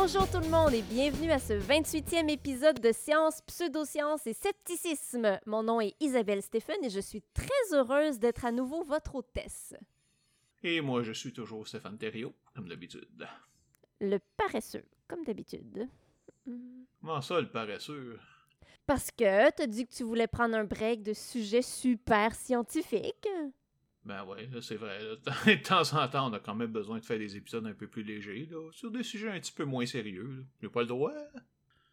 Bonjour tout le monde et bienvenue à ce 28e épisode de Science, Pseudosciences et Scepticisme. Mon nom est Isabelle Stéphane et je suis très heureuse d'être à nouveau votre hôtesse. Et moi, je suis toujours Stéphane Thériault, comme d'habitude. Le paresseux, comme d'habitude. Comment ça, le paresseux? Parce que t'as dit que tu voulais prendre un break de sujets super scientifiques. Ben ouais, là, c'est vrai. là. De temps en temps, on a quand même besoin de faire des épisodes un peu plus légers, là, sur des sujets un petit peu moins sérieux. J'ai pas le droit.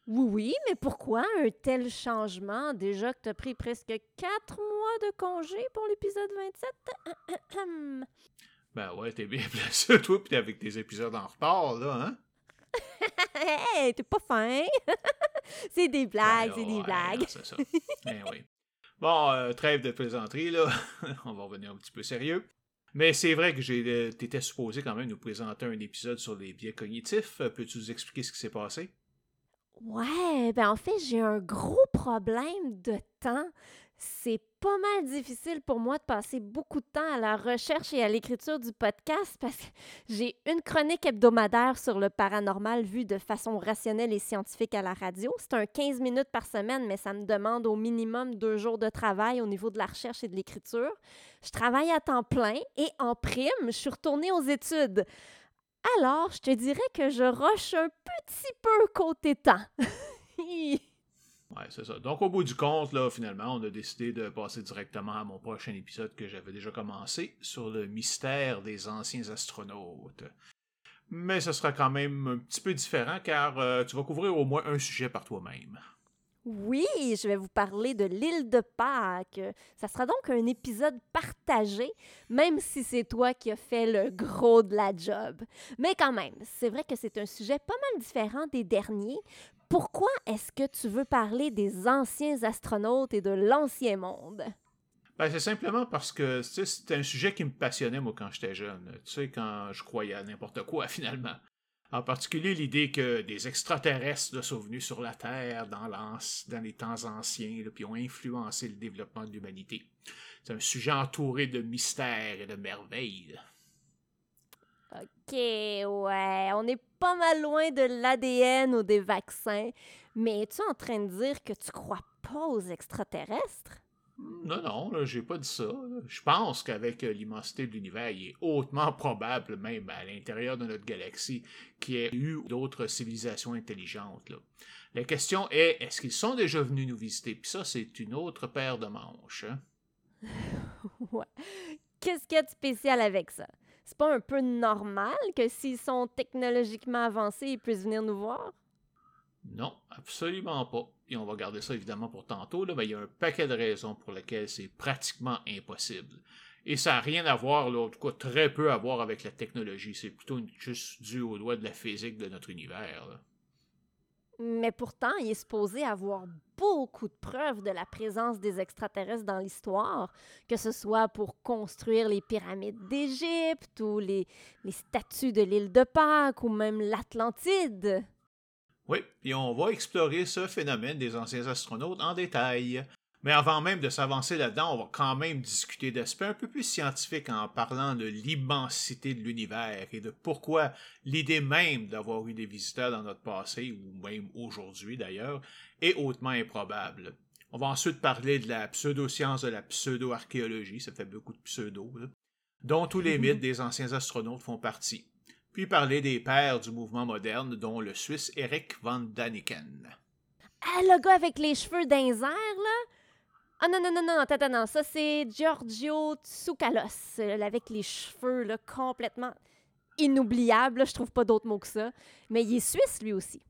Oui, oui, mais pourquoi un tel changement? Déjà que t'as pris presque quatre mois de congé pour l'épisode 27? Ben ouais, t'es bien placé, toi, pis t'es avec tes épisodes en retard, là, hein? hey, t'es pas fin! c'est des blagues, Ben c'est des blagues. C'est ça. Ben oui. Bon, euh, trêve de plaisanterie, là. on va revenir un petit peu sérieux. Mais c'est vrai que j'ai, euh, t'étais supposé quand même nous présenter un épisode sur les biais cognitifs. Euh, Peux-tu nous expliquer ce qui s'est passé? Ouais, ben en fait, j'ai un gros problème de temps. C'est pas mal difficile pour moi de passer beaucoup de temps à la recherche et à l'écriture du podcast parce que j'ai une chronique hebdomadaire sur le paranormal vue de façon rationnelle et scientifique à la radio. C'est un 15 minutes par semaine, mais ça me demande au minimum deux jours de travail au niveau de la recherche et de l'écriture. Je travaille à temps plein et en prime, je suis retournée aux études. Alors, je te dirais que je roche un petit peu côté temps. Ouais, c'est ça. Donc, au bout du compte, là, finalement, on a décidé de passer directement à mon prochain épisode que j'avais déjà commencé sur le mystère des anciens astronautes. Mais ce sera quand même un petit peu différent car euh, tu vas couvrir au moins un sujet par toi-même. Oui, je vais vous parler de l'île de Pâques. Ça sera donc un épisode partagé, même si c'est toi qui as fait le gros de la job. Mais quand même, c'est vrai que c'est un sujet pas mal différent des derniers. Pourquoi est-ce que tu veux parler des anciens astronautes et de l'ancien monde? Ben, c'est simplement parce que c'était un sujet qui me passionnait, moi, quand j'étais jeune. Tu sais, quand je croyais à n'importe quoi, finalement. En particulier l'idée que des extraterrestres sont venus sur la Terre dans, dans les temps anciens, là, puis ont influencé le développement de l'humanité. C'est un sujet entouré de mystères et de merveilles. OK, ouais, on est pas mal loin de l'ADN ou des vaccins. Mais es-tu en train de dire que tu crois pas aux extraterrestres? Non, non, j'ai pas dit ça. Je pense qu'avec euh, l'immensité de l'univers, il est hautement probable, même à l'intérieur de notre galaxie, qu'il y ait eu d'autres civilisations intelligentes. là. La question est, est-ce qu'ils sont déjà venus nous visiter? Puis ça, c'est une autre paire de manches. hein. Ouais. Qu'est-ce qu'il y a de spécial avec ça? C'est pas un peu normal que s'ils sont technologiquement avancés, ils puissent venir nous voir? Non, absolument pas. Et on va garder ça évidemment pour tantôt, mais il y a un paquet de raisons pour lesquelles c'est pratiquement impossible. Et ça n'a rien à voir, là, en tout cas très peu à voir avec la technologie. C'est plutôt une- juste dû aux lois de la physique de notre univers. Mais pourtant, il est supposé avoir beaucoup de preuves de la présence des extraterrestres dans l'histoire, que ce soit pour construire les pyramides d'Égypte ou les, statues de l'île de Pâques ou même l'Atlantide. Oui, et on va explorer ce phénomène des anciens astronautes en détail. Mais avant même de s'avancer là-dedans, on va quand même discuter d'aspects un peu plus scientifiques en parlant de l'immensité de l'univers et de pourquoi l'idée même d'avoir eu des visiteurs dans notre passé, ou même aujourd'hui d'ailleurs, est hautement improbable. On va ensuite parler de la pseudo-science de la pseudo-archéologie, ça fait beaucoup de pseudo, là, dont tous les mythes des anciens astronautes font partie puis parler des pères du mouvement moderne, dont le Suisse Eric van Daniken. Ah, le gars avec les cheveux d'un là? Ah non, non, non, non, attends, non, ça c'est Giorgio Tsoukalos, euh, avec les cheveux là, complètement inoubliables, là, je trouve pas d'autre mot que ça. Mais il est suisse lui aussi.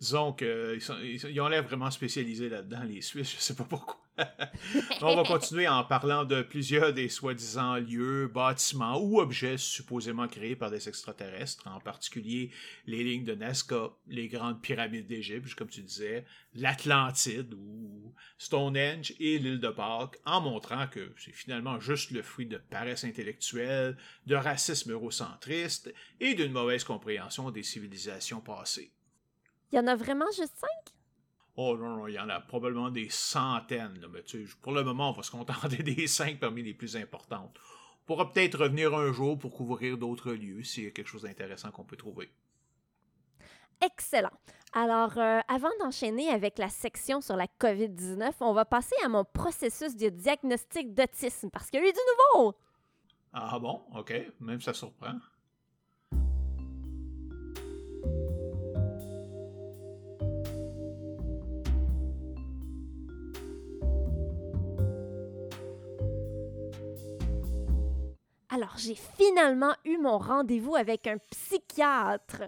Disons qu'ils ils ont l'air vraiment spécialisés là-dedans, les Suisses, je sais pas pourquoi. On va continuer en parlant de plusieurs des soi-disant lieux, bâtiments ou objets supposément créés par des extraterrestres, en particulier les lignes de Nazca, les grandes pyramides d'Égypte, comme tu disais, l'Atlantide ou Stonehenge et l'île de Pâques, en montrant que c'est finalement juste le fruit de paresse intellectuelle, de racisme eurocentriste et d'une mauvaise compréhension des civilisations passées. Il y en a vraiment juste cinq? Oh non, non, il y en a probablement des centaines, là, mais tu sais, pour le moment, on va se contenter des cinq parmi les plus importantes. On pourra peut-être revenir un jour pour couvrir d'autres lieux s'il y a quelque chose d'intéressant qu'on peut trouver. Excellent. Alors, euh, avant d'enchaîner avec la section sur la COVID-19, on va passer à mon processus de diagnostic d'autisme parce qu'il y a eu du nouveau. Ah bon? OK. Même ça surprend. Alors, j'ai finalement eu mon rendez-vous avec un psychiatre.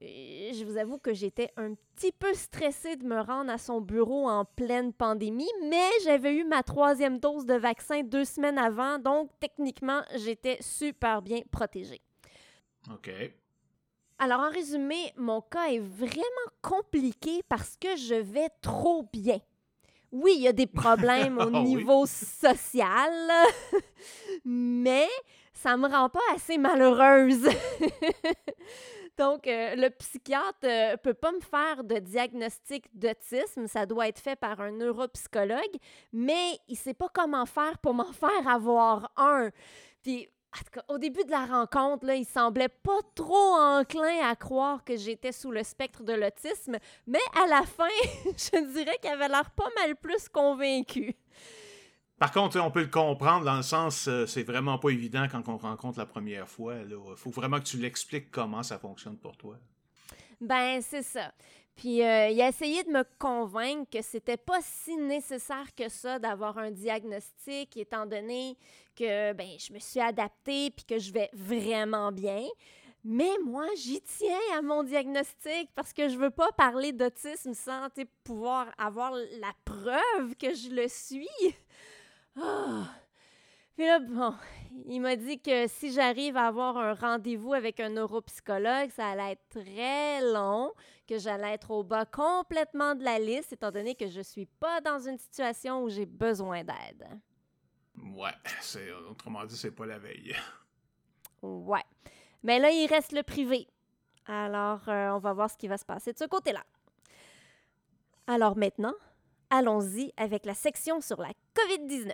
je vous avoue que j'étais un petit peu stressée de me rendre à son bureau en pleine pandémie, mais j'avais eu ma troisième dose de vaccin deux semaines avant, donc techniquement, j'étais super bien protégée. OK. Alors, en résumé, mon cas est vraiment compliqué parce que je vais trop bien. Oui, il y a des problèmes au Ah oui. niveau social, mais ça me rend pas assez malheureuse. Donc, euh, le psychiatre ne peut pas me faire de diagnostic d'autisme. Ça doit être fait par un neuropsychologue, mais il sait pas comment faire pour m'en faire avoir un. Puis, en tout cas, au début de la rencontre, là, il semblait pas trop enclin à croire que j'étais sous le spectre de l'autisme, mais à la fin, je dirais qu'il avait l'air pas mal plus convaincu. Par contre, on peut le comprendre dans le sens, euh, c'est vraiment pas évident quand on rencontre la première fois. Il faut vraiment que tu l'expliques comment ça fonctionne pour toi. Ben, c'est ça. Puis euh, il a essayé de me convaincre que c'était pas si nécessaire que ça d'avoir un diagnostic, étant donné que ben, je me suis adaptée puis que je vais vraiment bien. Mais moi, j'y tiens à mon diagnostic parce que je veux pas parler d'autisme sans pouvoir avoir la preuve que je le suis. Ah. Puis là, bon, il m'a dit que si j'arrive à avoir un rendez-vous avec un neuropsychologue, ça allait être très long, que j'allais être au bas complètement de la liste, étant donné que je suis pas dans une situation où j'ai besoin d'aide. Ouais, c'est autrement dit, c'est pas la veille. Ouais. Mais là, il reste le privé. Alors, euh, on va voir ce qui va se passer de ce côté-là. Alors maintenant, allons-y avec la section sur la COVID-19.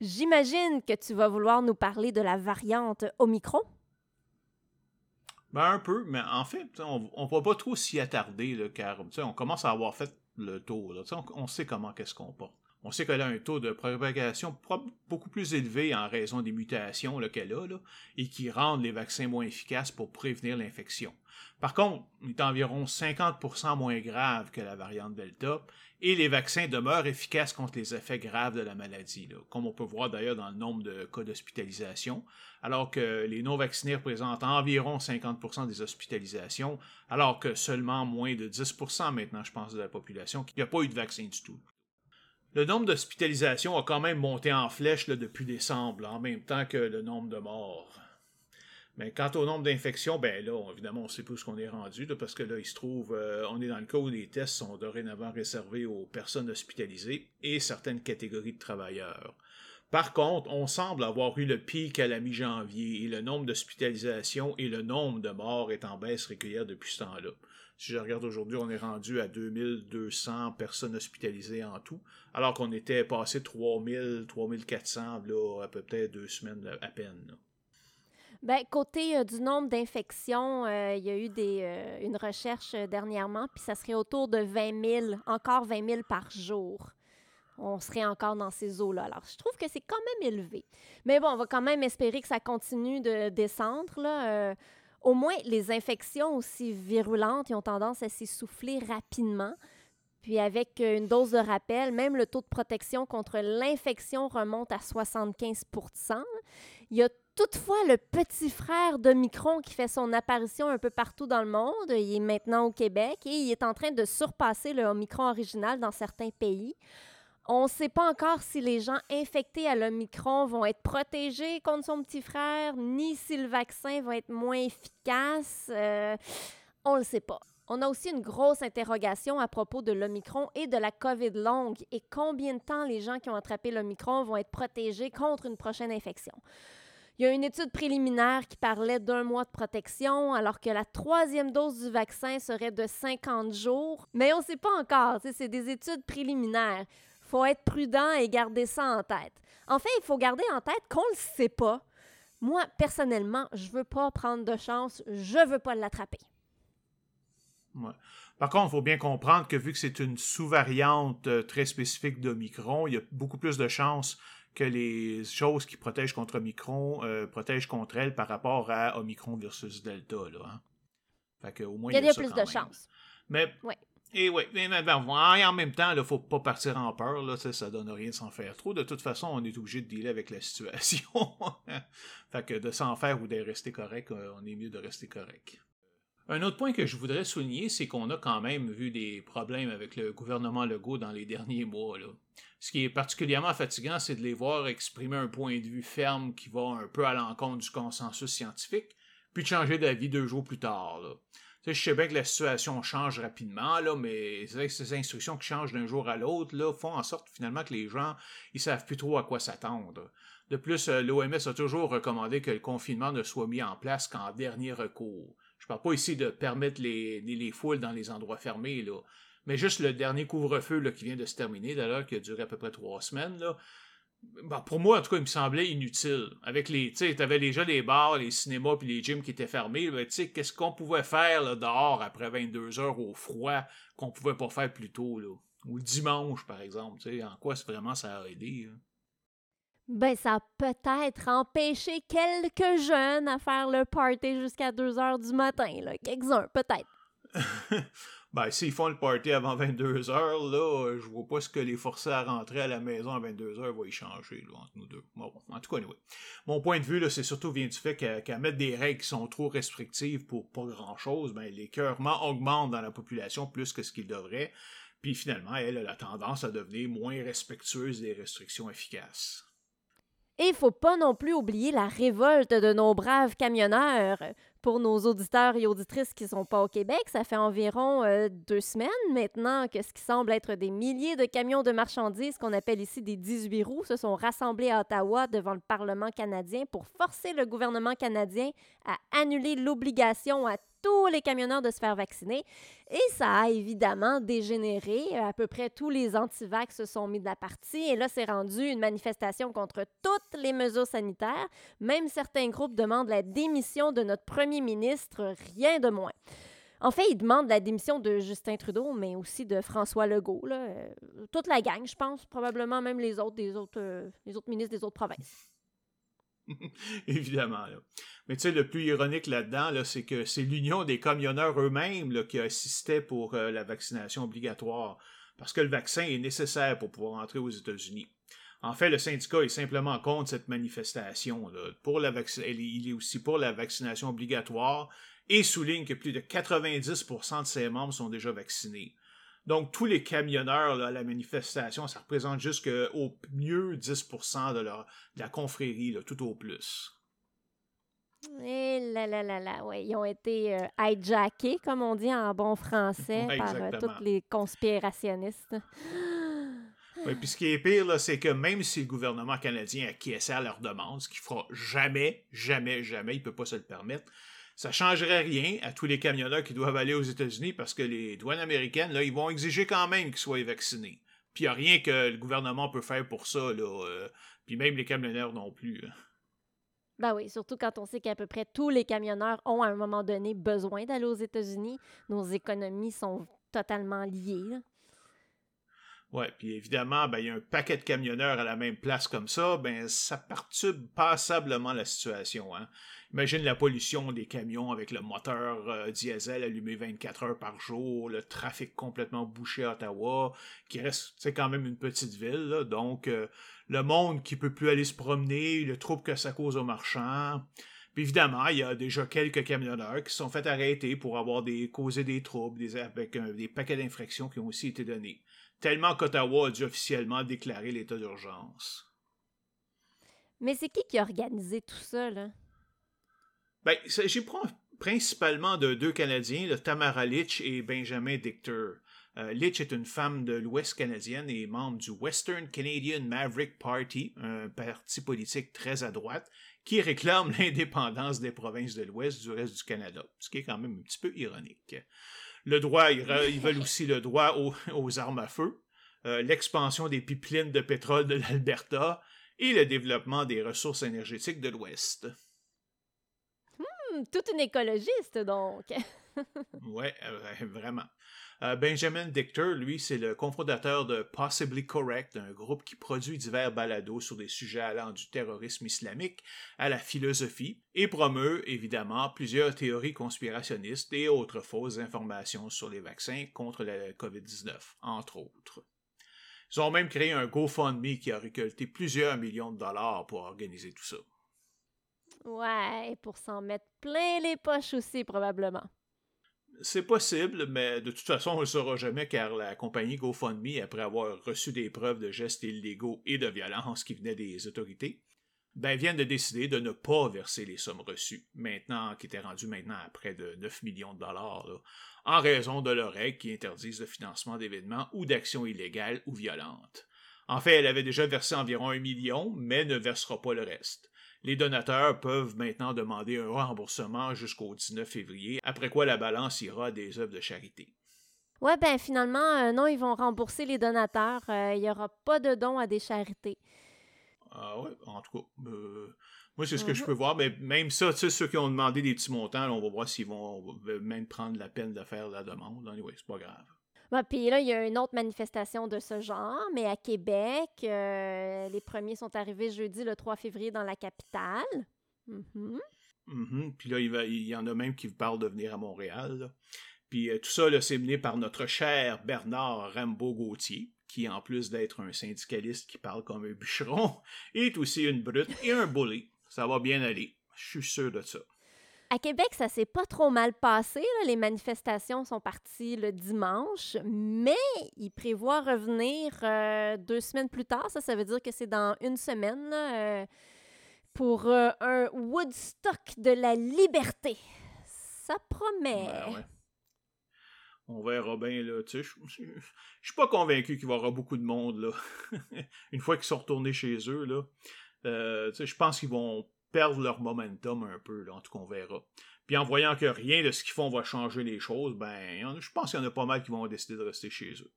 J'imagine que tu vas vouloir nous parler de la variante Omicron. Ben un peu, mais en fait, on, on va pas trop s'y attarder, car on commence à avoir fait le tour. On, sait comment qu'est-ce qu'on porte. On sait qu'elle a un taux de propagation beaucoup plus élevé en raison des mutations qu'elle a, là, et qui rendent les vaccins moins efficaces pour prévenir l'infection. Par contre, il est environ 50% moins grave que la variante Delta, et les vaccins demeurent efficaces contre les effets graves de la maladie, comme on peut voir d'ailleurs dans le nombre de cas d'hospitalisation, alors que les non-vaccinés représentent environ 50% des hospitalisations, alors que seulement moins de 10% maintenant, je pense, de la population qui n'a pas eu de vaccin du tout. Le nombre d'hospitalisations a quand même monté en flèche depuis décembre, en même temps que le nombre de morts. Mais quant au nombre d'infections, ben là, évidemment, on sait plus ce qu'on est rendu, parce que là, il se trouve, euh, on est dans le cas où les tests sont dorénavant réservés aux personnes hospitalisées et certaines catégories de travailleurs. Par contre, on semble avoir eu le pic à la mi-janvier et le nombre d'hospitalisations et le nombre de morts est en baisse régulière depuis ce temps-là. Si je regarde aujourd'hui, on est rendu à 2200 personnes hospitalisées en tout, alors qu'on était passé 3000, 3400 là, à peu près deux semaines à peine. Ben, côté euh, du nombre d'infections, euh, il y a eu des, euh, une recherche dernièrement, puis ça serait autour de 20 000, encore 20 000 par jour. On serait encore dans ces eaux-là. Alors, je trouve que c'est quand même élevé. Mais bon, on va quand même espérer que ça continue de descendre. Là. Au moins, les infections aussi virulentes, ont tendance à s'essouffler rapidement. Puis avec une dose de rappel, même le taux de protection contre l'infection remonte à 75 Il y a toutefois le petit frère d'Omicron qui fait son apparition un peu partout dans le monde. Il est maintenant au Québec et il est en train de surpasser le Omicron original dans certains pays. On ne sait pas encore si les gens infectés à l'Omicron vont être protégés contre son petit frère, ni si le vaccin va être moins efficace. Euh, on ne le sait pas. On a aussi une grosse interrogation à propos de l'Omicron et de la COVID longue et combien de temps les gens qui ont attrapé l'Omicron vont être protégés contre une prochaine infection. Il y a une étude préliminaire qui parlait d'un mois de protection, alors que la troisième dose du vaccin serait de 50 jours. Mais on ne sait pas encore, c'est des études préliminaires. Faut être prudent et garder ça en tête. En fait, il faut garder en tête qu'on ne le sait pas. Moi, personnellement, je ne veux pas prendre de chance, je veux pas l'attraper. Par contre, il faut bien comprendre que vu que c'est une sous-variante euh, très spécifique d'Omicron, il y a beaucoup plus de chances que les choses qui protègent contre Omicron euh, protègent contre elle par rapport à Omicron versus Delta. Là, hein. fait que, au moins, il y a, plus de chances. Mais, Et mais, en même temps, il ne faut pas partir en peur. Là, ça donne rien de s'en faire trop. De toute façon, on est obligé de dealer avec la situation. fait que de s'en faire ou de rester correct, euh, on est mieux de rester correct. Un autre point que je voudrais souligner, c'est qu'on a quand même vu des problèmes avec le gouvernement Legault dans les derniers mois. Ce qui est particulièrement fatigant, c'est de les voir exprimer un point de vue ferme qui va un peu à l'encontre du consensus scientifique, puis de changer d'avis deux jours plus tard. je sais bien que la situation change rapidement, mais ces instructions qui changent d'un jour à l'autre font en sorte finalement que les gens ils savent plus trop à quoi s'attendre. De plus, euh, l'OMS a toujours recommandé que le confinement ne soit mis en place qu'en dernier recours parle pas ici de permettre les, les, foules dans les endroits fermés, là. Mais juste le dernier couvre-feu qui vient de se terminer, d'ailleurs, qui a duré à peu près trois semaines, là. Ben, pour moi, en tout cas, il me semblait inutile. Avec les, tu sais, déjà les bars, les cinémas puis les gyms qui étaient fermés. Ben, tu qu'est-ce qu'on pouvait faire dehors après 22 heures au froid qu'on pouvait pas faire plus tôt, là? Ou dimanche, par exemple. Tu sais, en quoi vraiment ça a aidé? Ben, ça a peut-être empêché quelques jeunes à faire le party jusqu'à 2 heures du matin, là. Quelques-uns, peut-être. ben, s'ils font le party avant 22 heures, là, je vois pas ce que les forcer à rentrer à la maison à 22 heures va y changer, entre nous deux. Bon, en tout cas, Mon point de vue, là, c'est surtout vient du fait qu'à mettre des règles qui sont trop restrictives pour pas grand-chose, ben, l'écœurement augmente dans la population plus que ce qu'il devrait. Puis finalement, elle a la tendance à devenir moins respectueuse des restrictions efficaces. Et il faut pas non plus oublier la révolte de nos braves camionneurs. Pour nos auditeurs et auditrices qui ne sont pas au Québec, ça fait environ euh, deux semaines maintenant que ce qui semble être des milliers de camions de marchandises qu'on appelle ici des 18 roues se sont rassemblés à Ottawa devant le Parlement canadien pour forcer le gouvernement canadien à annuler l'obligation à tous les camionneurs de se faire vacciner. Et ça a évidemment dégénéré. À peu près tous les antivax se sont mis de la partie. Et là, c'est rendu une manifestation contre toutes les mesures sanitaires. Même certains groupes demandent la démission de notre premier ministre, rien de moins. En fait, ils demandent la démission de Justin Trudeau, mais aussi de François Legault. Euh, toute la gang, je pense, probablement même les autres, des autres, euh, les autres ministres des autres provinces. Évidemment. Mais tu sais, le plus ironique là-dedans, c'est que c'est l'Union des camionneurs eux-mêmes qui assistait pour euh, la vaccination obligatoire, parce que le vaccin est nécessaire pour pouvoir entrer aux États-Unis. En fait, le syndicat est simplement contre cette manifestation. Pour la il est aussi pour la vaccination obligatoire et souligne que plus de 90% de ses membres sont déjà vaccinés. Donc, tous les camionneurs à la manifestation, ça représente juste au mieux 10% de, la confrérie, tout au plus. Et eh là là là là, ouais, ils ont été euh, hijackés, comme on dit en bon français, par euh, tous les conspirationnistes. Oui, puis ce qui est pire, c'est que même si le gouvernement canadien acquiesçait à leur demande, ce qu'il fera jamais, jamais, jamais, il ne peut pas se le permettre, ça changerait rien à tous les camionneurs qui doivent aller aux États-Unis parce que les douanes américaines, là, ils vont exiger quand même qu'ils soient vaccinés. Puis il n'y a rien que le gouvernement peut faire pour ça, là. Euh, puis même les camionneurs non plus. Hein. Ben oui, surtout quand on sait qu'à peu près tous les camionneurs ont à un moment donné besoin d'aller aux États-Unis. Nos économies sont totalement liées. Oui, puis évidemment, ben, il y a un paquet de camionneurs à la même place comme ça, ben, ça perturbe passablement la situation. Hein. Imagine la pollution des camions avec le moteur euh, diesel allumé 24 heures par jour, le trafic complètement bouché à Ottawa, qui reste c'est quand même une petite ville, donc euh, le monde qui peut plus aller se promener, le trouble que ça cause aux marchands. Puis évidemment, il y a déjà quelques camionneurs qui sont fait arrêter pour avoir causé des troubles avec des paquets d'infractions qui ont aussi été donnés. Tellement qu'Ottawa a dû officiellement déclarer l'état d'urgence. Mais c'est qui qui a organisé tout ça, là? Ben, j'ai principalement de deux Canadiens, le Tamara Litch et Benjamin Dictor. Euh, Litch est une femme de l'Ouest canadienne et membre du Western Canadian Maverick Party, un parti politique très à droite qui réclame l'indépendance des provinces de l'Ouest du reste du Canada, ce qui est quand même un petit peu ironique. Le droit, ils, veulent aussi le droit aux, armes à feu, euh, l'expansion des pipelines de pétrole de l'Alberta et le développement des ressources énergétiques de l'Ouest. Toute une écologiste, donc. oui, euh, vraiment. Euh, Benjamin Dichter, lui, c'est le cofondateur de Possibly Correct, un groupe qui produit divers balados sur des sujets allant du terrorisme islamique à la philosophie et promeut évidemment plusieurs théories conspirationnistes et autres fausses informations sur les vaccins contre la COVID-19, entre autres. Ils ont même créé un GoFundMe qui a récolté plusieurs millions de dollars pour organiser tout ça. Ouais, pour s'en mettre plein les poches aussi, probablement. C'est possible, mais de toute façon, on ne saura jamais car la compagnie GoFundMe, après avoir reçu des preuves de gestes illégaux et de violence qui venaient des autorités, ben, viennent de décider de ne pas verser les sommes reçues, maintenant, qui étaient rendues maintenant à près de 9 millions de dollars, en raison de leurs règles qui interdisent le financement d'événements ou d'actions illégales ou violentes. En fait, elle avait déjà versé environ un million, mais ne versera pas le reste. Les donateurs peuvent maintenant demander un remboursement jusqu'au 19 février, après quoi la balance ira à des œuvres de charité. Ouais, ben finalement, euh, non, ils vont rembourser les donateurs. Euh, il n'y aura pas de dons à des charités. Ah ouais, en tout cas. Euh, moi, c'est ce que je mhm. peux voir, mais même ça, tu sais, ceux qui ont demandé des petits montants, on va voir s'ils vont même prendre la peine de faire la demande. Anyway, c'est pas grave. Puis là, il y a une autre manifestation de ce genre, mais à Québec. Euh, les premiers sont arrivés jeudi, le 3 février, dans la capitale. Mm-hmm. Mm-hmm. Puis là, il, y en a même qui parlent de venir à Montréal. Puis euh, tout ça, c'est mené par notre cher Bernard Rambeau-Gauthier, qui, en plus d'être un syndicaliste qui parle comme un bûcheron, est aussi une brute et un bully. Ça va bien aller. Je suis sûr de ça. À Québec, ça s'est pas trop mal passé. Les manifestations sont parties le dimanche, mais ils prévoient revenir euh, deux semaines plus tard. Ça, ça veut dire que c'est dans une semaine euh, pour euh, un Woodstock de la liberté. Ça promet. On verra bien, là. Tu sais, je suis pas convaincu qu'il y avoir beaucoup de monde, là. Une fois qu'ils sont retournés chez eux, là. je pense qu'ils vont perdent leur momentum un peu, là, en tout cas, on verra. Puis en voyant que rien de ce qu'ils font va changer les choses, ben, je pense qu'il y en a pas mal qui vont décider de rester chez eux.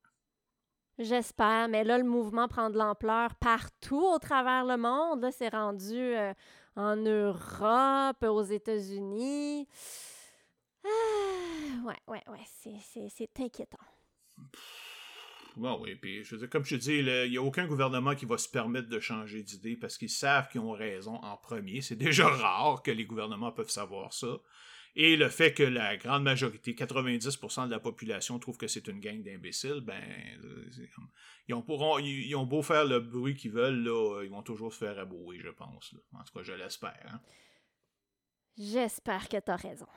J'espère, mais là, le mouvement prend de l'ampleur partout au travers le monde. Là, c'est rendu euh, en Europe, aux États-Unis. Ah, ouais, ouais, ouais, c'est inquiétant. Oui, puis comme je te dis, il n'y a aucun gouvernement qui va se permettre de changer d'idée parce qu'ils savent qu'ils ont raison en premier. C'est déjà rare que les gouvernements peuvent savoir ça. Et le fait que la grande majorité, 90% de la population trouve que c'est une gang d'imbéciles, ben, ils ont, ils, ont beau faire le bruit qu'ils veulent, là, ils vont toujours se faire abouer, je pense. En tout cas, je l'espère. Hein. J'espère que tu as raison.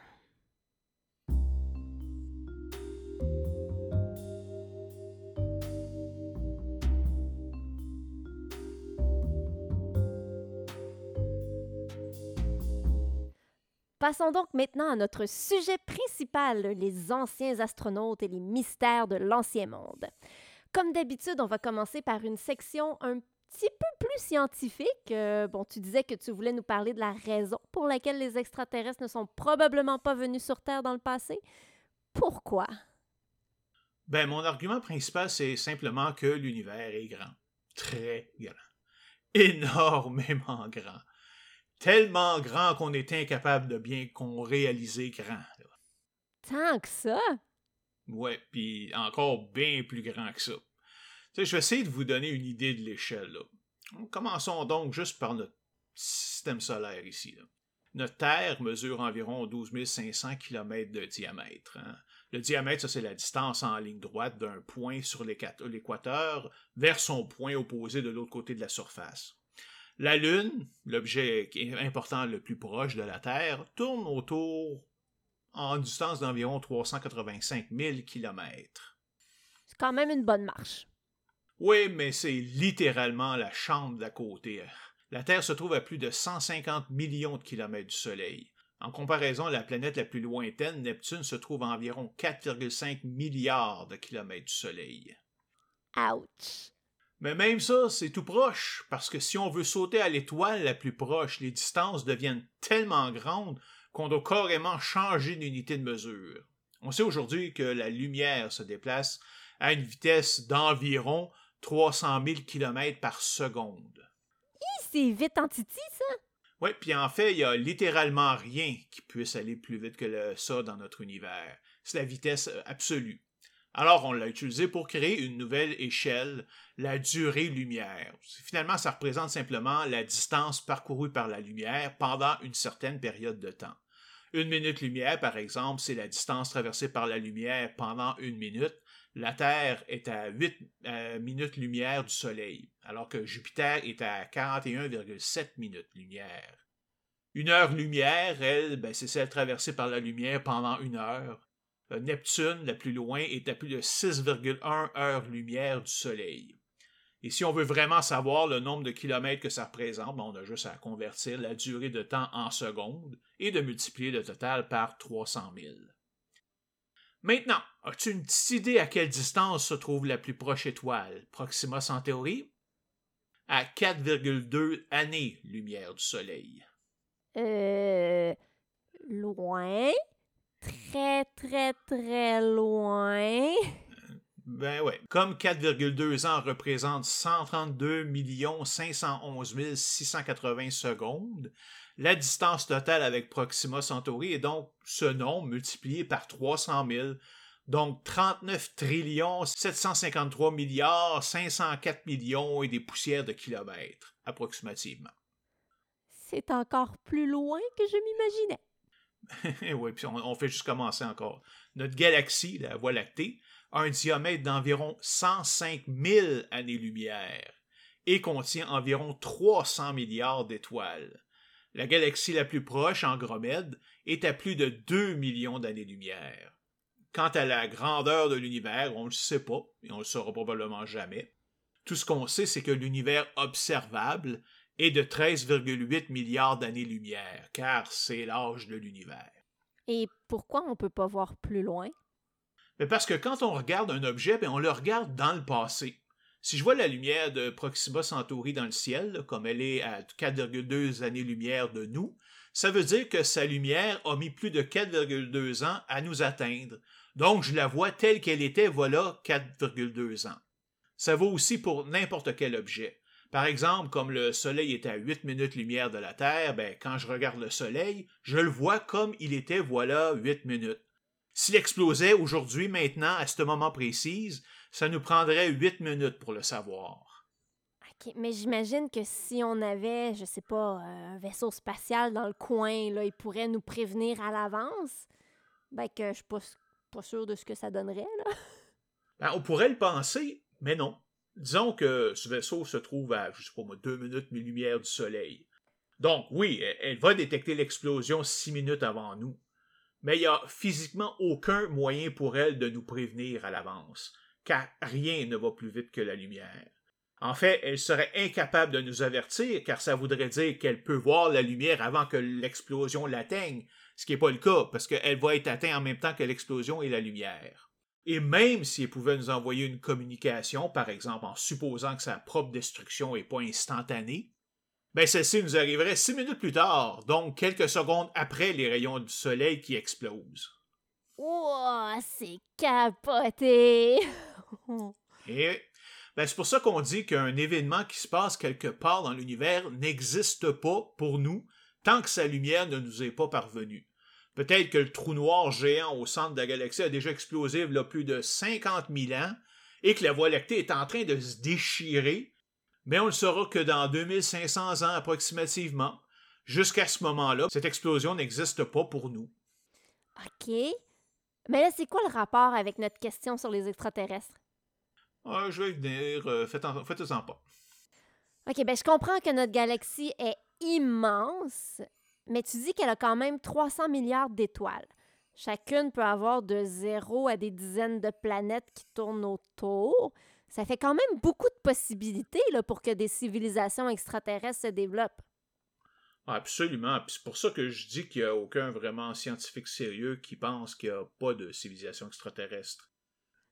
Passons donc maintenant à notre sujet principal, les anciens astronautes et les mystères de l'ancien monde. Comme d'habitude, on va commencer par une section un petit peu plus scientifique. Euh, bon, tu disais que tu voulais nous parler de la raison pour laquelle les extraterrestres ne sont probablement pas venus sur Terre dans le passé. Pourquoi? Ben, mon argument principal, c'est simplement que l'univers est grand. Très grand. Énormément grand tellement grand qu'on est incapable de bien qu'on réaliser grand. Tant que ça? Ouais, puis encore bien plus grand que ça. Tu sais, je vais essayer de vous donner une idée de l'échelle. Commençons donc juste par notre système solaire ici. Notre Terre mesure environ 12 500 km de diamètre. Hein. Le diamètre, ça c'est la distance en ligne droite d'un point sur l'équateur vers son point opposé de l'autre côté de la surface. La Lune, l'objet important le plus proche de la Terre, tourne autour en distance d'environ 385 000 km. C'est quand même une bonne marche. Oui, mais c'est littéralement la chambre d'à côté. La Terre se trouve à plus de 150 millions de kilomètres du Soleil. En comparaison, la planète la plus lointaine, Neptune, se trouve à environ 4,5 milliards de kilomètres du Soleil. Ouch! Mais même ça, c'est tout proche, parce que si on veut sauter à l'étoile la plus proche, les distances deviennent tellement grandes qu'on doit carrément changer d'unité de mesure. On sait aujourd'hui que la lumière se déplace à une vitesse d'environ 300 000 km par seconde. C'est vite en titi, ça? Oui, puis en fait, il y a littéralement rien qui puisse aller plus vite que ça dans notre univers. C'est la vitesse euh, absolue. Alors, on l'a utilisé pour créer une nouvelle échelle, la durée-lumière. Finalement, ça représente simplement la distance parcourue par la lumière pendant une certaine période de temps. Une minute lumière, par exemple, c'est la distance traversée par la lumière pendant une minute. La Terre est à 8 euh, minutes lumière du Soleil, alors que Jupiter est à 41,7 minutes lumière. Une heure lumière, elle, ben, c'est celle traversée par la lumière pendant une heure. Euh, Neptune, la plus loin, est à plus de 6,1 heures-lumière du Soleil. Et si on veut vraiment savoir le nombre de kilomètres que ça représente, ben, on a juste à convertir la durée de temps en secondes et de multiplier le total par 300 000. Maintenant, as-tu une petite idée à quelle distance se trouve la plus proche étoile, Proxima Centauri? À 4,2 années-lumière du Soleil. Euh. Loin? Très, très, très loin. Ben ouais. Comme 4,2 ans représente 132 511 680 secondes, la distance totale avec Proxima Centauri est donc ce nombre multiplié par 300 000, donc 39 trillions 753 milliards 504 millions et des poussières de kilomètres, approximativement. C'est encore plus loin que je m'imaginais. on, fait juste commencer encore. Notre galaxie, la Voie lactée, a un diamètre d'environ 105 000 années-lumière et contient environ 300 milliards d'étoiles. La galaxie la plus proche, Andromède, est à plus de 2 millions d'années-lumière. Quant à la grandeur de l'univers, on ne le sait pas, et on ne le saura probablement jamais. Tout ce qu'on sait, c'est que l'univers observable et de 13,8 milliards d'années-lumière, car c'est l'âge de l'univers. Et pourquoi on ne peut pas voir plus loin? Mais parce que quand on regarde un objet, ben, on le regarde dans le passé. Si je vois la lumière de Proxima Centauri dans le ciel, comme elle est à 4,2 années-lumière de nous, ça veut dire que sa lumière a mis plus de 4,2 ans à nous atteindre. Donc je la vois telle qu'elle était, voilà 4,2 ans. Ça vaut aussi pour n'importe quel objet. Par exemple, comme le Soleil est à 8 minutes lumière de la Terre, ben, quand je regarde le Soleil, je le vois comme il était voilà 8 minutes. S'il explosait aujourd'hui, maintenant, à ce moment précis, ça nous prendrait 8 minutes pour le savoir. OK, mais j'imagine que si on avait, je sais pas, un vaisseau spatial dans le coin, là, il pourrait nous prévenir à l'avance? Ben que je suis pas, pas sûr de ce que ça donnerait, là. Ben, on pourrait le penser, mais non. Disons que ce vaisseau se trouve à, je sais pas moi, deux minutes mes lumières du Soleil. Donc, oui, elle va détecter l'explosion six minutes avant nous. Mais il n'y a physiquement aucun moyen pour elle de nous prévenir à l'avance, car rien ne va plus vite que la lumière. En fait, elle serait incapable de nous avertir, car ça voudrait dire qu'elle peut voir la lumière avant que l'explosion l'atteigne, ce qui n'est pas le cas, parce qu'elle va être atteinte en même temps que l'explosion et la lumière. Et même s'il pouvait nous envoyer une communication, par exemple en supposant que sa propre destruction n'est pas instantanée, ben celle-ci nous arriverait six minutes plus tard, donc quelques secondes après les rayons du soleil qui explosent. Wow, c'est capoté! Et ben, c'est pour ça qu'on dit qu'un événement qui se passe quelque part dans l'univers n'existe pas pour nous tant que sa lumière ne nous est pas parvenue. Peut-être que le trou noir géant au centre de la galaxie a déjà explosé il y a plus de 50 000 ans et que la Voie lactée est en train de se déchirer, mais on ne le saura que dans 2500 ans approximativement. Jusqu'à ce moment-là, cette explosion n'existe pas pour nous. OK. Mais là, c'est quoi le rapport avec notre question sur les extraterrestres? Ah, je vais venir. Euh, faites-en pas. OK, ben je comprends que notre galaxie est immense, mais tu dis qu'elle a quand même 300 milliards d'étoiles. Chacune peut avoir de zéro à des dizaines de planètes qui tournent autour. Ça fait quand même beaucoup de possibilités pour que des civilisations extraterrestres se développent. Absolument. c'est pour ça que je dis qu'il n'y a aucun vraiment scientifique sérieux qui pense qu'il n'y a pas de civilisation extraterrestre.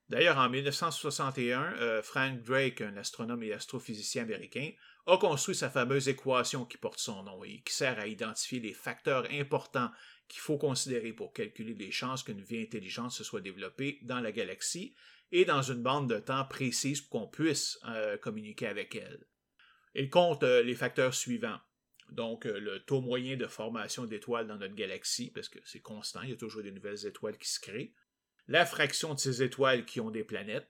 D'ailleurs, en 1961, euh, Frank Drake, un astronome et astrophysicien américain, a construit sa fameuse équation qui porte son nom et qui sert à identifier les facteurs importants qu'il faut considérer pour calculer les chances qu'une vie intelligente se soit développée dans la galaxie et dans une bande de temps précise pour qu'on puisse euh, communiquer avec elle. Il compte euh, les facteurs suivants. Donc, le taux moyen de formation d'étoiles dans notre galaxie, parce que c'est constant, il y a toujours des nouvelles étoiles qui se créent la fraction de ces étoiles qui ont des planètes,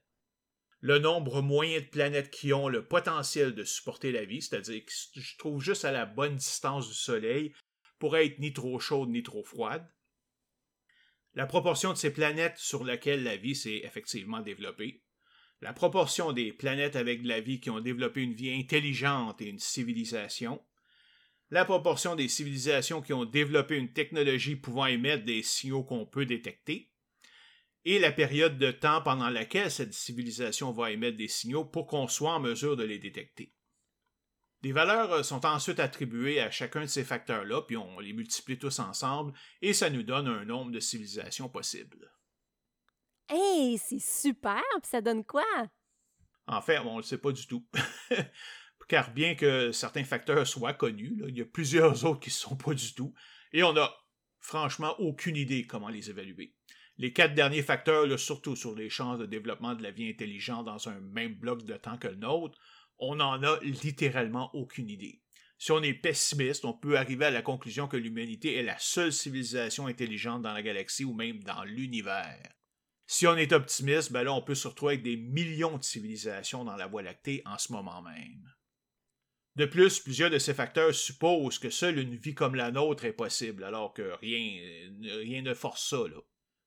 le nombre moyen de planètes qui ont le potentiel de supporter la vie, c'est-à-dire que je trouve juste à la bonne distance du Soleil pour être ni trop chaude ni trop froide, la proportion de ces planètes sur lesquelles la vie s'est effectivement développée, la proportion des planètes avec de la vie qui ont développé une vie intelligente et une civilisation, la proportion des civilisations qui ont développé une technologie pouvant émettre des signaux qu'on peut détecter, et la période de temps pendant laquelle cette civilisation va émettre des signaux pour qu'on soit en mesure de les détecter. Des valeurs euh, sont ensuite attribuées à chacun de ces facteurs-là, puis on les multiplie tous ensemble, et ça nous donne un nombre de civilisations possibles. Hey, c'est super! Puis ça donne quoi? En fait, on ne le sait pas du tout. Car bien que certains facteurs soient connus, il y a plusieurs autres qui ne sont pas du tout, et on n'a franchement aucune idée comment les évaluer. Les quatre derniers facteurs, surtout sur les chances de développement de la vie intelligente dans un même bloc de temps que le nôtre, on n'en a littéralement aucune idée. Si on est pessimiste, on peut arriver à la conclusion que l'humanité est la seule civilisation intelligente dans la galaxie ou même dans l'univers. Si on est optimiste, ben là, on peut se retrouver avec des millions de civilisations dans la Voie lactée en ce moment même. De plus, plusieurs de ces facteurs supposent que seule une vie comme la nôtre est possible, alors que rien, rien ne force ça. Là.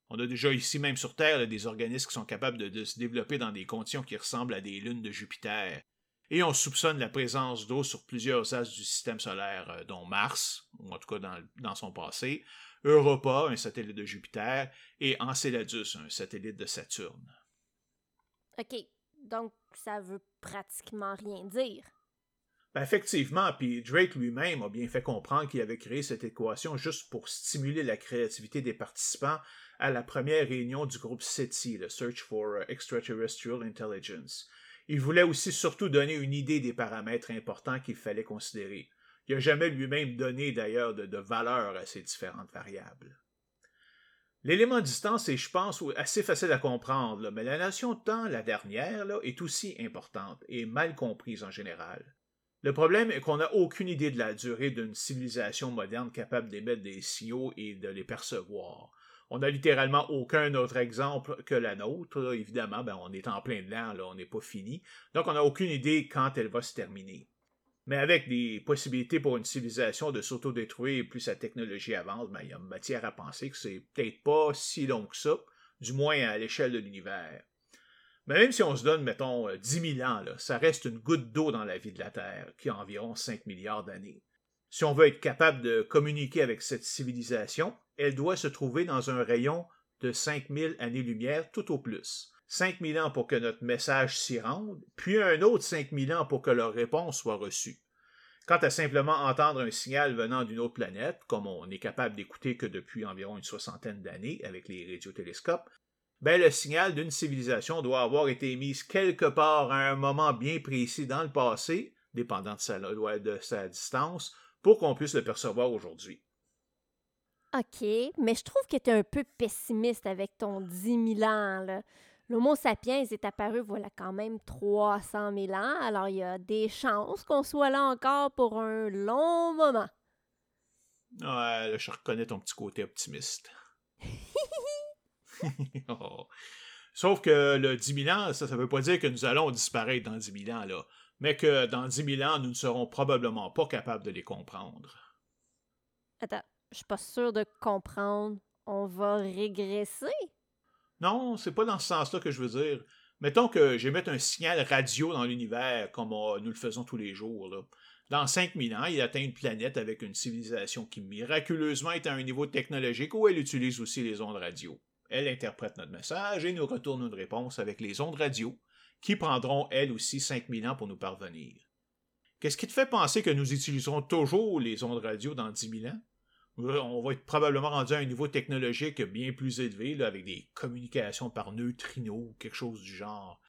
On a déjà ici même sur Terre des organismes qui sont capables de, se développer dans des conditions qui ressemblent à des lunes de Jupiter. Et on soupçonne la présence d'eau sur plusieurs astres du système solaire, euh, dont Mars, ou en tout cas dans, dans, son passé, Europa, un satellite de Jupiter, et Enceladus, un satellite de Saturne. OK, donc ça veut pratiquement rien dire. Ben effectivement, puis Drake lui-même a bien fait comprendre qu'il avait créé cette équation juste pour stimuler la créativité des participants à la première réunion du groupe SETI, le Search for Extraterrestrial Intelligence. Il voulait aussi surtout donner une idée des paramètres importants qu'il fallait considérer. Il n'a jamais lui-même donné d'ailleurs de, valeur à ces différentes variables. L'élément distance est, je pense, assez facile à comprendre, mais la notion de temps, la dernière, est aussi importante et mal comprise en général. Le problème est qu'on n'a aucune idée de la durée d'une civilisation moderne capable d'émettre des signaux et de les percevoir. On n'a littéralement aucun autre exemple que la nôtre. Évidemment, ben, on est en plein dedans, là, on n'est pas fini. Donc, on n'a aucune idée quand elle va se terminer. Mais avec des possibilités pour une civilisation de s'autodétruire plus sa technologie avance, ben, il y a matière à penser que c'est peut-être pas si long que ça, du moins à l'échelle de l'univers. Mais même si on se donne, mettons, 10 euh, 000 ans, ça reste une goutte d'eau dans la vie de la Terre, qui a environ 5 milliards d'années. Si on veut être capable de communiquer avec cette civilisation, elle doit se trouver dans un rayon de 5000 années-lumière tout au plus. 5000 ans pour que notre message s'y rende, puis un autre 5000 ans pour que leur réponse soit reçue. Quant à simplement entendre un signal venant d'une autre planète, comme on n'est capable d'écouter que depuis environ une soixantaine d'années avec les radiotélescopes, ben le signal d'une civilisation doit avoir été émis quelque part à un moment bien précis dans le passé, dépendant de sa, de sa distance, pour qu'on puisse le percevoir aujourd'hui. OK, mais je trouve que tu es un peu pessimiste avec ton 10 000 ans. Là. L'Homo sapiens est apparu, voilà, quand même 300 000 ans. Alors, il y a des chances qu'on soit là encore pour un long moment. Ouais, je reconnais ton petit côté optimiste. Oh. Sauf que le 10 000 ans, ça ne veut pas dire que nous allons disparaître dans 10 000 ans, là mais que dans 10 000 ans, nous ne serons probablement pas capables de les comprendre. Attends, je suis pas sûr de comprendre. On va régresser? Non, c'est pas dans ce sens-là que je veux dire. Mettons que j'émette un signal radio dans l'univers comme nous le faisons tous les jours. Là. Dans 5000 ans, il atteint une planète avec une civilisation qui miraculeusement est à un niveau technologique où elle utilise aussi les ondes radio. Elle interprète notre message et nous retourne une réponse avec les ondes radio qui prendront elles aussi 5000 ans pour nous parvenir. Qu'est-ce qui te fait penser que nous utiliserons toujours les ondes radio dans 10 000 ans? On va être probablement rendu à un niveau technologique bien plus élevé, avec des communications par neutrinos ou quelque chose du genre.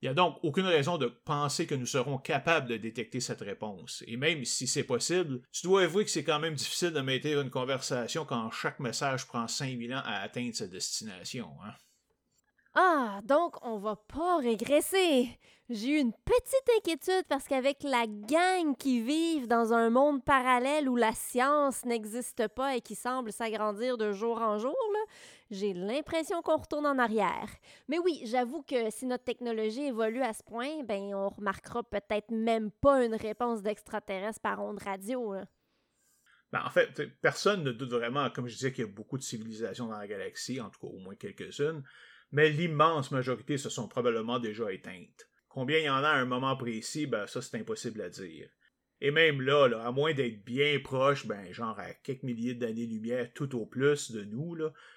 Il n'y a donc aucune raison de penser que nous serons capables de détecter cette réponse. Et même si c'est possible, tu dois avouer que c'est quand même difficile de maintenir une conversation quand chaque message prend 5000 ans à atteindre sa destination. Hein? Ah, donc on va pas régresser. J'ai eu une petite inquiétude parce qu'avec la gang qui vivent dans un monde parallèle où la science n'existe pas et qui semble s'agrandir de jour en jour, j'ai l'impression qu'on retourne en arrière. Mais oui, j'avoue que si notre technologie évolue à ce point, ben on remarquera peut-être même pas une réponse d'extraterrestre par onde radio. Ben, en fait, personne ne doute vraiment, comme je disais, qu'il y a beaucoup de civilisations dans la galaxie, en tout cas au moins quelques-unes mais l'immense majorité se sont probablement déjà éteintes. Combien il y en a à un moment précis, ben ça c'est impossible à dire. Et même là, à moins d'être bien proche, ben genre à quelques milliers d'années-lumière tout au plus de nous,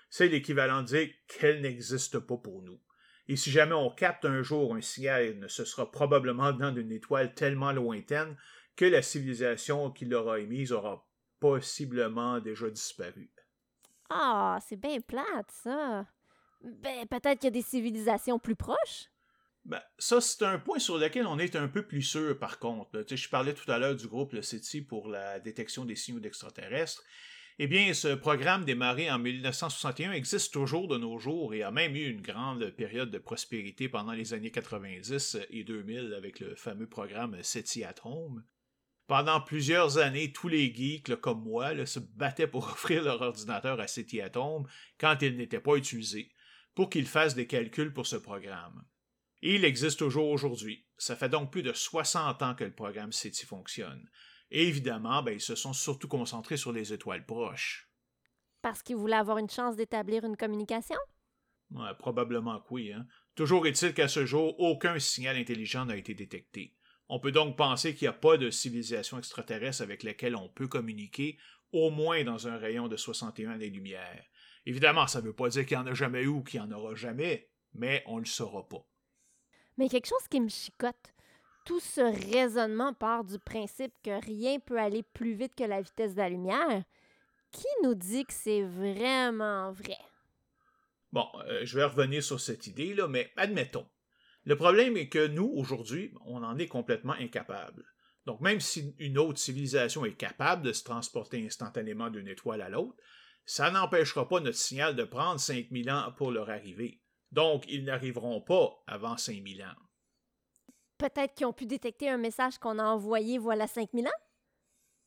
c'est l'équivalent de dire qu'elle n'existe pas pour nous. Et si jamais on capte un jour un signal, ce sera probablement dans une étoile tellement lointaine que la civilisation qui l'aura émise aura possiblement déjà disparu. Ah, c'est bien plate, ça. Ben, peut-être qu'il y a des civilisations plus proches. Ben, ça, c'est un point sur lequel on est un peu plus sûr, par contre. je parlais tout à l'heure du groupe le CETI pour la détection des signaux d'extraterrestres. Eh bien, ce programme démarré en 1961 existe toujours de nos jours et a même eu une grande période de prospérité pendant les années 90 et 2000 avec le fameux programme SETI at Home. Pendant plusieurs années, tous les geeks, comme moi, se battaient pour offrir leur ordinateur à SETI at Home quand il n'était pas utilisé pour qu'il fasse des calculs pour ce programme. Et il existe toujours aujourd'hui. Ça fait donc plus de 60 ans que le programme SETI fonctionne. Et évidemment, ben, ils se sont surtout concentrés sur les étoiles proches. Parce qu'ils voulaient avoir une chance d'établir une communication? Ouais, probablement que oui. Hein. Toujours est-il qu'à ce jour, aucun signal intelligent n'a été détecté. On peut donc penser qu'il n'y a pas de civilisation extraterrestre avec laquelle on peut communiquer, au moins dans un rayon de 61 années-lumière. Évidemment, ça ne veut pas dire qu'il n'y en a jamais eu ou qu'il n'y en aura jamais, mais on ne le saura pas. Mais quelque chose qui me chicote. Tout ce raisonnement part du principe que rien peut aller plus vite que la vitesse de la lumière. Qui nous dit que c'est vraiment vrai? Bon, euh, je vais revenir sur cette idée-là, mais admettons. Le problème est que nous, aujourd'hui, on en est complètement incapable. Donc, même si une autre civilisation est capable de se transporter instantanément d'une étoile à l'autre, ça n'empêchera pas notre signal de prendre 5000 ans pour leur arriver. Donc, ils n'arriveront pas avant 5000 ans. Peut-être qu'ils ont pu détecter un message qu'on a envoyé voilà 5000 ans?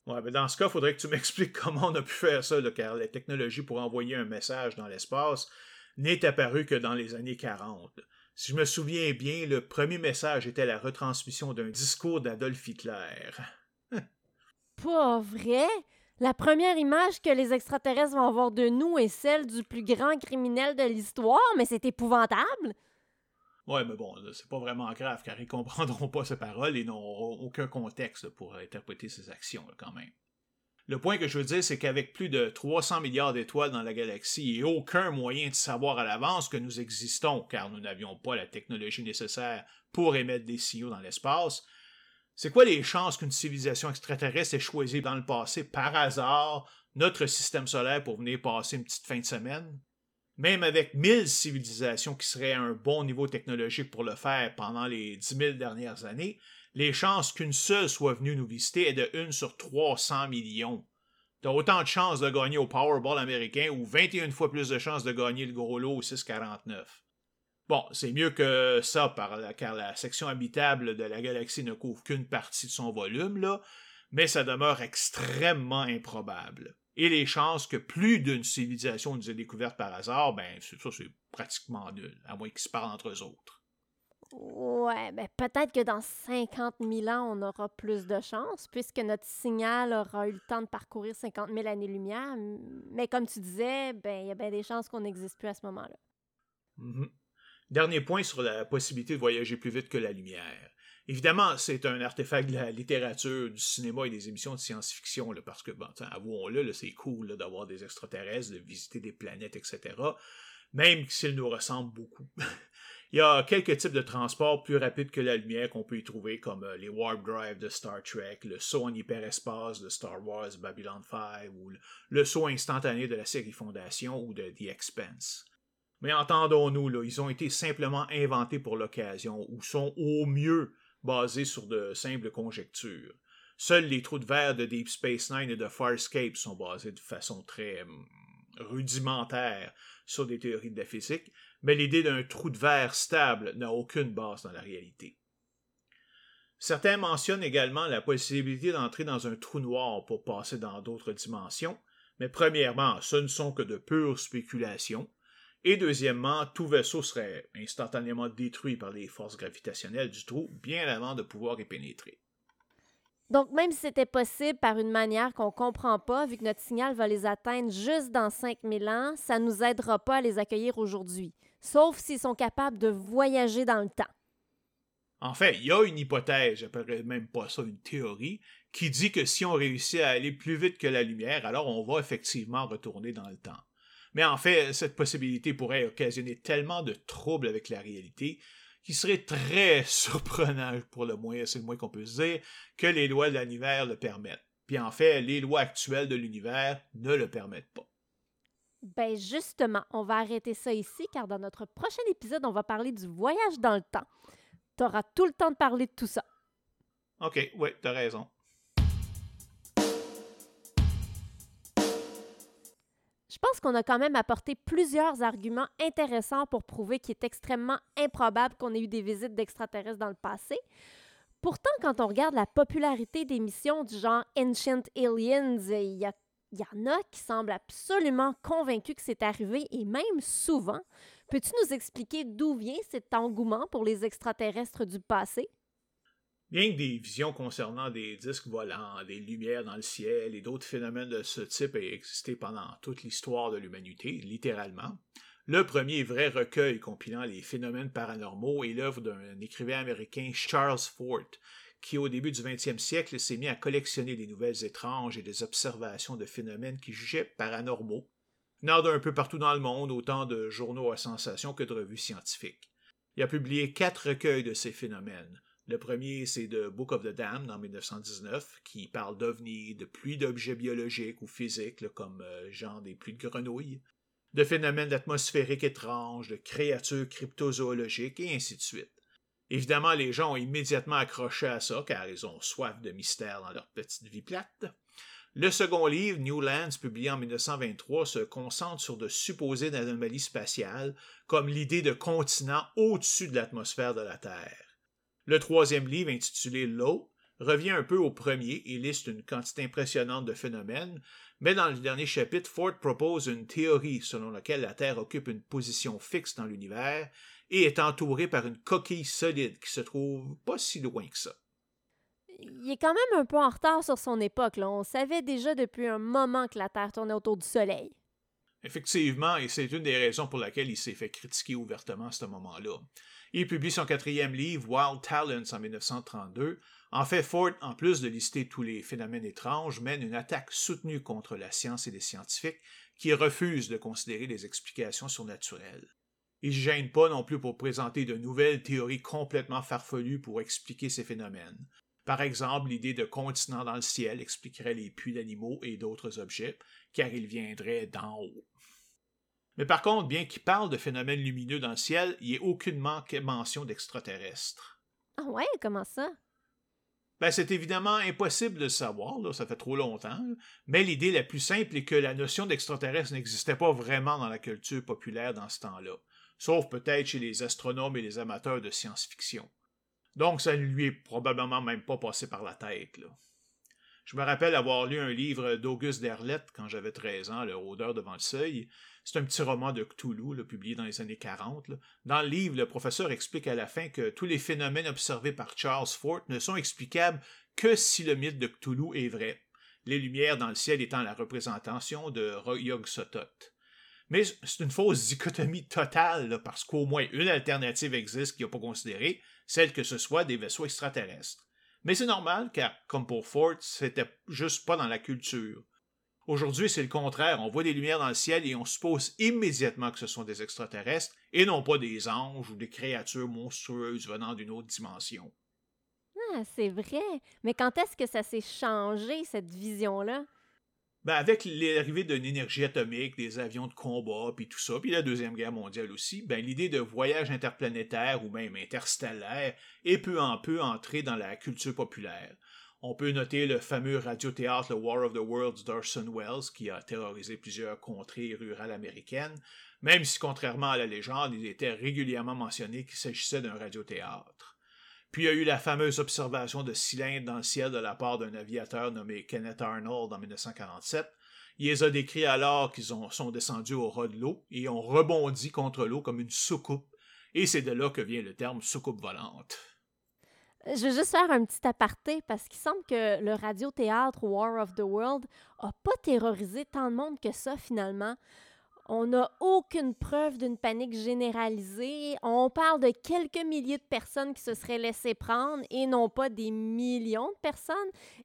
Ouais, mais dans ce cas, il faudrait que tu m'expliques comment on a pu faire ça, car la technologie pour envoyer un message dans l'espace n'est apparue que dans les années 40. Si je me souviens bien, le premier message était la retransmission d'un discours d'Adolf Hitler. Pas vrai? La première image que les extraterrestres vont avoir de nous est celle du plus grand criminel de l'histoire, mais c'est épouvantable. Ouais, mais bon, c'est pas vraiment grave, car ils comprendront pas ces paroles et n'auront aucun contexte pour interpréter ces actions, quand même. Le point que je veux dire, c'est qu'avec plus de 300 milliards d'étoiles dans la galaxie et aucun moyen de savoir à l'avance que nous existons, car nous n'avions pas la technologie nécessaire pour émettre des signaux dans l'espace, c'est quoi les chances qu'une civilisation extraterrestre ait choisi dans le passé par hasard notre système solaire pour venir passer une petite fin de semaine? Même avec 1000 civilisations qui seraient à un bon niveau technologique pour le faire pendant les 10 000 dernières années, les chances qu'une seule soit venue nous visiter est de 1 sur 300 millions. T'as autant de chances de gagner au Powerball américain ou 21 fois plus de chances de gagner le gros lot au 649. Bon, c'est mieux que ça, car la section habitable de la galaxie ne couvre qu'une partie de son volume, là, mais ça demeure extrêmement improbable. Et les chances que plus d'une civilisation nous ait découverte par hasard, ben, ça, c'est pratiquement nul, à moins qu'ils se parlent entre eux autres. Ouais, ben peut-être que dans 50 000 ans, on aura plus de chances, puisque notre signal aura eu le temps de parcourir 50 000 années-lumière. Mais comme tu disais, ben il y a bien des chances qu'on n'existe plus à ce moment-là. Mm-hmm. Dernier point sur la possibilité de voyager plus vite que la lumière. Évidemment, c'est un artefact de la littérature, du cinéma et des émissions de science-fiction, parce que, bon, avouons-le, c'est cool d'avoir des extraterrestres, de visiter des planètes, etc., même s'ils nous ressemblent beaucoup. Il y a quelques types de transports plus rapides que la lumière qu'on peut y trouver, comme euh, les Warp Drive de Star Trek, le saut en hyperespace de Star Wars Babylon 5, ou le saut instantané de la série Fondation ou de The Expense. Mais entendons-nous, ils ont été simplement inventés pour l'occasion, ou sont au mieux basés sur de simples conjectures. Seuls les trous de verre de Deep Space Nine et de Farscape sont basés de façon très hum, rudimentaire sur des théories de la physique, mais l'idée d'un trou de verre stable n'a aucune base dans la réalité. Certains mentionnent également la possibilité d'entrer dans un trou noir pour passer dans d'autres dimensions, mais premièrement, ce ne sont que de pures spéculations, et deuxièmement, tout vaisseau serait instantanément détruit par les forces gravitationnelles du trou bien avant de pouvoir y pénétrer. Donc, même si c'était possible par une manière qu'on ne comprend pas, vu que notre signal va les atteindre juste dans 5000 ans, ça ne nous aidera pas à les accueillir aujourd'hui, sauf s'ils sont capables de voyager dans le temps. En fait, il y a une hypothèse, j'appellerais même pas ça une théorie, qui dit que si on réussit à aller plus vite que la lumière, alors on va effectivement retourner dans le temps. Mais en fait, cette possibilité pourrait occasionner tellement de troubles avec la réalité qu'il serait très surprenant, pour le moins, c'est le moins qu'on peut se dire, que les lois de l'univers le permettent. Puis en fait, les lois actuelles de l'univers ne le permettent pas. Ben justement, on va arrêter ça ici car dans notre prochain épisode, on va parler du voyage dans le temps. Tu auras tout le temps de parler de tout ça. OK, oui, t'as raison. Je pense qu'on a quand même apporté plusieurs arguments intéressants pour prouver qu'il est extrêmement improbable qu'on ait eu des visites d'extraterrestres dans le passé. Pourtant, quand on regarde la popularité des missions du genre Ancient Aliens, il y, en a qui semblent absolument convaincus que c'est arrivé et même souvent. Peux-tu nous expliquer d'où vient cet engouement pour les extraterrestres du passé? Bien que des visions concernant des disques volants, des lumières dans le ciel et d'autres phénomènes de ce type aient existé pendant toute l'histoire de l'humanité, littéralement, le premier vrai recueil compilant les phénomènes paranormaux est l'œuvre d'un écrivain américain Charles Fort, qui au début du 20e siècle s'est mis à collectionner des nouvelles étranges et des observations de phénomènes qu'il jugeait paranormaux, venant d'un peu partout dans le monde, autant de journaux à sensation que de revues scientifiques. Il a publié quatre recueils de ces phénomènes, le premier, c'est The Book of the Damned en 1919, qui parle d'ovnis, de pluies d'objets biologiques ou physiques, comme euh, genre des pluies de grenouilles, de phénomènes atmosphériques étranges, de créatures cryptozoologiques, et ainsi de suite. Évidemment, les gens ont immédiatement accroché à ça, car ils ont soif de mystère dans leur petite vie plate. Le second livre, New Lands, publié en 1923, se concentre sur de supposées anomalies spatiales, comme l'idée de continents au-dessus de l'atmosphère de la Terre. Le troisième livre, intitulé L'eau, revient un peu au premier et liste une quantité impressionnante de phénomènes, mais dans le dernier chapitre, Ford propose une théorie selon laquelle la Terre occupe une position fixe dans l'univers et est entourée par une coquille solide qui se trouve pas si loin que ça. Il est quand même un peu en retard sur son époque. On savait déjà depuis un moment que la Terre tournait autour du Soleil. Effectivement, et c'est une des raisons pour laquelle il s'est fait critiquer ouvertement à ce moment-là. Il publie son quatrième livre, Wild Talents, en 1932. En fait, Ford, en plus de lister tous les phénomènes étranges, mène une attaque soutenue contre la science et les scientifiques qui refusent de considérer les explications surnaturelles. Il ne gêne pas non plus pour présenter de nouvelles théories complètement farfelues pour expliquer ces phénomènes. Par exemple, l'idée de continents dans le ciel expliquerait les puits d'animaux et d'autres objets, car ils viendraient d'en haut. Mais par contre, bien qu'il parle de phénomènes lumineux dans le ciel, il n'y a aucune mention d'extraterrestres. Ah ouais, comment ça? Ben, c'est évidemment impossible de le savoir, là, ça fait trop longtemps, mais l'idée la plus simple est que la notion d'extraterrestre n'existait pas vraiment dans la culture populaire dans ce temps-là, sauf peut-être chez les astronomes et les amateurs de science-fiction. Donc ça ne lui est probablement même pas passé par la tête. Là. Je me rappelle avoir lu un livre d'Auguste Derlette quand j'avais 13 ans, Le Rôdeur devant le seuil. C'est un petit roman de Cthulhu, publié dans les années 40. Dans le livre, le professeur explique à la fin que tous les phénomènes observés par Charles Fort ne sont explicables que si le mythe de Cthulhu est vrai, les lumières dans le ciel étant la représentation de Yog Sothoth. Mais c'est une fausse dichotomie totale, parce qu'au moins une alternative existe qu'il n'a pas considérée, celle que ce soit des vaisseaux extraterrestres. Mais c'est normal, car, comme pour Ford, c'était juste pas dans la culture. Aujourd'hui, c'est le contraire. On voit des lumières dans le ciel et on suppose immédiatement que ce sont des extraterrestres et non pas des anges ou des créatures monstrueuses venant d'une autre dimension. Ah, c'est vrai. Mais quand est-ce que ça s'est changé, cette vision-là? Ben avec l'arrivée d'une énergie atomique, des avions de combat, puis tout ça, puis la Deuxième Guerre mondiale aussi, ben l'idée de voyage interplanétaire ou même interstellaire est peu en peu entrée dans la culture populaire. On peut noter le fameux radiothéâtre The War of the Worlds d'Orson Welles, qui a terrorisé plusieurs contrées rurales américaines, même si, contrairement à la légende, il était régulièrement mentionné qu'il s'agissait d'un radiothéâtre. Puis il y a eu la fameuse observation de cylindres dans le ciel de la part d'un aviateur nommé Kenneth Arnold en 1947. Il les a décrits alors qu'ils sont descendus au ras de l'eau et ont rebondi contre l'eau comme une soucoupe, et c'est de là que vient le terme soucoupe volante. Je veux juste faire un petit aparté parce qu'il semble que le radiothéâtre War of the World a pas terrorisé tant de monde que ça finalement. On n'a aucune preuve d'une panique généralisée. On parle de quelques milliers de personnes qui se seraient laissées prendre et non pas des millions de personnes.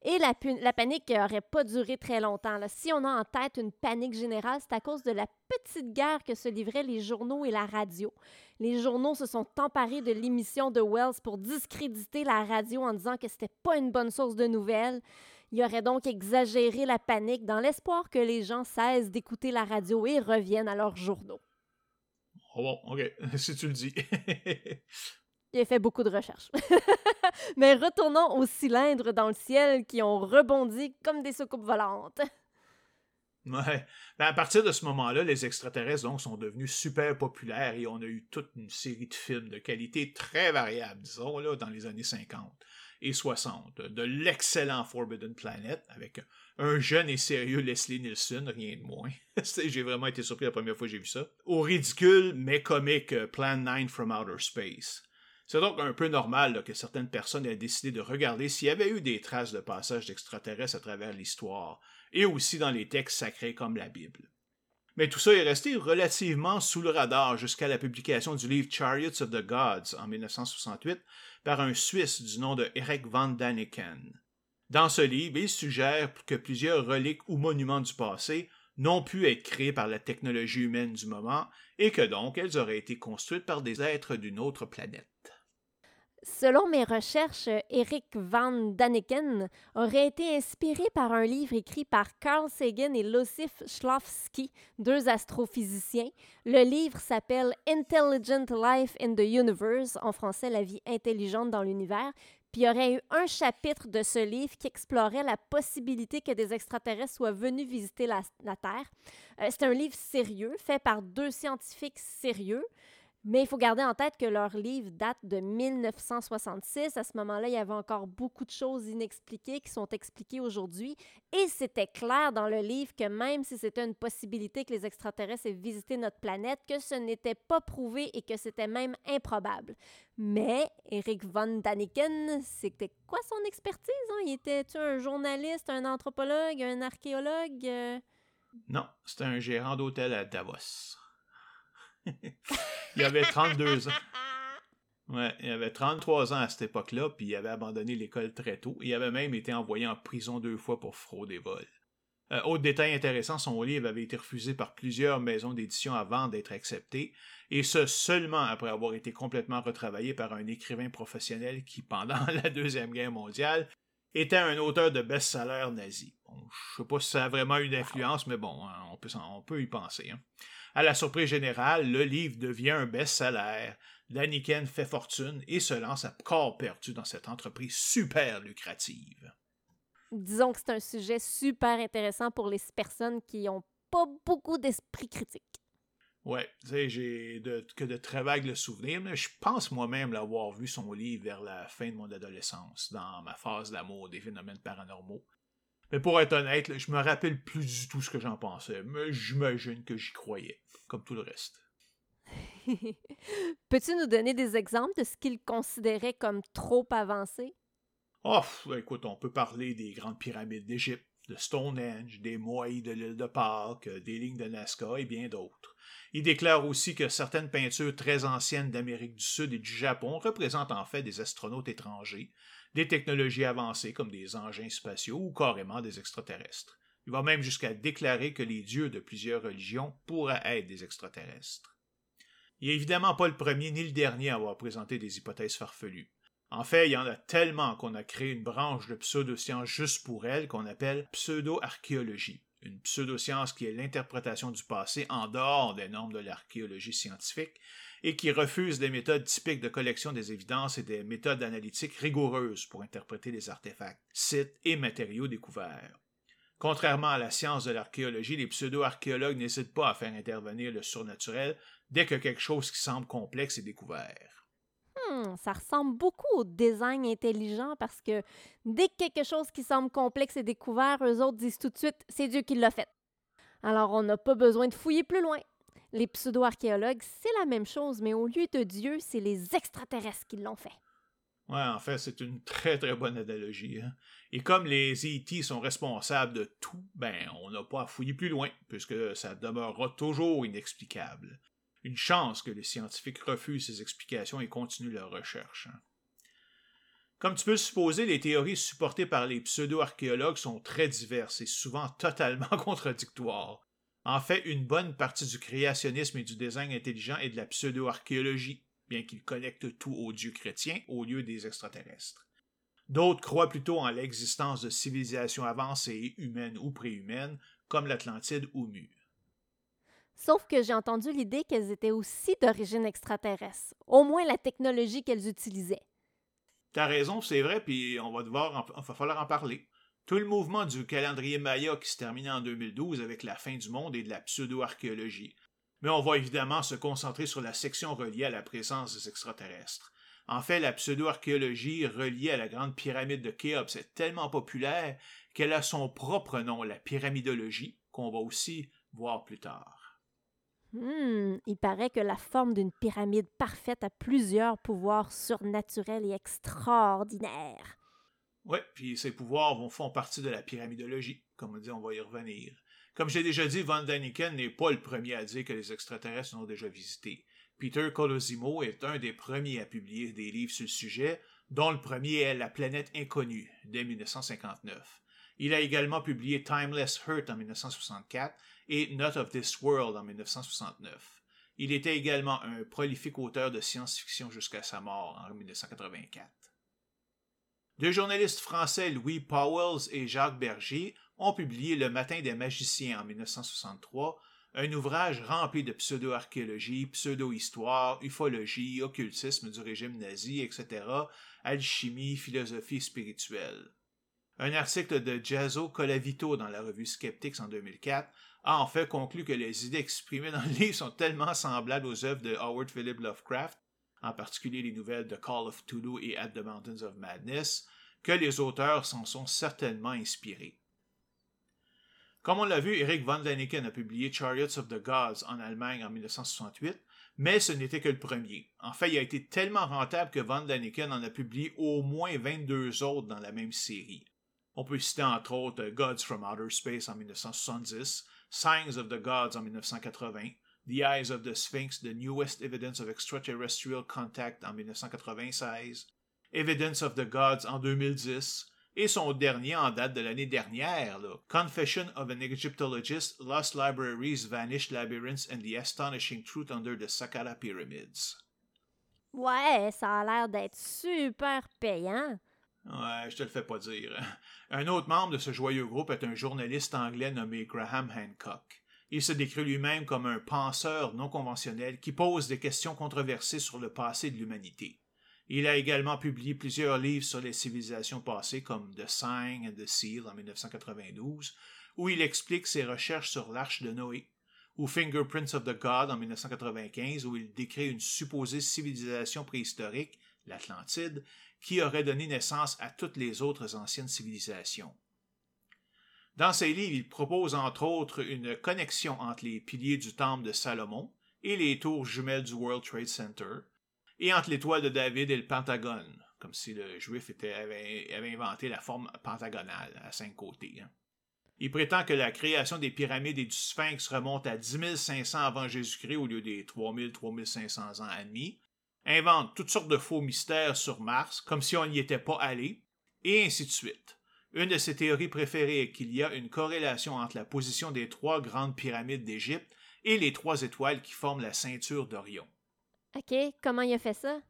Et la, panique n'aurait pas duré très longtemps. Si on a en tête une panique générale, c'est à cause de la petite guerre que se livraient les journaux et la radio. Les journaux se sont emparés de l'émission de Wells pour discréditer la radio en disant que c'était pas une bonne source de nouvelles. Il aurait donc exagéré la panique dans l'espoir que les gens cessent d'écouter la radio et reviennent à leurs journaux. Oh bon, ok, si tu le dis. Il a fait beaucoup de recherches. Mais retournons aux cylindres dans le ciel qui ont rebondi comme des soucoupes volantes. Ouais. Ben à partir de ce moment-là, les extraterrestres donc, sont devenus super populaires et on a eu toute une série de films de qualité très variable, disons, là, dans les années 50 et 60. De l'excellent Forbidden Planet avec un jeune et sérieux Leslie Nielsen, rien de moins. j'ai vraiment été surpris la première fois que j'ai vu ça. Au ridicule mais comique euh, Plan 9 from Outer Space. C'est donc un peu normal que certaines personnes aient décidé de regarder s'il y avait eu des traces de passage d'extraterrestres à travers l'histoire, et aussi dans les textes sacrés comme la Bible. Mais tout ça est resté relativement sous le radar jusqu'à la publication du livre Chariots of the Gods en 1968 par un Suisse du nom de Eric van Daniken. Dans ce livre, il suggère que plusieurs reliques ou monuments du passé n'ont pu être créés par la technologie humaine du moment et que donc elles auraient été construites par des êtres d'une autre planète. Selon mes recherches, Eric Van Daniken aurait été inspiré par un livre écrit par Carl Sagan et Losif Shklovsky, deux astrophysiciens. Le livre s'appelle Intelligent Life in the Universe, en français La vie intelligente dans l'univers. Puis il y aurait eu un chapitre de ce livre qui explorait la possibilité que des extraterrestres soient venus visiter la, Terre. Euh, c'est un livre sérieux, fait par deux scientifiques sérieux. Mais il faut garder en tête que leur livre date de 1966. À ce moment-là, il y avait encore beaucoup de choses inexpliquées qui sont expliquées aujourd'hui. Et c'était clair dans le livre que même si c'était une possibilité que les extraterrestres aient visité notre planète, que ce n'était pas prouvé et que c'était même improbable. Mais Eric von Daniken, c'était quoi son expertise? Hein? Il était-tu un journaliste, un anthropologue, un archéologue? Euh? Non, c'était un gérant d'hôtel à Davos il avait 32 ans. Ouais, il avait 33 ans à cette époque-là, puis il avait abandonné l'école très tôt. Il avait même été envoyé en prison deux fois pour fraude et vol. Euh, autre détail intéressant, son livre avait été refusé par plusieurs maisons d'édition avant d'être accepté, et ce seulement après avoir été complètement retravaillé par un écrivain professionnel qui, pendant la Deuxième Guerre mondiale, était un auteur de best-seller nazi. Je je sais pas si ça a vraiment eu d'influence, mais bon, hein, on peut, on peut y penser. Hein. À la surprise générale, le livre devient un best-seller. Daniken fait fortune et se lance à corps perdu dans cette entreprise super lucrative. Disons que c'est un sujet super intéressant pour les personnes qui n'ont pas beaucoup d'esprit critique. Ouais, tu sais, j'ai que de très vagues souvenirs, mais je pense moi-même l'avoir vu son livre vers la fin de mon adolescence, dans ma phase d'amour des phénomènes paranormaux. Mais pour être honnête, je me rappelle plus du tout ce que j'en pensais, mais j'imagine que j'y croyais, comme tout le reste. Peux-tu nous donner des exemples de ce qu'il considérait comme trop avancé? Oh, écoute, on peut parler des grandes pyramides d'Égypte, de Stonehenge, des moailles de l'île de Pâques, des lignes de Nazca et bien d'autres. Il déclare aussi que certaines peintures très anciennes d'Amérique du Sud et du Japon représentent en fait des astronautes étrangers, des technologies avancées comme des engins spatiaux ou carrément des extraterrestres. Il va même jusqu'à déclarer que les dieux de plusieurs religions pourraient être des extraterrestres. Il n'est évidemment pas le premier ni le dernier à avoir présenté des hypothèses farfelues. En fait, il y en a tellement qu'on a créé une branche de pseudosciences juste pour elle qu'on appelle pseudo-archéologie. Une pseudoscience qui est l'interprétation du passé en dehors des normes de l'archéologie scientifique et qui refuse des méthodes typiques de collection des évidences et des méthodes analytiques rigoureuses pour interpréter les artefacts, sites et matériaux découverts. Contrairement à la science de l'archéologie, les pseudo-archéologues n'hésitent pas à faire intervenir le surnaturel dès que quelque chose qui semble complexe est découvert. Hmm, ça ressemble beaucoup au design intelligent parce que dès que quelque chose qui semble complexe est découvert, eux autres disent tout de suite c'est Dieu qui l'a fait. Alors on n'a pas besoin de fouiller plus loin. Les pseudo-archéologues, c'est la même chose, mais au lieu de Dieu, c'est les extraterrestres qui l'ont fait. Ouais, en fait, c'est une très très bonne analogie. Hein. Et comme les E.T. sont responsables de tout, ben, on n'a pas à fouiller plus loin, puisque ça demeurera toujours inexplicable. Une chance que les scientifiques refusent ces explications et continuent leur recherche. Hein. Comme tu peux supposer, les théories supportées par les pseudo-archéologues sont très diverses et souvent totalement contradictoires. En fait, une bonne partie du créationnisme et du design intelligent est de la pseudo-archéologie, bien qu'il connecte tout aux dieux chrétiens au lieu des extraterrestres. D'autres croient plutôt en l'existence de civilisations avancées, humaines ou préhumaines, comme l'Atlantide ou Mu. Sauf que j'ai entendu l'idée qu'elles étaient aussi d'origine extraterrestre, au moins la technologie qu'elles utilisaient. T'as raison, c'est vrai, puis on va devoir, va falloir en parler. Tout le mouvement du calendrier Maya qui se terminait en 2012 avec la fin du monde et de la pseudo-archéologie. Mais on va évidemment se concentrer sur la section reliée à la présence des extraterrestres. En fait, la pseudo-archéologie reliée à la grande pyramide de Khéops est tellement populaire qu'elle a son propre nom, la pyramidologie, qu'on va aussi voir plus tard. Hmm, il paraît que la forme d'une pyramide parfaite a plusieurs pouvoirs surnaturels et extraordinaires. Oui, puis ces pouvoirs vont font partie de la pyramidologie. Comme on dit, on va y revenir. Comme j'ai déjà dit, Van Daniken n'est pas le premier à dire que les extraterrestres ont déjà visité. Peter Colosimo est un des premiers à publier des livres sur le sujet, dont le premier est La planète inconnue, dès 1959. Il a également publié Timeless Hurt en 1964 et Not of This World en 1969. Il était également un prolifique auteur de science-fiction jusqu'à sa mort en 1984. Deux journalistes français, Louis Powells et Jacques Berger, ont publié Le Matin des magiciens en 1963, un ouvrage rempli de pseudo-archéologie, pseudo-histoire, ufologie, occultisme du régime nazi, etc., alchimie, philosophie spirituelle. Un article de Jazzo Colavito dans la revue Skeptics en 2004 a en fait conclu que les idées exprimées dans le livre sont tellement semblables aux œuvres de Howard Philip Lovecraft, en particulier les nouvelles de Call of Toulouse et At the Mountains of Madness, que les auteurs s'en sont certainement inspirés. Comme on l'a vu, Eric von Däniken a publié Chariots of the Gods en Allemagne en 1968, mais ce n'était que le premier. En fait, il a été tellement rentable que von Däniken en a publié au moins 22 autres dans la même série. On peut citer entre autres Gods from Outer Space en 1970, Signs of the Gods en 1980, The Eyes of the Sphinx, The Newest Evidence of Extraterrestrial Contact en 1996, Evidence of the Gods en 2010, et son dernier en date de l'année dernière, Confession of an Egyptologist, Lost Libraries, Vanished Labyrinths and the Astonishing Truth Under the Saqqara Pyramids. Ouais, ça a l'air d'être super payant. Ouais, je te le fais pas dire. Un autre membre de ce joyeux groupe est un journaliste anglais nommé Graham Hancock. Il se décrit lui-même comme un penseur non conventionnel qui pose des questions controversées sur le passé de l'humanité. Il a également publié plusieurs livres sur les civilisations passées comme The Sign and the Seal en 1992, où il explique ses recherches sur l'arche de Noé, ou Fingerprints of the God en 1995, où il décrit une supposée civilisation préhistorique, l'Atlantide, qui aurait donné naissance à toutes les autres anciennes civilisations. Dans ses livres, il propose entre autres une connexion entre les piliers du temple de Salomon et les tours jumelles du World Trade Center, et entre l'étoile de David et le Pentagone, comme si le juif avait, inventé la forme pentagonale à cinq côtés. Hein. Il prétend que la création des pyramides et du sphinx remonte à 10 500 avant Jésus-Christ au lieu des 3000-3500 ans admis, invente toutes sortes de faux mystères sur Mars, comme si on n'y était pas allé, et ainsi de suite. Une de ses théories préférées est qu'il y a une corrélation entre la position des trois grandes pyramides d'Égypte et les trois étoiles qui forment la ceinture d'Orion. OK, comment il a fait ça?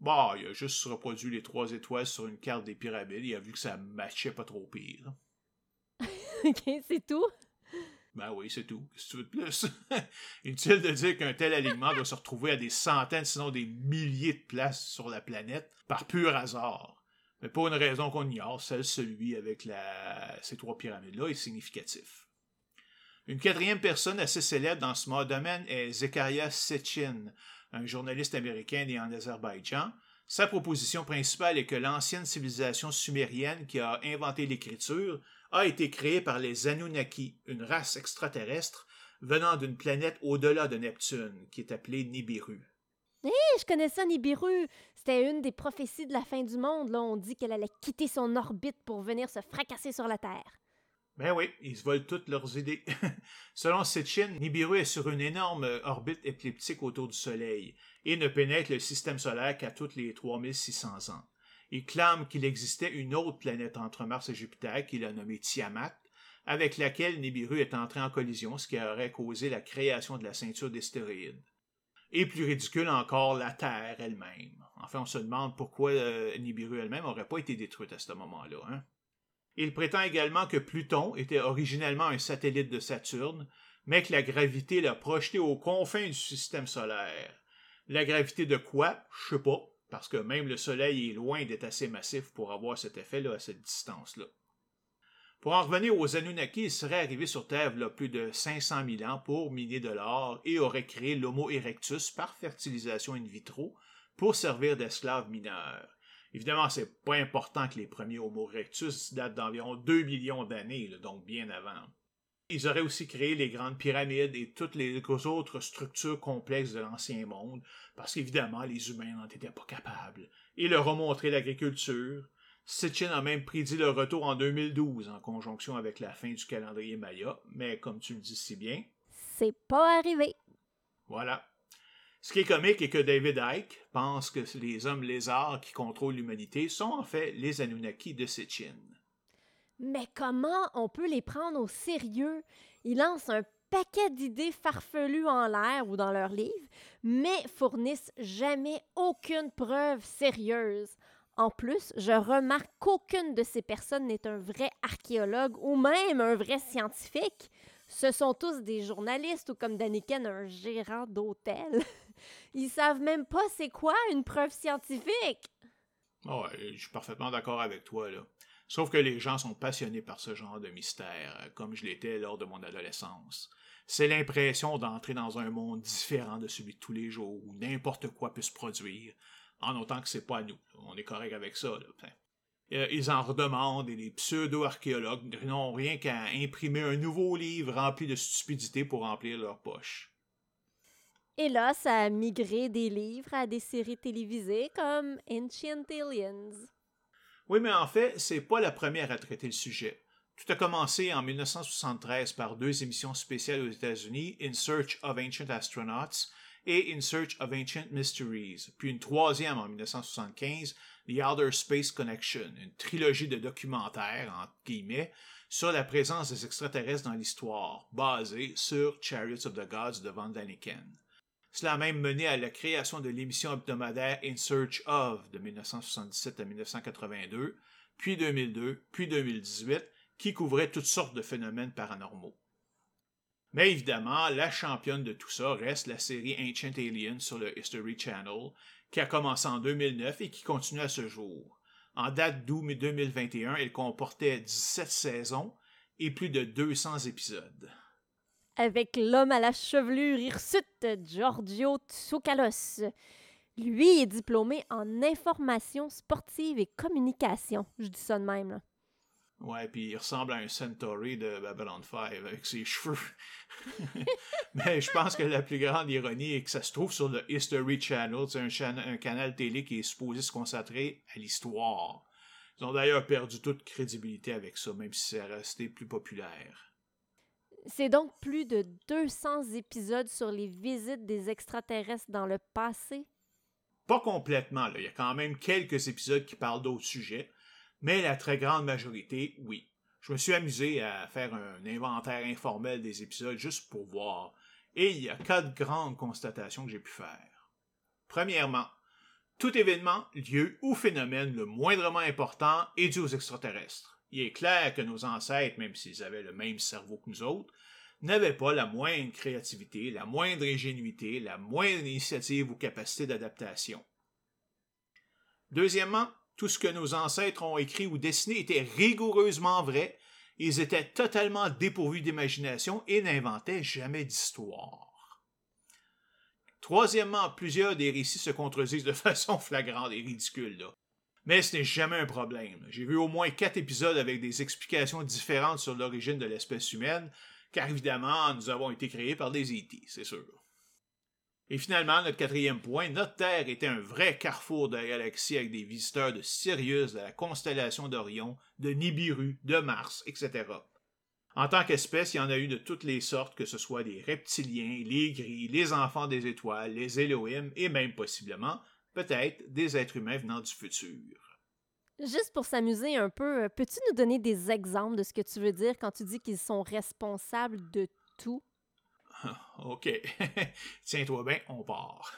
Bah, il a juste reproduit les trois étoiles sur une carte des pyramides. Il a vu que ça matchait pas trop pire. OK, c'est tout? Ben oui, c'est tout. Qu'est-ce que tu veux de plus? Inutile de dire qu'un tel alignement doit se retrouver à des centaines, sinon des milliers de places sur la planète par pur hasard. Mais pour une raison qu'on ignore, celle celui avec la... ces trois pyramides-là est significatif. Une quatrième personne assez célèbre dans ce domaine est Zechariah Sitchin, un journaliste américain né en Azerbaïdjan. Sa proposition principale est que l'ancienne civilisation sumérienne qui a inventé l'écriture a été créée par les Anunnaki, une race extraterrestre venant d'une planète au-delà de Neptune, qui est appelée Nibiru. Hé, je connais ça, Nibiru. C'était une des prophéties de la fin du monde. Là, on dit qu'elle allait quitter son orbite pour venir se fracasser sur la Terre. Ben oui, ils se volent toutes leurs idées. Selon Sitchin, Nibiru est sur une énorme orbite écliptique autour du Soleil et ne pénètre le système solaire qu'à toutes les 3600 ans. Il clame qu'il existait une autre planète entre Mars et Jupiter qu'il a nommée Tiamat, avec laquelle Nibiru est entré en collision, ce qui aurait causé la création de la ceinture d'astéroïdes. Et plus ridicule encore, la Terre elle-même. Enfin, on se demande pourquoi euh, Nibiru elle-même n'aurait pas été détruite à ce moment-là. Hein? Il prétend également que Pluton était originellement un satellite de Saturne, mais que la gravité l'a projeté aux confins du système solaire. La gravité de quoi? Je sais pas, parce que même le Soleil est loin d'être assez massif pour avoir cet effet-là à cette distance-là. Pour en revenir aux Anunnaki, ils seraient arrivés sur Terre plus de 500 000 ans pour miner de l'or et auraient créé l'Homo erectus par fertilisation in vitro pour servir d'esclaves mineurs. Évidemment, c'est pas important que les premiers Homo erectus datent d'environ 2 millions d'années, donc bien avant. Ils auraient aussi créé les grandes pyramides et toutes les autres structures complexes de l'ancien monde, parce qu'évidemment, les humains n'en étaient pas capables. Ils leur ont montré l'agriculture. Sitchin a même prédit leur retour en 2012, en conjonction avec la fin du calendrier Maya, mais comme tu le dis si bien, c'est pas arrivé. Voilà. Ce qui est comique est que David Icke pense que les hommes lézards qui contrôlent l'humanité sont en fait les Anunnaki de Sitchin. Mais comment on peut les prendre au sérieux? Ils lancent un paquet d'idées farfelues en l'air ou dans leurs livres, mais fournissent jamais aucune preuve sérieuse. En plus, je remarque qu'aucune de ces personnes n'est un vrai archéologue ou même un vrai scientifique. Ce sont tous des journalistes ou comme Daniken, un gérant d'hôtel. Ils savent même pas c'est quoi une preuve scientifique. Ouais, je suis parfaitement d'accord avec toi, là. Sauf que les gens sont passionnés par ce genre de mystère, euh, comme je l'étais lors de mon adolescence. C'est l'impression d'entrer dans un monde différent de celui de tous les jours, où n'importe quoi peut se produire, en autant que c'est pas nous. On est correct avec ça. Euh, ils en redemandent et les pseudo-archéologues n'ont rien qu'à imprimer un nouveau livre rempli de stupidité pour remplir leur poche. Et là, ça a migré des livres à des séries télévisées comme Ancient Aliens. Oui, mais en fait, c'est pas la première à traiter le sujet. Tout a commencé en 1973 par deux émissions spéciales aux États-Unis, In Search of Ancient Astronauts et In Search of Ancient Mysteries, puis une troisième en 1975, The Outer Space Connection, une trilogie de documentaires, entre guillemets, sur la présence des extraterrestres dans l'histoire, basée sur Chariots of the Gods de Van Daniken. Cela a même mené à la création de l'émission hebdomadaire In Search of de 1977 à 1982, puis 2002, puis 2018, qui couvrait toutes sortes de phénomènes paranormaux. Mais évidemment, la championne de tout ça reste la série Ancient Aliens sur le History Channel, qui a commencé en 2009 et qui continue à ce jour. En date d'août 2021, elle comportait 17 saisons et plus de 200 épisodes avec l'homme à la chevelure hirsute, Giorgio Tsoukalos. Lui est diplômé en information sportive et communication. Je dis ça de même. Ouais, puis il ressemble à un Centauri de Babylon 5 avec ses cheveux. Mais je pense que la plus grande ironie est que ça se trouve sur le History Channel. C'est un, un canal télé qui est supposé se concentrer à l'histoire. Ils ont d'ailleurs perdu toute crédibilité avec ça, même si c'est resté plus populaire. C'est donc plus de 200 épisodes sur les visites des extraterrestres dans le passé? Pas complètement. Il y a quand même quelques épisodes qui parlent d'autres sujets. mais la très grande majorité, oui. Je me suis amusé à faire un inventaire informel des épisodes juste pour voir, et il y a quatre grandes constatations que j'ai pu faire. Premièrement, tout événement, lieu ou phénomène le moindrement important est dû aux extraterrestres. Il est clair que nos ancêtres, même s'ils avaient le même cerveau que nous autres, n'avaient pas la moindre créativité, la moindre ingénuité, la moindre initiative ou capacité d'adaptation. Deuxièmement, tout ce que nos ancêtres ont écrit ou dessiné était rigoureusement vrai, ils étaient totalement dépourvus d'imagination et n'inventaient jamais d'histoire. Troisièmement, plusieurs des récits se contredisent de façon flagrante et ridicule. Mais ce n'est jamais un problème. J'ai vu au moins quatre épisodes avec des explications différentes sur l'origine de l'espèce humaine, car évidemment, nous avons été créés par des E.T., c'est sûr. Et finalement, notre quatrième point, notre Terre était un vrai carrefour de la galaxie avec des visiteurs de Sirius, de la constellation d'Orion, de Nibiru, de Mars, etc. En tant qu'espèce, il y en a eu de toutes les sortes, que ce soit des reptiliens, les gris, les enfants des étoiles, les Elohim et même possiblement, peut-être, des êtres humains venant du futur. Juste pour s'amuser un peu, euh, peux-tu nous donner des exemples de ce que tu veux dire quand tu dis qu'ils sont responsables de tout? OK. Tiens-toi bien, on part.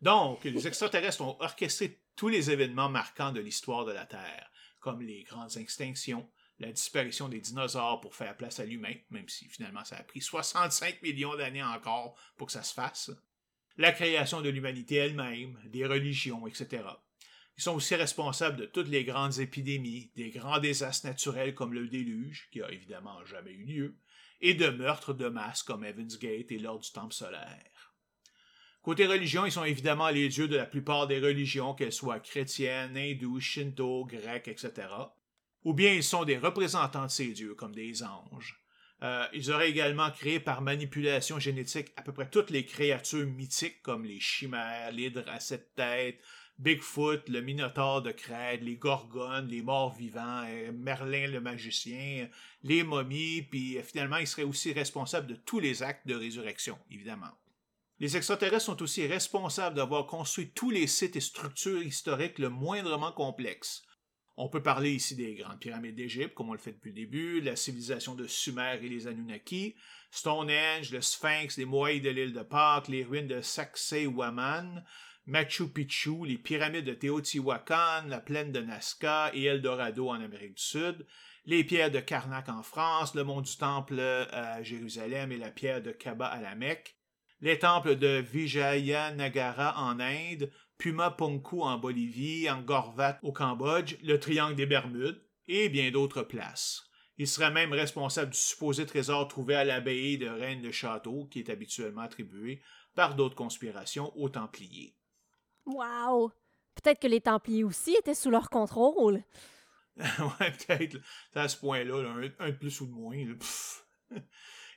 Donc, les extraterrestres ont orchestré tous les événements marquants de l'histoire de la Terre, comme les grandes extinctions, la disparition des dinosaures pour faire place à l'humain, même si finalement ça a pris 65 millions d'années encore pour que ça se fasse, la création de l'humanité elle-même, des religions, etc. Ils sont aussi responsables de toutes les grandes épidémies, des grands désastres naturels comme le déluge, qui a évidemment jamais eu lieu, et de meurtres de masse comme Evans Gate et lors du Temple solaire. Côté religion, ils sont évidemment les dieux de la plupart des religions, qu'elles soient chrétiennes, hindoues, shinto, grecques, etc. Ou bien ils sont des représentants de ces dieux, comme des anges. Euh, ils auraient également créé par manipulation génétique à peu près toutes les créatures mythiques comme les chimères, l'hydre à sept têtes, Bigfoot, le Minotaure de Crète, les Gorgones, les morts vivants, euh, Merlin le magicien, les momies, puis euh, finalement, ils seraient aussi responsables de tous les actes de résurrection, évidemment. Les extraterrestres sont aussi responsables d'avoir construit tous les sites et structures historiques le moindrement complexes. On peut parler ici des grandes pyramides d'Égypte, comme on le fait depuis le début, la civilisation de Sumer et les Anunnaki, Stonehenge, le Sphinx, les Moai de l'île de Pâques, les ruines de Sacsayhuaman, Machu Picchu, les pyramides de Teotihuacan, la plaine de Nazca et Eldorado en Amérique du Sud, les pierres de Karnak en France, le mont du Temple à Jérusalem et la pierre de Kaaba à la Mecque, les temples de Vijayanagara en Inde, Puma Punku en Bolivie, Angkor au Cambodge, le Triangle des Bermudes et bien d'autres places. Il serait même responsable du supposé trésor trouvé à l'abbaye de Reine de Château, qui est habituellement attribué par d'autres conspirations aux Templiers. Wow! Peut-être que les Templiers aussi étaient sous leur contrôle. ouais, peut-être. À ce point-là, un, de plus ou de moins.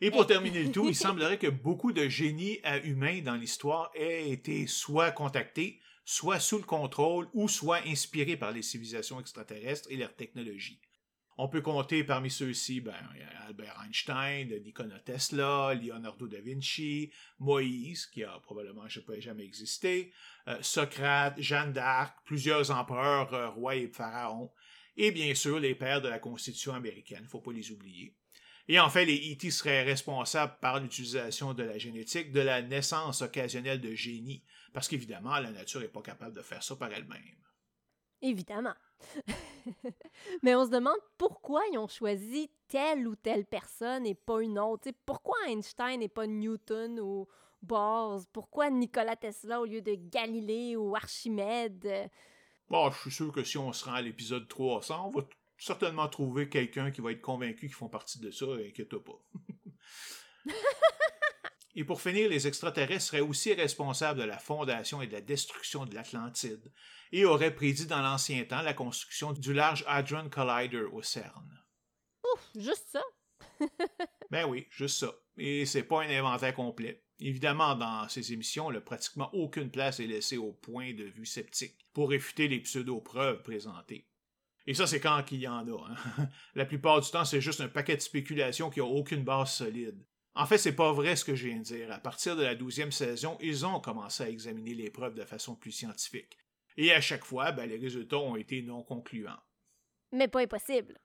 Et pour terminer le tout, il semblerait que beaucoup de génies humains dans l'histoire aient été soit contactés, soit sous le contrôle ou soit inspirés par les civilisations extraterrestres et leur technologie. On peut compter parmi ceux-ci ben, Albert Einstein, Nikola Tesla, Leonardo da Vinci, Moïse, qui a probablement jamais existé, euh, Socrate, Jeanne d'Arc, plusieurs empereurs, euh, rois et pharaons, et bien sûr les pères de la Constitution américaine, faut pas les oublier. Et en fait, les E.T. seraient responsables par l'utilisation de la génétique de la naissance occasionnelle de génies, parce qu'évidemment, la nature n'est pas capable de faire ça par elle-même. Évidemment. Mais on se demande pourquoi ils ont choisi telle ou telle personne et pas une autre. pourquoi Einstein et pas Newton ou Bohr? Pourquoi Nikola Tesla au lieu de Galilée ou Archimède? Bon, je suis sûr que si on se rend à l'épisode 300, on va certainement trouver quelqu'un qui va être convaincu qu'ils font partie de ça, inquiète pas. Et pour finir, les extraterrestres seraient aussi responsables de la fondation et de la destruction de l'Atlantide, et auraient prédit dans l'ancien temps la construction du Large Hadron Collider au CERN. Ouf, juste ça? ben oui, juste ça. Et c'est pas un inventaire complet. Évidemment, dans ces émissions, pratiquement aucune place est laissée au point de vue sceptique pour réfuter les pseudo-preuves présentées. Et ça, c'est quand il y en a. Hein. La plupart du temps, c'est juste un paquet de spéculations qui n'ont aucune base solide. En fait, c'est pas vrai ce que je viens de dire. À partir de la douzième saison, ils ont commencé à examiner les preuves de façon plus scientifique. Et à chaque fois, ben, les résultats ont été non concluants. Mais pas impossible.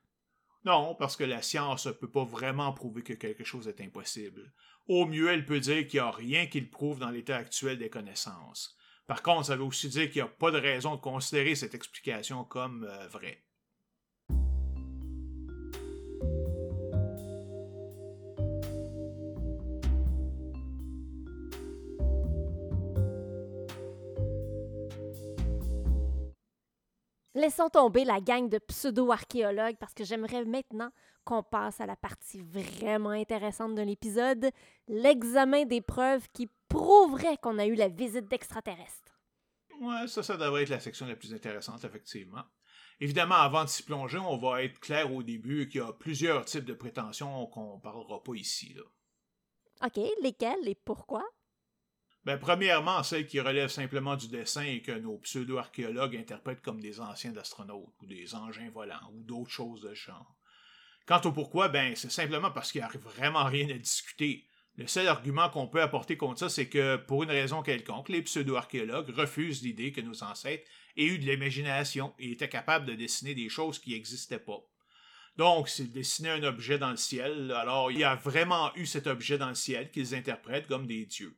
Non, parce que la science ne peut pas vraiment prouver que quelque chose est impossible. Au mieux, elle peut dire qu'il n'y a rien qui le prouve dans l'état actuel des connaissances. Par contre, ça veut aussi dire qu'il n'y a pas de raison de considérer cette explication comme euh, vraie. Laissons tomber la gang de pseudo-archéologues parce que j'aimerais maintenant qu'on passe à la partie vraiment intéressante de l'épisode, l'examen des preuves qui prouveraient qu'on a eu la visite d'extraterrestres. Ouais, ça, ça devrait être la section la plus intéressante, effectivement. Évidemment, avant de s'y plonger, on va être clair au début qu'il y a plusieurs types de prétentions qu'on ne parlera pas ici. Là. OK, lesquelles et pourquoi? Ben, premièrement, celles qui relèvent simplement du dessin et que nos pseudo-archéologues interprètent comme des anciens astronautes ou des engins volants ou d'autres choses de genre. Quant au pourquoi, ben, c'est simplement parce qu'il n'y a vraiment rien à discuter. Le seul argument qu'on peut apporter contre ça, c'est que, pour une raison quelconque, les pseudo-archéologues refusent l'idée que nos ancêtres aient eu de l'imagination et étaient capables de dessiner des choses qui n'existaient pas. Donc, s'ils dessinaient un objet dans le ciel, alors il y a vraiment eu cet objet dans le ciel qu'ils interprètent comme des dieux.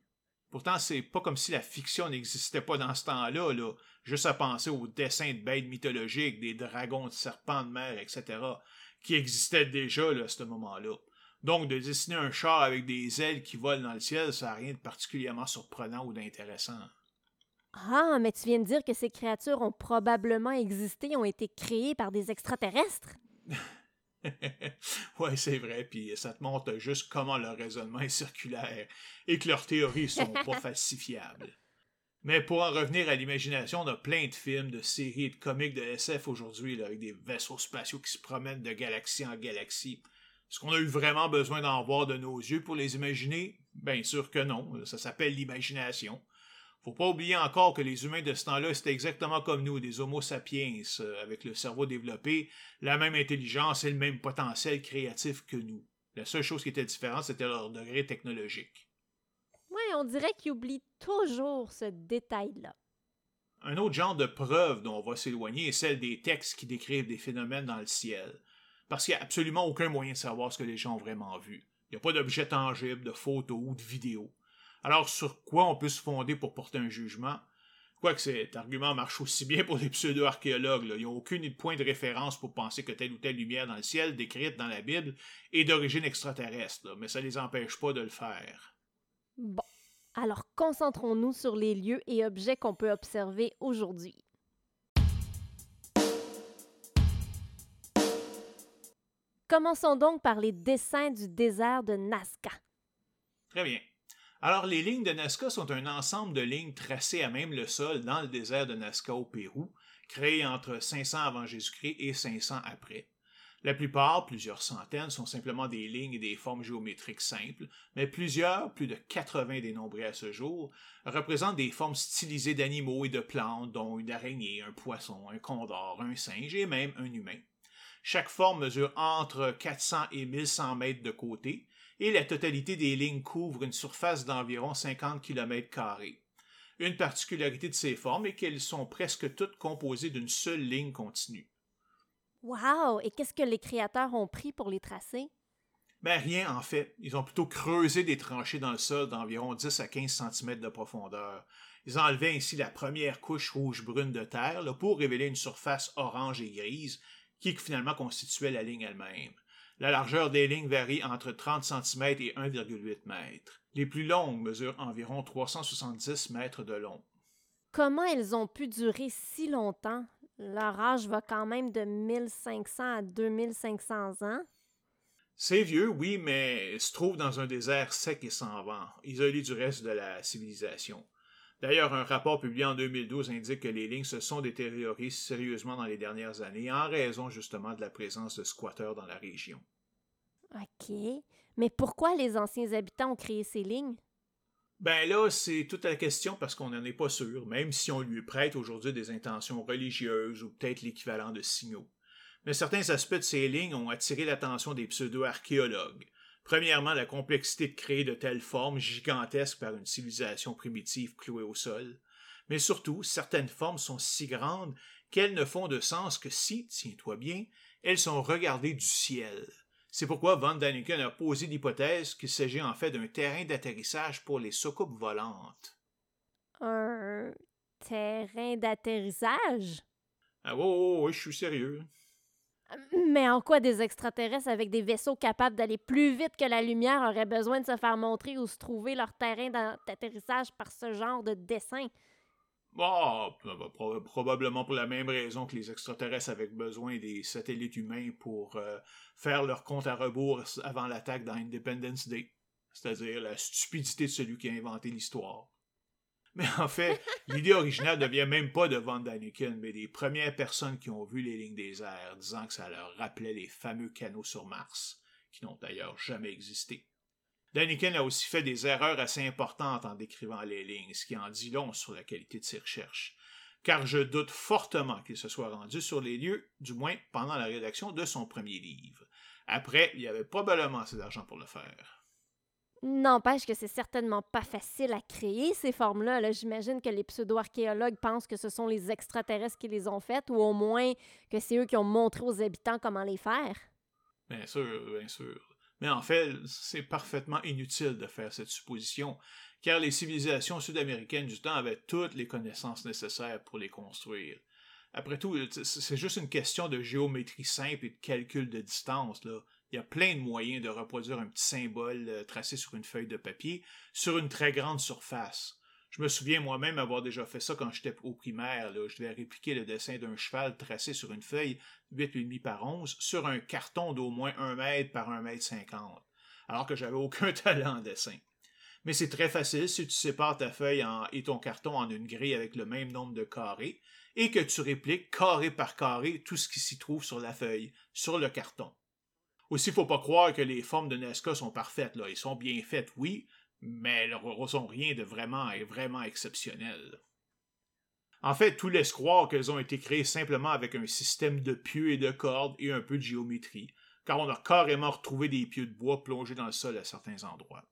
Pourtant, c'est pas comme si la fiction n'existait pas dans ce temps-là, là. Juste à penser aux dessins de bêtes mythologiques, des dragons, de serpents de mer, etc., qui existaient déjà là, à ce moment-là. Donc, de dessiner un char avec des ailes qui volent dans le ciel, ça n'a rien de particulièrement surprenant ou d'intéressant. Ah, mais tu viens de dire que ces créatures ont probablement existé, ont été créées par des extraterrestres? ouais, c'est vrai, puis ça te montre juste comment leur raisonnement est circulaire et que leurs théories sont pas falsifiables. Mais pour en revenir à l'imagination, on a plein de films, de séries et de comics de SF aujourd'hui, avec des vaisseaux spatiaux qui se promènent de galaxie en galaxie. Est-ce qu'on a eu vraiment besoin d'en voir de nos yeux pour les imaginer? Bien sûr que non, ça s'appelle l'imagination. Faut pas oublier encore que les humains de ce temps-là, c'était exactement comme nous, des Homo sapiens, euh, avec le cerveau développé, la même intelligence et le même potentiel créatif que nous. La seule chose qui était différente, c'était leur degré technologique. Oui, on dirait qu'ils oublient toujours ce détail-là. Un autre genre de preuve dont on va s'éloigner est celle des textes qui décrivent des phénomènes dans le ciel. Parce qu'il n'y a absolument aucun moyen de savoir ce que les gens ont vraiment vu. Il n'y a pas d'objet tangible, de photos ou de vidéos. Alors, sur quoi on peut se fonder pour porter un jugement? Quoique cet argument marche aussi bien pour les pseudo-archéologues, ils n'ont aucun point de référence pour penser que telle ou telle lumière dans le ciel décrite dans la Bible est d'origine extraterrestre, mais ça ne les empêche pas de le faire. Bon, alors concentrons-nous sur les lieux et objets qu'on peut observer aujourd'hui. Commençons donc par les dessins du désert de Nazca. Très bien. Alors, les lignes de Nazca sont un ensemble de lignes tracées à même le sol dans le désert de Nazca au Pérou, créées entre 500 avant Jésus-Christ et 500 après. La plupart, plusieurs centaines, sont simplement des lignes et des formes géométriques simples, mais plusieurs, plus de 80 dénombrés à ce jour, représentent des formes stylisées d'animaux et de plantes, dont une araignée, un poisson, un condor, un singe et même un humain. Chaque forme mesure entre 400 et 1100 mètres de côté, et la totalité des lignes couvre une surface d'environ 50 km. Une particularité de ces formes est qu'elles sont presque toutes composées d'une seule ligne continue. Wow! Et qu'est-ce que les créateurs ont pris pour les tracer? Ben rien en fait. Ils ont plutôt creusé des tranchées dans le sol d'environ 10 à 15 cm de profondeur. Ils enlevaient ainsi la première couche rouge-brune de terre pour révéler une surface orange et grise qui finalement constituait la ligne elle-même. La largeur des lignes varie entre 30 cm et 1,8 m. Les plus longues mesurent environ 370 mètres de long. Comment elles ont pu durer si longtemps? Leur âge va quand même de 1500 à 2500 ans. C'est vieux, oui, mais se trouve dans un désert sec et sans vent, isolé du reste de la civilisation. D'ailleurs, un rapport publié en 2012 indique que les lignes se sont détériorées sérieusement dans les dernières années en raison justement de la présence de squatteurs dans la région. OK. Mais pourquoi les anciens habitants ont créé ces lignes? Ben là, c'est toute la question parce qu'on n'en est pas sûr, même si on lui prête aujourd'hui des intentions religieuses ou peut-être l'équivalent de signaux. Mais certains aspects de ces lignes ont attiré l'attention des pseudo-archéologues. Premièrement, la complexité de créer de telles formes gigantesques par une civilisation primitive clouée au sol. Mais surtout, certaines formes sont si grandes qu'elles ne font de sens que si, tiens-toi bien, elles sont regardées du ciel. C'est pourquoi Van Daniken a posé l'hypothèse qu'il s'agit en fait d'un terrain d'atterrissage pour les soucoupes volantes. Un terrain d'atterrissage? Ah oui, oui, je suis sérieux. Mais en quoi des extraterrestres avec des vaisseaux capables d'aller plus vite que la lumière auraient besoin de se faire montrer où se trouver leur terrain d'atterrissage par ce genre de dessin? Bon, probablement pour la même raison que les extraterrestres avaient besoin des satellites humains pour euh, faire leur compte à rebours avant l'attaque dans Independence Day, c'est-à-dire la stupidité de celui qui a inventé l'histoire. Mais en fait, l'idée originale ne vient même pas de Van Daniken, mais des premières personnes qui ont vu les lignes des airs, disant que ça leur rappelait les fameux canaux sur Mars, qui n'ont d'ailleurs jamais existé. Daniken a aussi fait des erreurs assez importantes en décrivant les lignes, ce qui en dit long sur la qualité de ses recherches, car je doute fortement qu'il se soit rendu sur les lieux, du moins pendant la rédaction de son premier livre. Après, il y avait probablement assez d'argent pour le faire. N'empêche que c'est certainement pas facile à créer ces formes-là. -là, J'imagine que les pseudo-archéologues pensent que ce sont les extraterrestres qui les ont faites, ou au moins que c'est eux qui ont montré aux habitants comment les faire. Bien sûr, bien sûr. Mais en fait, c'est parfaitement inutile de faire cette supposition, car les civilisations sud-américaines du temps avaient toutes les connaissances nécessaires pour les construire. Après tout, c'est juste une question de géométrie simple et de calcul de distance. Là. Il y a plein de moyens de reproduire un petit symbole euh, tracé sur une feuille de papier sur une très grande surface. Je me souviens moi-même avoir déjà fait ça quand j'étais au primaire. Là. Je devais répliquer le dessin d'un cheval tracé sur une feuille 8,5 par 11 sur un carton d'au moins 1 mètre par 1 mètre 50, alors que j'avais aucun talent en dessin. Mais c'est très facile si tu sépares ta feuille et ton carton en une grille avec le même nombre de carrés et que tu répliques carré par carré tout ce qui s'y trouve sur la feuille, sur le carton. Aussi, il faut pas croire que les formes de Nesca sont parfaites. Là. Ils sont bien faites, oui, mais elles sont rien de vraiment et vraiment exceptionnel. En fait, tout laisse croire qu'elles ont été créées simplement avec un système de pieux et de cordes et un peu de géométrie, car on a carrément retrouvé des pieux de bois plongés dans le sol à certains endroits.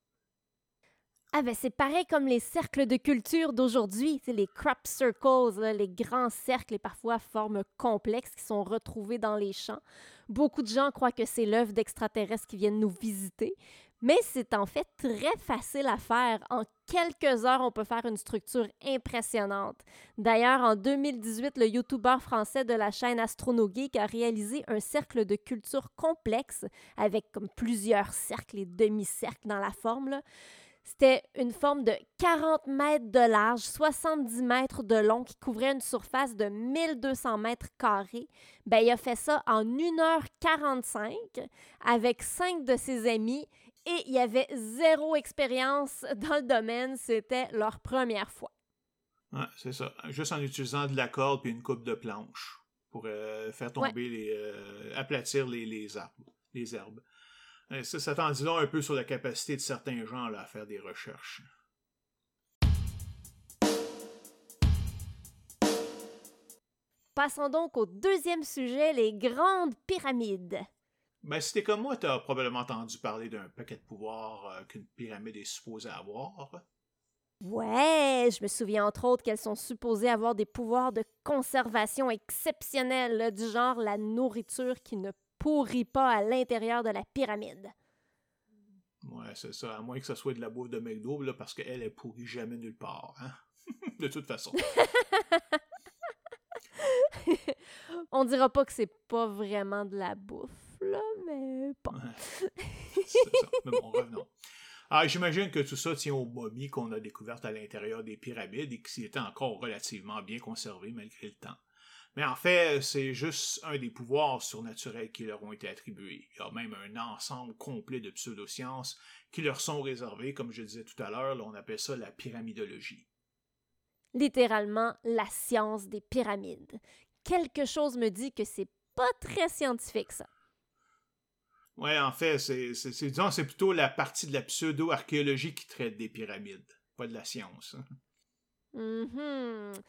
Ah ben c'est pareil comme les cercles de culture d'aujourd'hui, les crop circles, les grands cercles et parfois formes complexes qui sont retrouvés dans les champs. Beaucoup de gens croient que c'est l'œuvre d'extraterrestres qui viennent nous visiter, mais c'est en fait très facile à faire. En quelques heures, on peut faire une structure impressionnante. D'ailleurs, en 2018, le youtubeur français de la chaîne AstronoGeek a réalisé un cercle de culture complexe avec comme plusieurs cercles et demi-cercles dans la forme. C'était une forme de 40 mètres de large, 70 mètres de long qui couvrait une surface de 1200 mètres carrés. Ben, il a fait ça en 1h45 avec cinq de ses amis et il y avait zéro expérience dans le domaine. C'était leur première fois. Ouais, c'est ça. Juste en utilisant de la corde et une coupe de planche pour euh, faire tomber les. Euh, aplatir les, les, arbres. Les herbes. Euh, ça, ça t'en dit long un peu sur la capacité de certains gens là, à faire des recherches. Passons donc au deuxième sujet, les grandes pyramides. Ben, si t'es comme moi, t'as probablement entendu parler d'un paquet de pouvoirs euh, qu'une pyramide est supposée avoir. Ouais, je me souviens entre autres qu'elles sont supposées avoir des pouvoirs de conservation exceptionnels, du genre la nourriture qui ne pourrit pas à l'intérieur de la pyramide. Ouais, c'est ça, à moins que ce soit de la bouffe de McDo, là, parce qu'elle, est pourrit jamais nulle part, hein? de toute façon. On dira pas que c'est pas vraiment de la bouffe là, mais pas. c'est ça. Mais bon, revenons. Alors, ah, j'imagine que tout ça tient aux momies qu'on a découvertes à l'intérieur des pyramides et qui étaient encore relativement bien conservées malgré le temps. Mais en fait, c'est juste un des pouvoirs surnaturels qui leur ont été attribués. Il y a même un ensemble complet de pseudosciences qui leur sont réservées, comme je disais tout à l'heure, on appelle ça la pyramidologie. Littéralement, la science des pyramides. Quelque chose me dit que c'est pas très scientifique, ça. Ouais, en fait, c'est, c'est, plutôt la partie de la pseudo-archéologie qui traite des pyramides, pas de la science. Hein. Mm-hmm.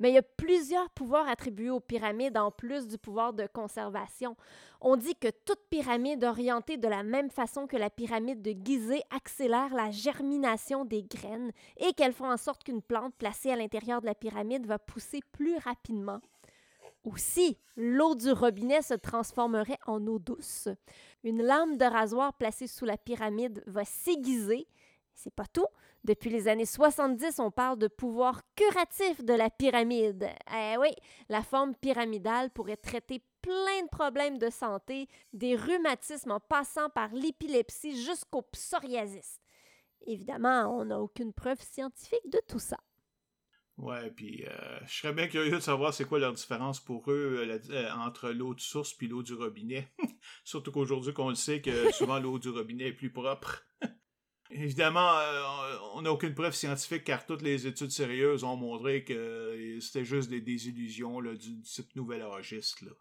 Mais il y a plusieurs pouvoirs attribués aux pyramides en plus du pouvoir de conservation. On dit que toute pyramide orientée de la même façon que la pyramide de Gizeh accélère la germination des graines et qu'elle font en sorte qu'une plante placée à l'intérieur de la pyramide va pousser plus rapidement. Aussi, l'eau du robinet se transformerait en eau douce. Une lame de rasoir placée sous la pyramide va s'aiguiser. C'est pas tout. Depuis les années 70, on parle de pouvoir curatif de la pyramide. Eh oui, la forme pyramidale pourrait traiter plein de problèmes de santé, des rhumatismes en passant par l'épilepsie jusqu'au psoriasis. Évidemment, on n'a aucune preuve scientifique de tout ça. Ouais, puis euh, je serais bien curieux de savoir c'est quoi leur différence pour eux euh, euh, entre l'eau de source puis l'eau du robinet. Surtout qu'aujourd'hui qu'on le sait que souvent l'eau du robinet est plus propre. Évidemment, on n'a aucune preuve scientifique car toutes les études sérieuses ont montré que c'était juste des désillusions là, du type nouvel âgiste. Là.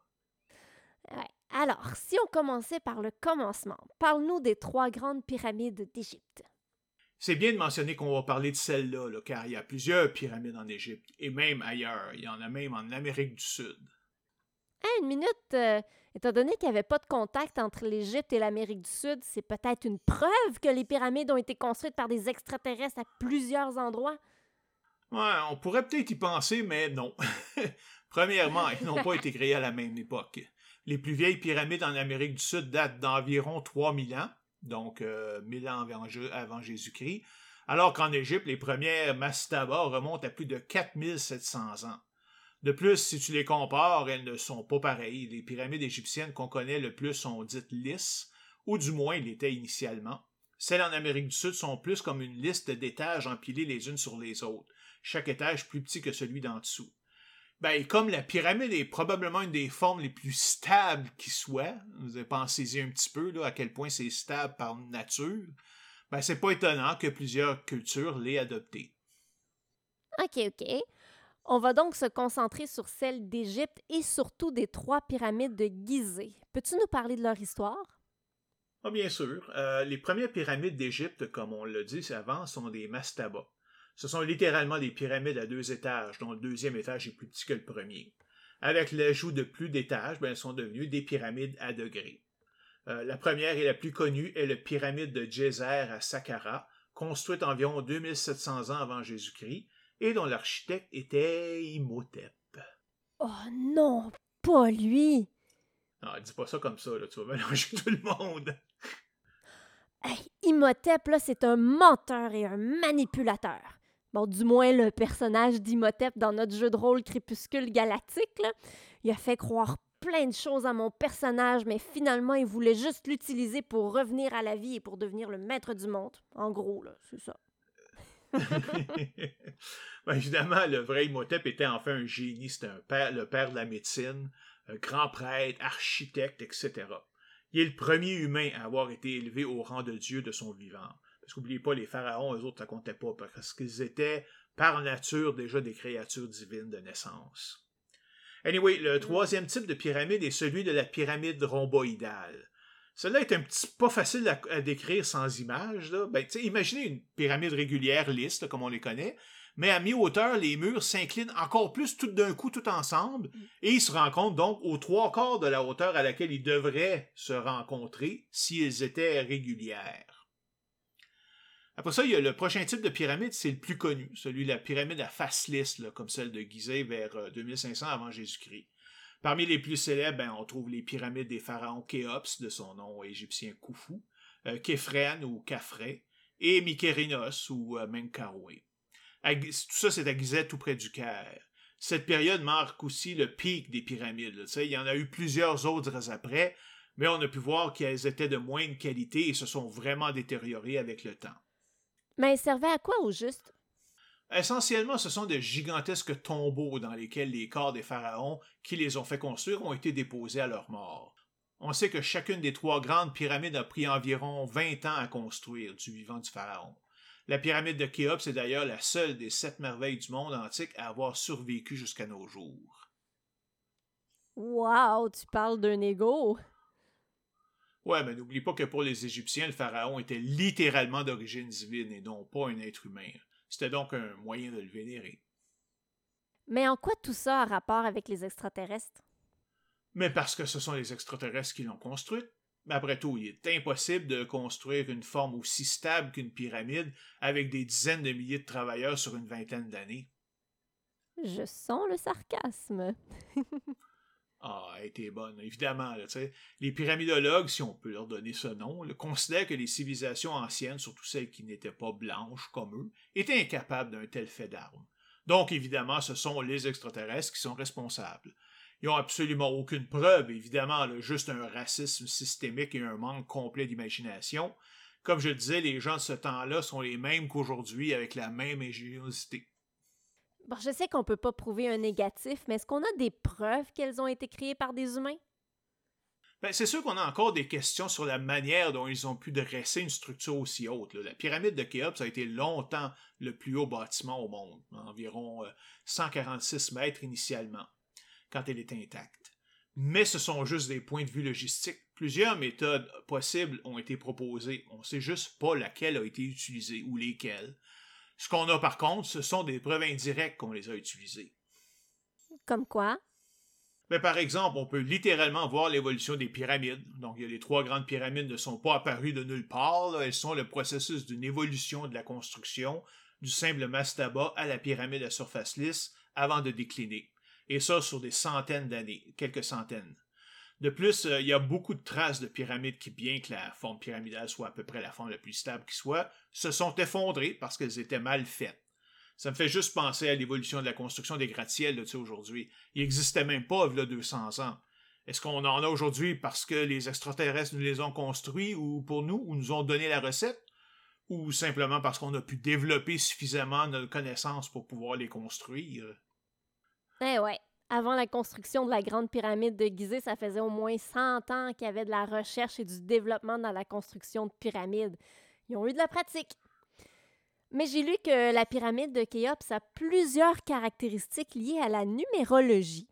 Ouais. Alors, si on commençait par le commencement, parle-nous des trois grandes pyramides d'Égypte. C'est bien de mentionner qu'on va parler de celle-là, car il y a plusieurs pyramides en Égypte, et même ailleurs. Il y en a même en Amérique du Sud. une minute. Euh, étant donné qu'il n'y avait pas de contact entre l'Égypte et l'Amérique du Sud, c'est peut-être une preuve que les pyramides ont été construites par des extraterrestres à plusieurs endroits. On pourrait peut-être y penser, mais non. Premièrement, ils n'ont pas été créés à la même époque. Les plus vieilles pyramides en Amérique du Sud datent d'environ 3000 ans, donc euh, 1000 ans avant, Jésus-Christ, alors qu'en Égypte, les premières mastabas remontent à plus de 4700 ans. De plus, si tu les compares, elles ne sont pas pareilles. Les pyramides égyptiennes qu'on connaît le plus sont dites lisses, ou du moins l'étaient initialement. Celles en Amérique du Sud sont plus comme une liste d'étages empilés les unes sur les autres, chaque étage plus petit que celui d'en dessous. Ben, comme la pyramide est probablement une des formes les plus stables qui soit, vous avez pensé un petit peu là, à quel point c'est stable par nature, ben, c'est pas étonnant que plusieurs cultures l'aient adopté. OK, OK. On va donc se concentrer sur celle d'Égypte et surtout des trois pyramides de Gizeh. Peux-tu nous parler de leur histoire? Ah, bien sûr. Euh, les premières pyramides d'Égypte, comme on l'a dit avant, sont des mastabas. Ce sont littéralement des pyramides à deux étages, dont le deuxième étage est plus petit que le premier. Avec l'ajout de plus d'étages, ben, elles sont devenues des pyramides à degrés. Euh, la première et la plus connue est la pyramide de Djeser à Saqqara, construite environ 2700 ans avant Jésus-Christ, et dont l'architecte était Imhotep. Oh non, pas lui! Non, dis pas ça comme ça, là, tu vas mélanger tout le monde. Hey, Imhotep, là, c'est un menteur et un manipulateur. Bon, du moins le personnage d'Imhotep dans notre jeu de rôle Crépuscule Galactique, il a fait croire plein de choses à mon personnage, mais finalement, il voulait juste l'utiliser pour revenir à la vie et pour devenir le maître du monde. En gros, là, c'est ça. ben, évidemment, le vrai Imhotep était enfin un génie. C'était un père, le père de la médecine, un grand prêtre, architecte, etc. Il est le premier humain à avoir été élevé au rang de Dieu de son vivant. Parce qu'oubliez pas, les pharaons, eux autres, ça comptait pas, parce qu'ils étaient par nature déjà des créatures divines de naissance. Anyway, le troisième type de pyramide est celui de la pyramide rhomboïdale. Cela est un petit pas facile à, décrire sans image. Là. Ben, imaginez une pyramide régulière lisse, comme on les connaît, mais à mi-hauteur, les murs s'inclinent encore plus tout d'un coup, tout ensemble, et ils se rencontrent donc aux trois quarts de la hauteur à laquelle ils devraient se rencontrer s'ils étaient régulières. Après ça, il y a le prochain type de pyramide, c'est le plus connu, celui de la pyramide à face lisse, comme celle de Gizeh vers 2500 euh, avant Jésus-Christ. Parmi les plus célèbres, ben, on trouve les pyramides des pharaons Khéops, de son nom égyptien Khufu, euh, ou Khafre, et Mykérinos ou euh. Tout ça, c'est à Gizeh, tout près du Caire. Cette période marque aussi le pic des pyramides. il y en a eu plusieurs autres après, mais on a pu voir qu'elles étaient de moindre qualité et se sont vraiment détériorées avec le temps. Mais elles servaient à quoi au juste? Essentiellement, ce sont de gigantesques tombeaux dans lesquels les corps des pharaons qui les ont fait construire ont été déposés à leur mort. On sait que chacune des trois grandes pyramides a pris environ 20 ans à construire du vivant du pharaon. La pyramide de Khéops est d'ailleurs la seule des sept merveilles du monde antique à avoir survécu jusqu'à nos jours. Wow, tu parles d'un égo. Ouais, mais n'oublie pas que pour les Égyptiens, le pharaon était littéralement d'origine divine et non pas un être humain. C'était donc un moyen de le vénérer. Mais en quoi tout ça a rapport avec les extraterrestres? Mais parce que ce sont les extraterrestres qui l'ont construite. Mais après tout, il est impossible de construire une forme aussi stable qu'une pyramide avec des dizaines de milliers de travailleurs sur une vingtaine d'années. Je sens le sarcasme. a été bonne, évidemment. les pyramidologues, si on peut leur donner ce nom, considèrent que les civilisations anciennes, surtout celles qui n'étaient pas blanches comme eux, étaient incapables d'un tel fait d'armes. Donc, évidemment, ce sont les extraterrestres qui sont responsables. Ils n'ont absolument aucune preuve, évidemment, juste un racisme systémique et un manque complet d'imagination. Comme je disais, les gens de ce temps-là sont les mêmes qu'aujourd'hui avec la même ingéniosité. Bon, je sais qu'on peut pas prouver un négatif, mais est-ce qu'on a des preuves qu'elles ont été créées par des humains? Ben, c'est sûr qu'on a encore des questions sur la manière dont ils ont pu dresser une structure aussi haute. La pyramide de Khéops a été longtemps le plus haut bâtiment au monde, environ 146 euh, mètres initialement, quand elle était intacte. Mais ce sont juste des points de vue logistiques. Plusieurs méthodes possibles ont été proposées. On ne sait juste pas laquelle a été utilisée ou lesquelles. Ce qu'on a par contre, ce sont des preuves indirectes qu'on les a utilisées. Comme quoi? Mais par exemple, on peut littéralement voir l'évolution des pyramides. Donc, les trois grandes pyramides ne sont pas apparues de nulle part. Elles sont le processus d'une évolution de la construction du simple mastaba à la pyramide à surface lisse avant de décliner. Et ça sur des centaines d'années, quelques centaines. De plus, euh, il y a beaucoup de traces de pyramides qui, bien que la forme pyramidale soit à peu près la forme la plus stable qui soit, se sont effondrées parce qu'elles étaient mal faites. Ça me fait juste penser à l'évolution de la construction des gratte-ciels aujourd'hui. Il n'existait même pas il y a 200 ans. Est-ce qu'on en a aujourd'hui parce que les extraterrestres nous les ont construits ou pour nous, ou nous ont donné la recette? Ou simplement parce qu'on a pu développer suffisamment de connaissances pour pouvoir les construire? Eh ouais. Avant la construction de la grande pyramide de Gizeh, ça faisait au moins 100 ans qu'il y avait de la recherche et du développement dans la construction de pyramides. Ils ont eu de la pratique. Mais j'ai lu que la pyramide de Khéops a plusieurs caractéristiques liées à la numérologie.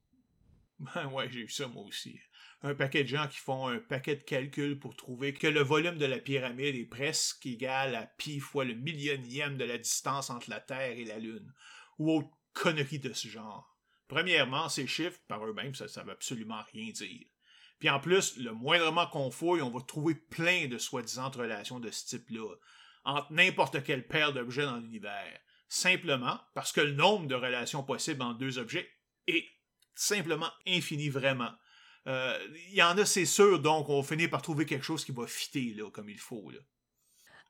Ben ouais, j'ai vu ça moi aussi. Un paquet de gens qui font un paquet de calculs pour trouver que le volume de la pyramide est presque égal à pi fois le millionième de la distance entre la Terre et la Lune, ou autre connerie de ce genre. Premièrement, ces chiffres, par eux-mêmes, ça ne veut absolument rien dire. Puis en plus, le moindrement qu'on fouille, on va trouver plein de soi-disant relations de ce type-là entre n'importe quelle paire d'objets dans l'univers, simplement parce que le nombre de relations possibles entre deux objets est simplement infini vraiment. Euh, il y en a, c'est sûr, donc on finit par trouver quelque chose qui va fitter comme il faut.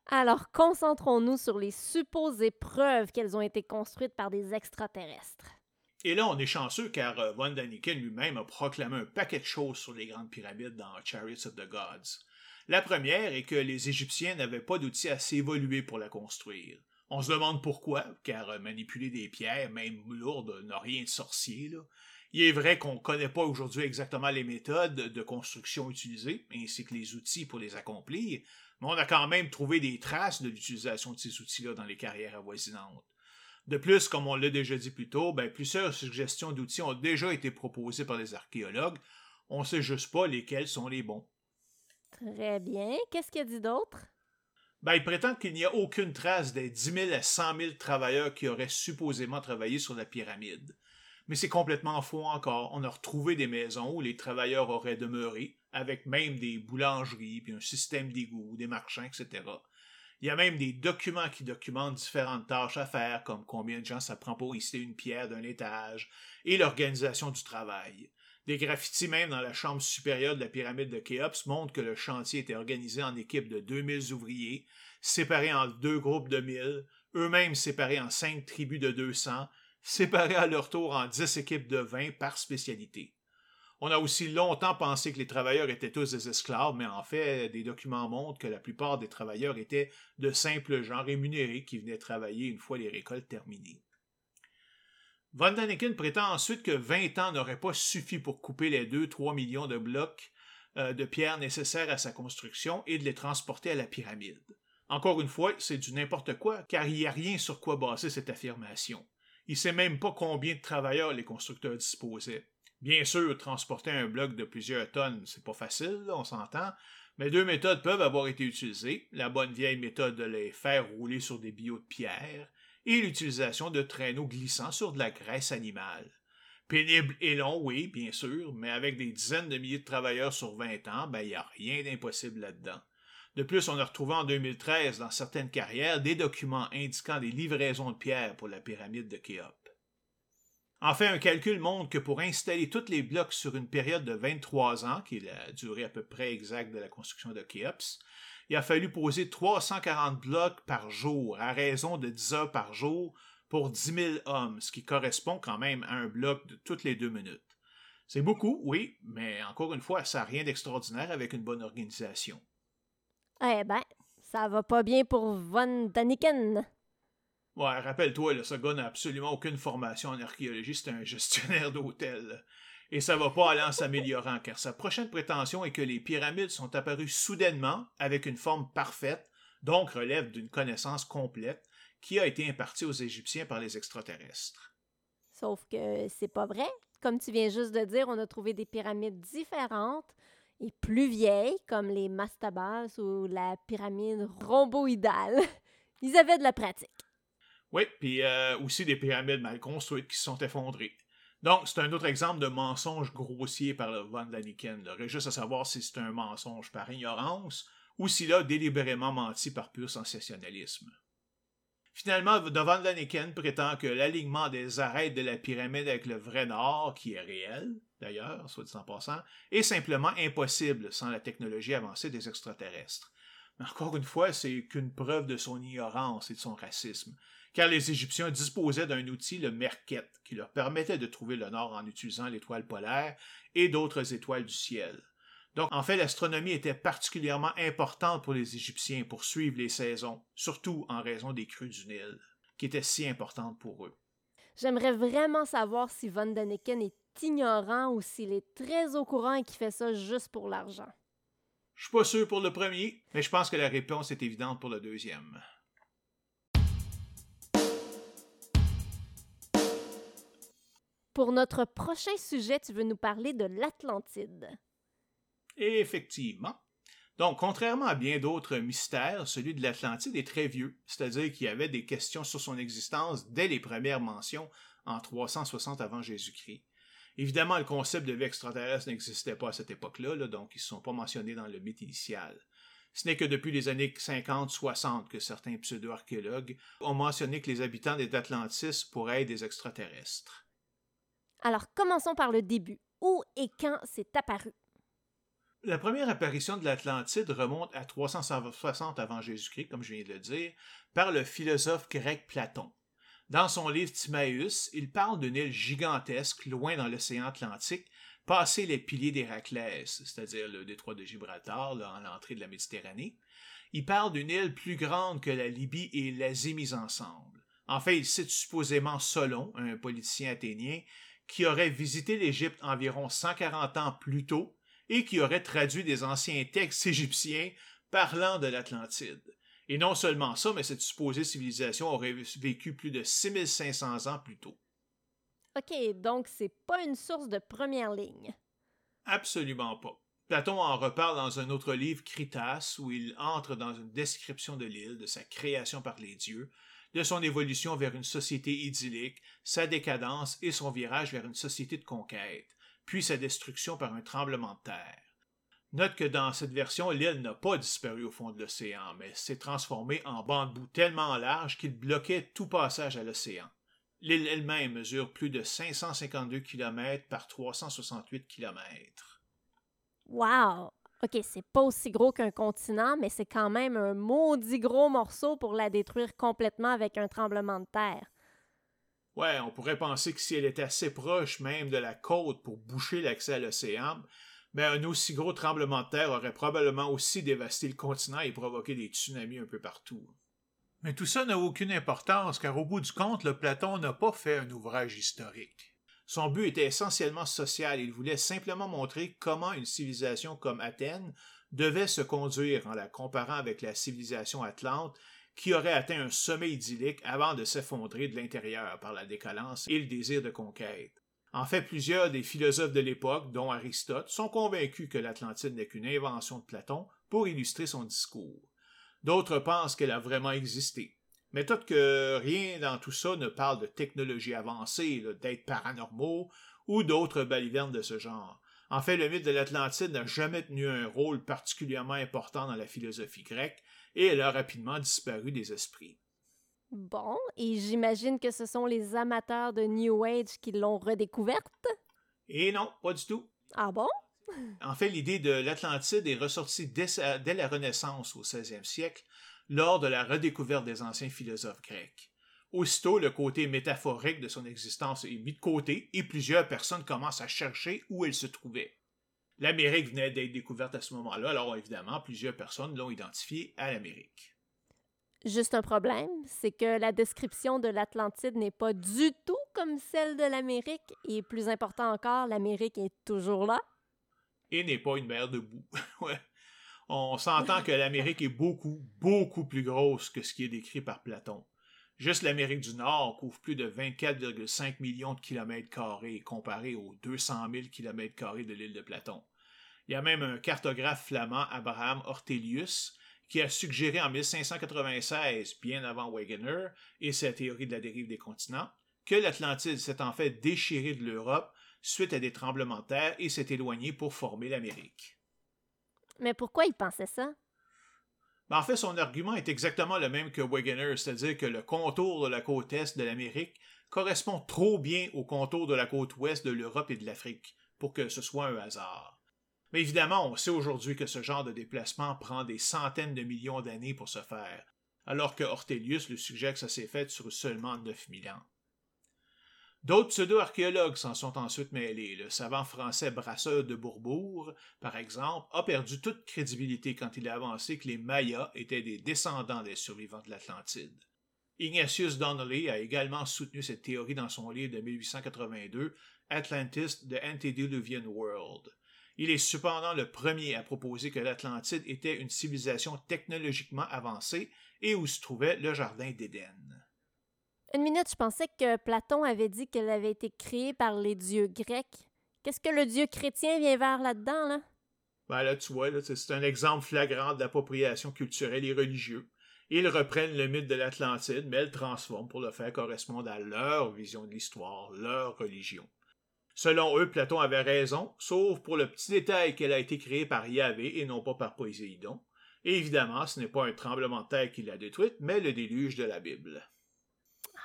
Alors, concentrons-nous sur les supposées preuves qu'elles ont été construites par des extraterrestres. Et là, on est chanceux car euh, Von Daniken lui-même a proclamé un paquet de choses sur les grandes pyramides dans Chariots of the Gods. La première est que les Égyptiens n'avaient pas d'outils assez évolués pour la construire. On se demande pourquoi, car euh, manipuler des pierres, même lourdes, n'a rien de sorcier. Il est vrai qu'on ne connaît pas aujourd'hui exactement les méthodes de construction utilisées, ainsi que les outils pour les accomplir, mais on a quand même trouvé des traces de l'utilisation de ces outils-là dans les carrières avoisinantes. De plus, comme on l'a déjà dit plus tôt, ben, plusieurs suggestions d'outils ont déjà été proposées par les archéologues. On ne sait juste pas lesquels sont les bons. Très bien. Qu'est-ce qu'il a dit d'autre? Ben, il prétend qu'il n'y a aucune trace des 10 000 à 100 000 travailleurs qui auraient supposément travaillé sur la pyramide. Mais c'est complètement faux encore. On a retrouvé des maisons où les travailleurs auraient demeuré, avec même des boulangeries, puis un système d'égout, des marchands, etc. Il y a même des documents qui documentent différentes tâches à faire, comme combien de gens ça prend pour hisser une pierre d'un étage, et l'organisation du travail. Des graffitis même dans la chambre supérieure de la pyramide de Khéops montrent que le chantier était organisé en équipes de 2000 ouvriers, séparés en deux groupes de 1000, eux-mêmes séparés en cinq tribus de 200, séparés à leur tour en 10 équipes de 20 par spécialité. On a aussi longtemps pensé que les travailleurs étaient tous des esclaves, mais en fait, des documents montrent que la plupart des travailleurs étaient de simples gens rémunérés qui venaient travailler une fois les récoltes terminées. Von Daniken prétend ensuite que 20 ans n'auraient pas suffi pour couper les 2-3 millions de blocs euh, de pierre nécessaires à sa construction et de les transporter à la pyramide. Encore une fois, c'est du n'importe quoi, car il n'y a rien sur quoi baser cette affirmation. Il ne sait même pas combien de travailleurs les constructeurs disposaient. Bien sûr, transporter un bloc de plusieurs tonnes, c'est pas facile, on s'entend, mais deux méthodes peuvent avoir été utilisées. La bonne vieille méthode de les faire rouler sur des billots de pierre, et l'utilisation de traîneaux glissants sur de la graisse animale. Pénible et long, oui, bien sûr, mais avec des dizaines de milliers de travailleurs sur 20 ans, ben, il n'y a rien d'impossible là-dedans. De plus, on a retrouvé en 2013 dans certaines carrières des documents indiquant des livraisons de pierres pour la pyramide de Khéops. En fait, un calcul montre que pour installer tous les blocs sur une période de 23 ans, qui est la durée à peu près exacte de la construction de Khéops, il a fallu poser 340 blocs par jour, à raison de 10 heures par jour, pour 10 000 hommes, ce qui correspond quand même à un bloc de toutes les deux minutes. C'est beaucoup, oui, mais encore une fois, ça n'a rien d'extraordinaire avec une bonne organisation. Eh ben, ça va pas bien pour Von Daniken. Ouais, rappelle-toi, ce gars n'a absolument aucune formation en archéologie, c'est un gestionnaire d'hôtel. Et ça va pas aller en s'améliorant, car sa prochaine prétention est que les pyramides sont apparues soudainement, avec une forme parfaite, donc relève d'une connaissance complète, qui a été impartie aux Égyptiens par les extraterrestres. Sauf que c'est pas vrai. Comme tu viens juste de dire, on a trouvé des pyramides différentes et plus vieilles, comme les mastabas ou la pyramide rhomboïdale. Ils avaient de la pratique. Oui, puis euh, aussi des pyramides mal construites qui se sont effondrées. Donc, c'est un autre exemple de mensonge grossier par le Von Daniken. Il juste à savoir si c'est un mensonge par ignorance ou s'il a délibérément menti par pur sensationnalisme. Finalement, Von Daniken prétend que l'alignement des arêtes de la pyramide avec le vrai nord, qui est réel, d'ailleurs, soit dit en passant, est simplement impossible sans la technologie avancée des extraterrestres. Mais encore une fois, c'est qu'une preuve de son ignorance et de son racisme car les Égyptiens disposaient d'un outil, le Merket, qui leur permettait de trouver le nord en utilisant l'étoile polaire et d'autres étoiles du ciel. Donc, en fait, l'astronomie était particulièrement importante pour les Égyptiens pour suivre les saisons, surtout en raison des crues du Nil, qui étaient si importantes pour eux. J'aimerais vraiment savoir si Von Daniken est ignorant ou s'il est très au courant et qu'il fait ça juste pour l'argent. Je suis pas sûr pour le premier, mais je pense que la réponse est évidente pour le deuxième. Pour notre prochain sujet, tu veux nous parler de l'Atlantide. Effectivement. Donc, contrairement à bien d'autres mystères, celui de l'Atlantide est très vieux, c'est-à-dire qu'il y avait des questions sur son existence dès les premières mentions en 360 avant Jésus-Christ. Évidemment, le concept de vie extraterrestre n'existait pas à cette époque-là, donc ils ne sont pas mentionnés dans le mythe initial. Ce n'est que depuis les années 50-60 que certains pseudo-archéologues ont mentionné que les habitants des Atlantis pourraient être des extraterrestres. Alors commençons par le début. Où et quand c'est apparu? La première apparition de l'Atlantide remonte à 360 avant Jésus-Christ, comme je viens de le dire, par le philosophe grec Platon. Dans son livre Timaeus, il parle d'une île gigantesque loin dans l'océan Atlantique, passé les piliers d'Héraclès, c'est-à-dire le détroit de Gibraltar, là, en l'entrée de la Méditerranée. Il parle d'une île plus grande que la Libye et l'Asie mises ensemble. En fait, il cite supposément Solon, un politicien athénien, qui aurait visité l'Égypte environ 140 ans plus tôt et qui aurait traduit des anciens textes égyptiens parlant de l'Atlantide. Et non seulement ça, mais cette supposée civilisation aurait vécu plus de 6500 ans plus tôt. OK, donc c'est pas une source de première ligne. Absolument pas. Platon en reparle dans un autre livre, Critas, où il entre dans une description de l'île, de sa création par les dieux, de son évolution vers une société idyllique, sa décadence et son virage vers une société de conquête, puis sa destruction par un tremblement de terre. Note que dans cette version, l'île n'a pas disparu au fond de l'océan, mais s'est transformée en banc de boue tellement large qu'il bloquait tout passage à l'océan. L'île elle-même mesure plus de 552 km par 368 km. Wow! OK, c'est pas aussi gros qu'un continent, mais c'est quand même un maudit gros morceau pour la détruire complètement avec un tremblement de terre. Ouais, on pourrait penser que si elle était assez proche même de la côte pour boucher l'accès à l'océan, mais un aussi gros tremblement de terre aurait probablement aussi dévasté le continent et provoqué des tsunamis un peu partout. Mais tout ça n'a aucune importance car au bout du compte, le Platon n'a pas fait un ouvrage historique. Son but était essentiellement social, il voulait simplement montrer comment une civilisation comme Athènes devait se conduire en la comparant avec la civilisation atlante qui aurait atteint un sommet idyllique avant de s'effondrer de l'intérieur par la décalance et le désir de conquête. En fait, plusieurs des philosophes de l'époque, dont Aristote, sont convaincus que l'Atlantide n'est qu'une invention de Platon pour illustrer son discours. D'autres pensent qu'elle a vraiment existé. Mais tout que rien dans tout ça ne parle de technologie avancée, d'être paranormaux ou d'autres balivernes de ce genre. En fait, le mythe de l'Atlantide n'a jamais tenu un rôle particulièrement important dans la philosophie grecque et elle a rapidement disparu des esprits. Bon, et j'imagine que ce sont les amateurs de New Age qui l'ont redécouverte? Et non, pas du tout. Ah bon? En fait, l'idée de l'Atlantide est ressortie dès, dès, la Renaissance au 16e siècle, lors de la redécouverte des anciens philosophes grecs. Aussitôt, le côté métaphorique de son existence est mis de côté et plusieurs personnes commencent à chercher où elle se trouvait. L'Amérique venait d'être découverte à ce moment-là, alors évidemment, plusieurs personnes l'ont identifiée à l'Amérique. Juste un problème, c'est que la description de l'Atlantide n'est pas du tout comme celle de l'Amérique, et plus important encore, l'Amérique est toujours là. Et n'est pas une mer de boue. On s'entend que l'Amérique est beaucoup, beaucoup plus grosse que ce qui est décrit par Platon. Juste l'Amérique du Nord couvre plus de 24,5 millions de kilomètres carrés comparé aux 200 000 kilomètres carrés de l'île de Platon. Il y a même un cartographe flamand, Abraham Ortelius, qui a suggéré en 1596, bien avant Wegener et sa théorie de la dérive des continents, que l'Atlantide s'est en fait déchirée de l'Europe suite à des tremblements de terre et s'est éloignée pour former l'Amérique. Mais pourquoi il pensait ça? Ben, en fait, son argument est exactement le même que Wegener, c'est-à-dire que le contour de la côte est de l'Amérique correspond trop bien au contour de la côte ouest de l'Europe et de l'Afrique pour que ce soit un hasard. Mais évidemment, on sait aujourd'hui que ce genre de déplacement prend des centaines de millions d'années pour se faire, alors que Ortelius le suggère que ça s'est fait sur seulement 9000 ans. D'autres pseudo-archéologues s'en sont ensuite mêlés. Le savant français Brasseur de Bourbourg, par exemple, a perdu toute crédibilité quand il a avancé que les Mayas étaient des descendants des survivants de l'Atlantide. Ignatius Donnelly a également soutenu cette théorie dans son livre de 1882, Atlantis, The Antediluvian World. Il est cependant le premier à proposer que l'Atlantide était une civilisation technologiquement avancée et où se trouvait le Jardin d'Éden. Une minute, je pensais que Platon avait dit qu'elle avait été créée par les dieux grecs. Qu'est-ce que le dieu chrétien vient vers là-dedans, là? Ben là, tu vois, c'est un exemple flagrant d'appropriation culturelle et religieuse. Ils reprennent le mythe de l'Atlantide, mais le transforment pour le faire correspondre à leur vision de l'histoire, leur religion. Selon eux, Platon avait raison, sauf pour le petit détail qu'elle a été créée par Yahvé et non pas par Poséidon. Et évidemment, ce n'est pas un tremblement de terre qui l'a détruite, mais le déluge de la Bible.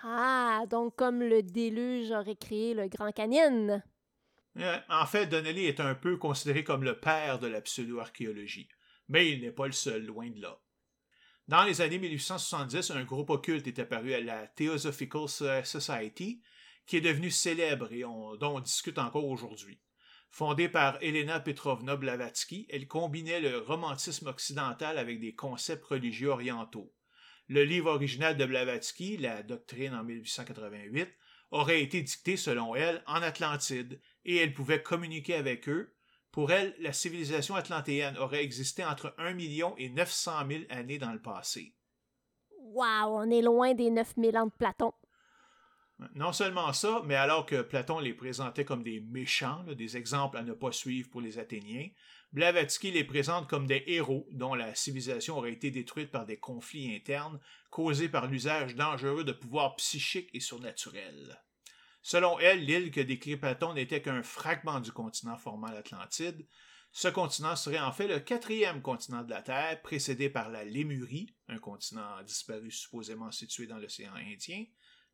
Ah, donc comme le déluge aurait créé le Grand Canyon. En fait, Donnelly est un peu considéré comme le père de la pseudo-archéologie, mais il n'est pas le seul, loin de là. Dans les années 1870, un groupe occulte est apparu à la Theosophical Society qui est devenu célèbre et dont on discute encore aujourd'hui. Fondée par Elena Petrovna Blavatsky, elle combinait le romantisme occidental avec des concepts religieux orientaux. Le livre original de Blavatsky, La Doctrine en 1888, aurait été dicté, selon elle, en Atlantide, et elle pouvait communiquer avec eux. Pour elle, la civilisation atlantéenne aurait existé entre 1 million et 900 000 années dans le passé. Wow, on est loin des 9000 ans de Platon. Non seulement ça, mais alors que Platon les présentait comme des méchants, des exemples à ne pas suivre pour les Athéniens, Blavatsky les présente comme des héros dont la civilisation aurait été détruite par des conflits internes causés par l'usage dangereux de pouvoirs psychiques et surnaturels. Selon elle, l'île que décrit Platon n'était qu'un fragment du continent formant l'Atlantide. Ce continent serait en fait le quatrième continent de la Terre, précédé par la Lémurie, un continent disparu supposément situé dans l'océan Indien,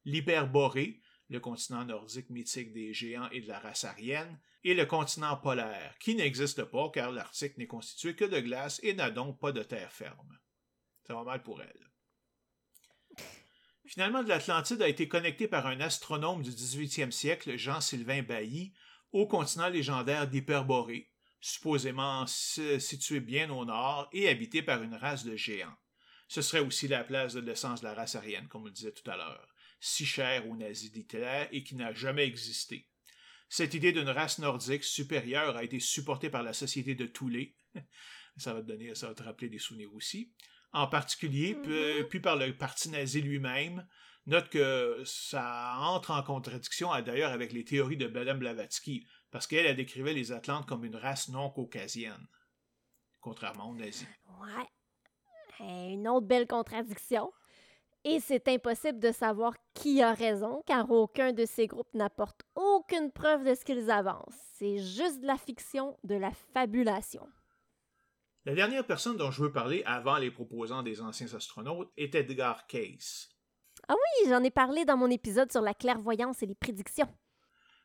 l'Hyperborée, le continent nordique mythique des géants et de la race aryenne, et le continent polaire, qui n'existe pas car l'Arctique n'est constitué que de glace et n'a donc pas de terre ferme. Ça va mal pour elle. Finalement, l'Atlantide a été connecté par un astronome du 18e siècle, Jean-Sylvain Bailly, au continent légendaire d'Hyperborée, supposément situé bien au nord et habité par une race de géants. Ce serait aussi la place de naissance de la race aryenne, comme on le disait tout à l'heure si cher aux nazis d'Hitler et qui n'a jamais existé. Cette idée d'une race nordique supérieure a été supportée par la société de Thule. ça va te donner, ça va te rappeler des souvenirs aussi. En particulier, mm-hmm. puis par le parti nazi lui-même. Note que ça entre en contradiction d'ailleurs avec les théories de Madame Blavatsky, parce qu'elle a décrivait les Atlantes comme une race non caucasienne, contrairement aux nazis. Ouais. Une autre belle contradiction. Et c'est impossible de savoir qui a raison, car aucun de ces groupes n'apporte aucune preuve de ce qu'ils avancent. C'est juste de la fiction, de la fabulation. La dernière personne dont je veux parler avant les proposants des anciens astronautes est Edgar Cayce. Ah oui, j'en ai parlé dans mon épisode sur la clairvoyance et les prédictions.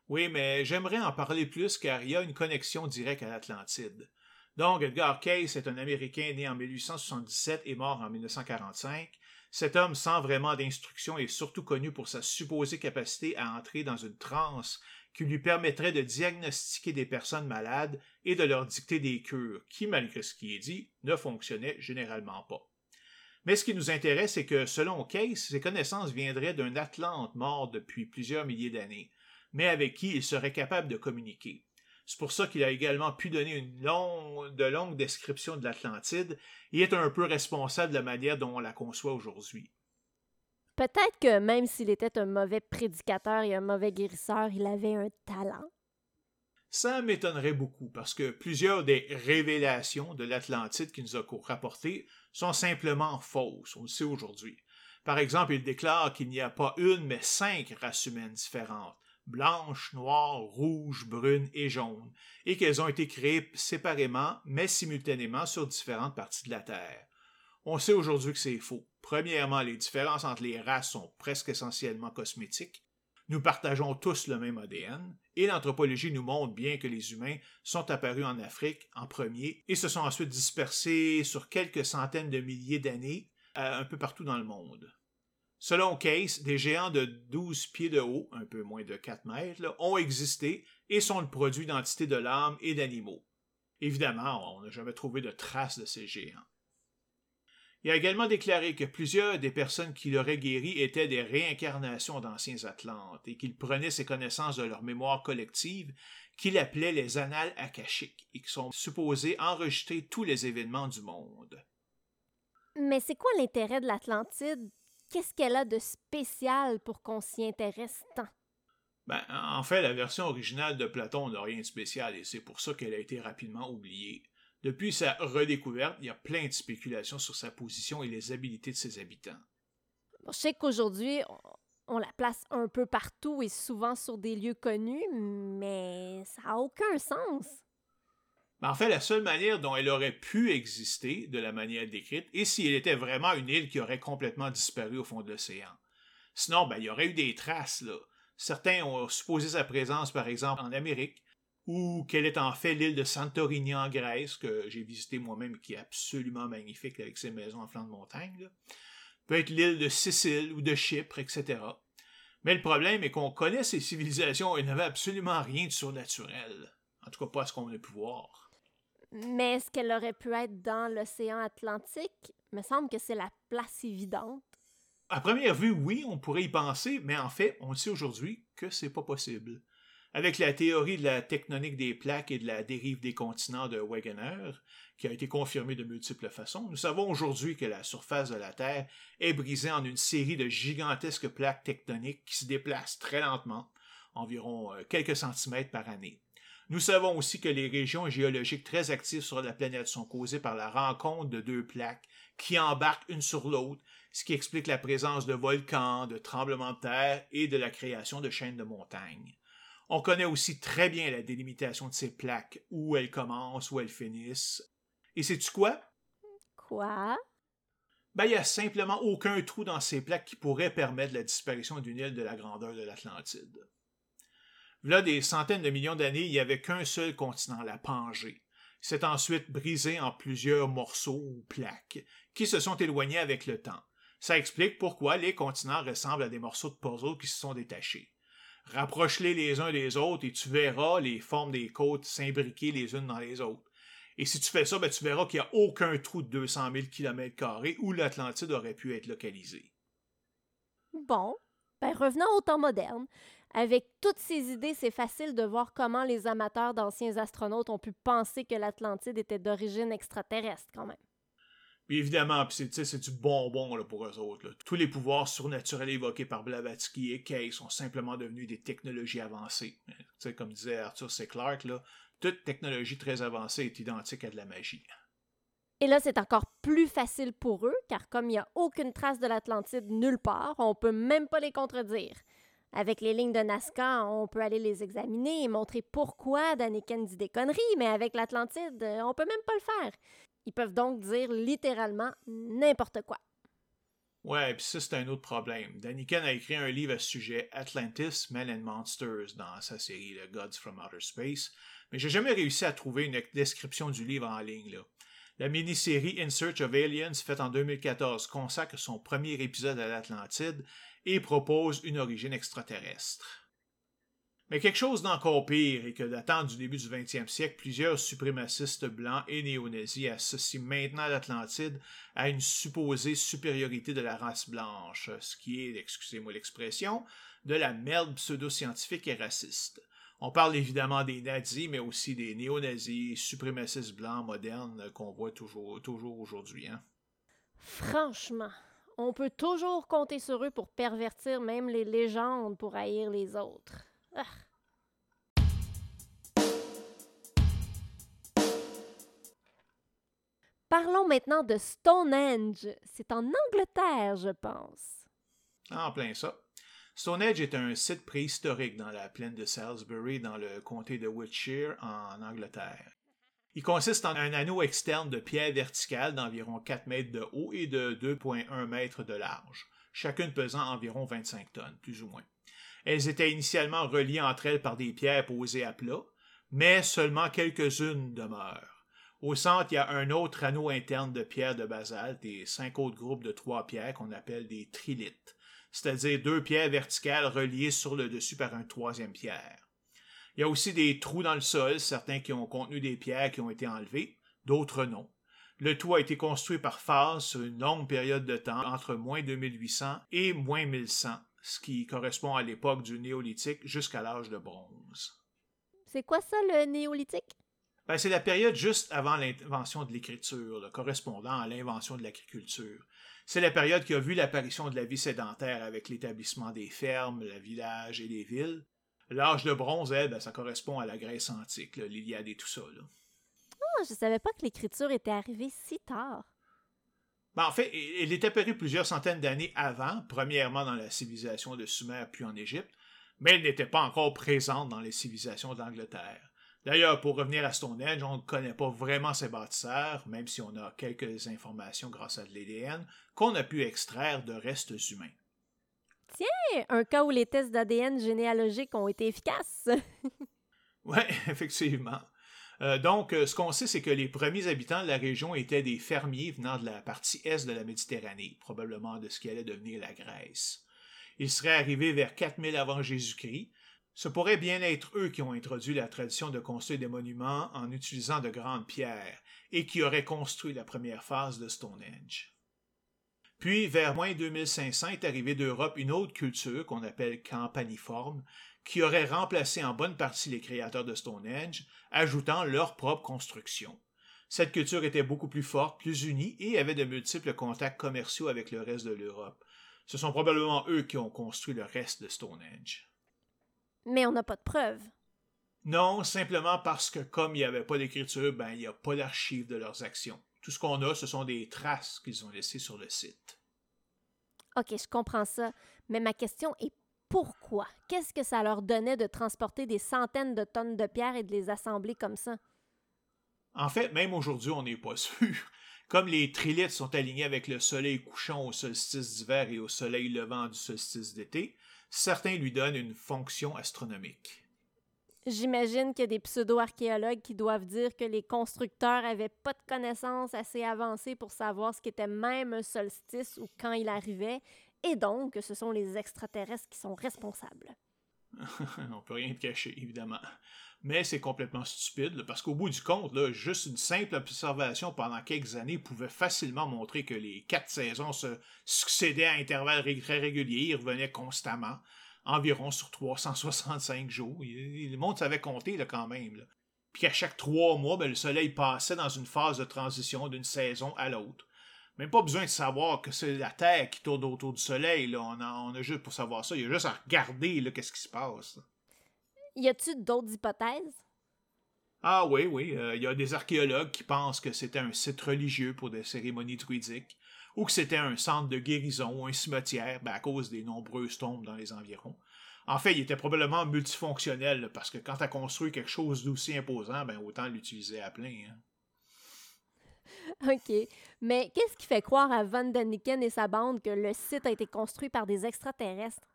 Oui, mais j'aimerais en parler plus car il y a une connexion directe à l'Atlantide. Donc, Edgar Cayce est un Américain né en 1877 et mort en 1945. Cet homme sans vraiment d'instruction est surtout connu pour sa supposée capacité à entrer dans une transe qui lui permettrait de diagnostiquer des personnes malades et de leur dicter des cures qui, malgré ce qui est dit, ne fonctionnaient généralement pas. Mais ce qui nous intéresse, c'est que, selon Case, ses connaissances viendraient d'un Atlante mort depuis plusieurs milliers d'années, mais avec qui il serait capable de communiquer. C'est pour ça qu'il a également pu donner une longue, de longues descriptions de l'Atlantide et est un peu responsable de la manière dont on la conçoit aujourd'hui. Peut-être que même s'il était un mauvais prédicateur et un mauvais guérisseur, il avait un talent. Ça m'étonnerait beaucoup parce que plusieurs des révélations de l'Atlantide qu'il nous a rapportées sont simplement fausses, on le sait aujourd'hui. Par exemple, il déclare qu'il n'y a pas une mais cinq races humaines différentes, blanches, noires, rouges, brunes et jaunes, et qu'elles ont été créées séparément mais simultanément sur différentes parties de la Terre. On sait aujourd'hui que c'est faux. Premièrement, les différences entre les races sont presque essentiellement cosmétiques. Nous partageons tous le même ADN, et l'anthropologie nous montre bien que les humains sont apparus en Afrique en premier et se sont ensuite dispersés sur quelques centaines de milliers d'années euh, un peu partout dans le monde. Selon Case, des géants de 12 pieds de haut, un peu moins de 4 mètres, ont existé et sont le produit d'entités de l'âme et d'animaux. Évidemment, on n'a jamais trouvé de traces de ces géants. Il a également déclaré que plusieurs des personnes qui l'auraient guéri étaient des réincarnations d'anciens Atlantes et qu'il prenait ses connaissances de leur mémoire collective qu'il appelait les annales akashiques et qui sont supposées enregistrer tous les événements du monde. Mais c'est quoi l'intérêt de l'Atlantide? Qu'est-ce qu'elle a de spécial pour qu'on s'y intéresse tant? Ben, en fait, la version originale de Platon n'a rien de spécial et c'est pour ça qu'elle a été rapidement oubliée. Depuis sa redécouverte, il y a plein de spéculations sur sa position et les habilités de ses habitants. je sais qu'aujourd'hui, on la place un peu partout et souvent sur des lieux connus, mais ça n'a aucun sens. Ben, en fait, la seule manière dont elle aurait pu exister, de la manière décrite, est si elle était vraiment une île qui aurait complètement disparu au fond de l'océan. Sinon, ben, il y aurait eu des traces, là. Certains ont supposé sa présence, par exemple, en Amérique, ou quelle est en fait l'île de Santorini en Grèce, que j'ai visité moi-même, qui est absolument magnifique avec ses maisons en flanc de montagne. Peut être l'île de Sicile ou de Chypre, etc. Mais le problème est qu'on connaît ces civilisations et n'avait absolument rien de surnaturel. En tout cas, pas ce qu'on a pu voir. Mais est-ce qu'elle aurait pu être dans l'océan Atlantique? Il me semble que c'est la place évidente. À première vue, oui, on pourrait y penser, mais en fait, on sait aujourd'hui que c'est pas possible. Avec la théorie de la tectonique des plaques et de la dérive des continents de Wegener, qui a été confirmée de multiples façons, nous savons aujourd'hui que la surface de la Terre est brisée en une série de gigantesques plaques tectoniques qui se déplacent très lentement, environ euh, quelques centimètres par année. Nous savons aussi que les régions géologiques très actives sur la planète sont causées par la rencontre de deux plaques qui embarquent une sur l'autre, ce qui explique la présence de volcans, de tremblements de terre et de la création de chaînes de montagnes. On connaît aussi très bien la délimitation de ces plaques, où elles commencent, où elles finissent. Et sais-tu quoi? Quoi? Ben, il n'y a simplement aucun trou dans ces plaques qui pourrait permettre la disparition d'une île de la grandeur de l'Atlantide. Là, des centaines de millions d'années, il n'y avait qu'un seul continent, la Pangée. C'est ensuite brisé en plusieurs morceaux ou plaques, qui se sont éloignés avec le temps. Ça explique pourquoi les continents ressemblent à des morceaux de puzzle qui se sont détachés. Rapproche-les les uns des autres et tu verras les formes des côtes s'imbriquer les unes dans les autres. Et si tu fais ça, ben, tu verras qu'il n'y a aucun trou de 200 000 km où l'Atlantide aurait pu être localisé. Bon, ben revenons au temps moderne. Avec toutes ces idées, c'est facile de voir comment les amateurs d'anciens astronautes ont pu penser que l'Atlantide était d'origine extraterrestre quand même. Puis évidemment, c'est du bonbon là, pour eux autres. Tous les pouvoirs surnaturels évoqués par Blavatsky et Kay sont simplement devenus des technologies avancées. comme disait Arthur C. Clarke, là, toute technologie très avancée est identique à de la magie. Et là, c'est encore plus facile pour eux, car comme il n'y a aucune trace de l'Atlantide nulle part, on peut même pas les contredire. Avec les lignes de Nazca, on peut aller les examiner et montrer pourquoi Daniken dit des conneries, mais avec l'Atlantide, on peut même pas le faire. Ils peuvent donc dire littéralement n'importe quoi. Ouais, puis ça, c'est un autre problème. Daniken a écrit un livre à ce sujet, Atlantis, Men and Monsters, dans sa série The Gods from Outer Space, mais j'ai jamais réussi à trouver une description du livre en ligne. Là. La mini-série In Search of Aliens, faite en 2014, consacre son premier épisode à l'Atlantide et propose une origine extraterrestre. Mais quelque chose d'encore pire est que datant du début du 20e siècle, plusieurs suprémacistes blancs et néo-nazis associent maintenant l'Atlantide à une supposée supériorité de la race blanche, ce qui est, excusez-moi l'expression, de la merde pseudo-scientifique et raciste. On parle évidemment des nazis, mais aussi des néo-nazis, suprémacistes blancs modernes qu'on voit toujours, toujours aujourd'hui. Hein. Franchement, on peut toujours compter sur eux pour pervertir même les légendes pour haïr les autres. Ah. Parlons maintenant de Stonehenge. C'est en Angleterre, je pense. En plein ça. Stonehenge est un site préhistorique dans la plaine de Salisbury, dans le comté de Wiltshire, en Angleterre. Il consiste en un anneau externe de pierre verticale d'environ 4 mètres de haut et de 2,1 mètres de large, chacune pesant environ 25 tonnes, plus ou moins. Elles étaient initialement reliées entre elles par des pierres posées à plat, mais seulement quelques-unes demeurent. Au centre, il y a un autre anneau interne de pierres de basalte et cinq autres groupes de trois pierres qu'on appelle des trilithes, c'est-à-dire deux pierres verticales reliées sur le dessus par un troisième pierre. Il y a aussi des trous dans le sol, certains qui ont contenu des pierres qui ont été enlevées, d'autres non. Le tout a été construit par phase sur une longue période de temps entre moins 2800 et moins 1100, ce qui correspond à l'époque du néolithique jusqu'à l'âge de bronze. C'est quoi ça, le néolithique? Ben, c'est la période juste avant l'invention de l'écriture, correspondant à l'invention de l'agriculture. C'est la période qui a vu l'apparition de la vie sédentaire avec l'établissement des fermes, le village et les villes. L'âge de bronze, elle, ben, ça correspond à la Grèce antique, l'Iliade et tout ça. Là. Oh, je savais pas que l'écriture était arrivée si tard. Ben, en fait, elle est apparue plusieurs centaines d'années avant, premièrement dans la civilisation de Sumer puis en Égypte, mais elle n'était pas encore présente dans les civilisations d'Angleterre. D'ailleurs, pour revenir à Stonehenge, on ne connaît pas vraiment ses bâtisseurs, même si on a quelques informations grâce à de l'ADN qu'on a pu extraire de restes humains. Tiens, un cas où les tests d'ADN généalogiques ont été efficaces. oui, effectivement. Euh, donc, euh, ce qu'on sait, c'est que les premiers habitants de la région étaient des fermiers venant de la partie est de la Méditerranée, probablement de ce qui allait devenir la Grèce. Ils seraient arrivés vers 4000 avant Jésus-Christ. Ce pourrait bien être eux qui ont introduit la tradition de construire des monuments en utilisant de grandes pierres et qui auraient construit la première phase de Stonehenge. Puis, vers moins 2500 est arrivée d'Europe une autre culture qu'on appelle campaniforme, qui aurait remplacé en bonne partie les créateurs de Stonehenge, ajoutant leur propre construction. Cette culture était beaucoup plus forte, plus unie et avait de multiples contacts commerciaux avec le reste de l'Europe. Ce sont probablement eux qui ont construit le reste de Stonehenge. Mais on n'a pas de preuves. Non, simplement parce que comme il n'y avait pas d'écriture, ben il n'y a pas d'archives de leurs actions. Tout ce qu'on a, ce sont des traces qu'ils ont laissées sur le site. OK, je comprends ça, mais ma question est pourquoi? Qu'est-ce que ça leur donnait de transporter des centaines de tonnes de pierres et de les assembler comme ça? En fait, même aujourd'hui, on n'est pas sûr. Comme les trilithes sont alignés avec le soleil couchant au solstice d'hiver et au soleil levant du solstice d'été, certains lui donnent une fonction astronomique. J'imagine qu'il y a des pseudo-archéologues qui doivent dire que les constructeurs n'avaient pas de connaissances assez avancées pour savoir ce qu'était même un solstice ou quand il arrivait, et donc ce sont les extraterrestres qui sont responsables. On peut rien te cacher, évidemment. Mais c'est complètement stupide, parce qu'au bout du compte, là, juste une simple observation pendant quelques années pouvait facilement montrer que les quatre saisons se succédaient à intervalles très réguliers, ils revenaient constamment, environ sur 365 jours. Le monde savait compter là, quand même. Puis qu'à chaque trois mois, ben, le soleil passait dans une phase de transition d'une saison à l'autre. Même pas besoin de savoir que c'est la Terre qui tourne autour du Soleil. Là. On, a, juste pour savoir ça. Il y a juste à regarder qu'est-ce qui se passe. Y a-t-il d'autres hypothèses? Ah oui, oui. Il euh, y a des archéologues qui pensent que c'était un site religieux pour des cérémonies druidiques, ou que c'était un centre de guérison ou un cimetière ben, à cause des nombreuses tombes dans les environs. En fait, il était probablement multifonctionnel, parce que quand tu as construit quelque chose d'aussi imposant, ben, autant l'utiliser à plein. Hein. OK. Mais qu'est-ce qui fait croire à Van Daniken et sa bande que le site a été construit par des extraterrestres?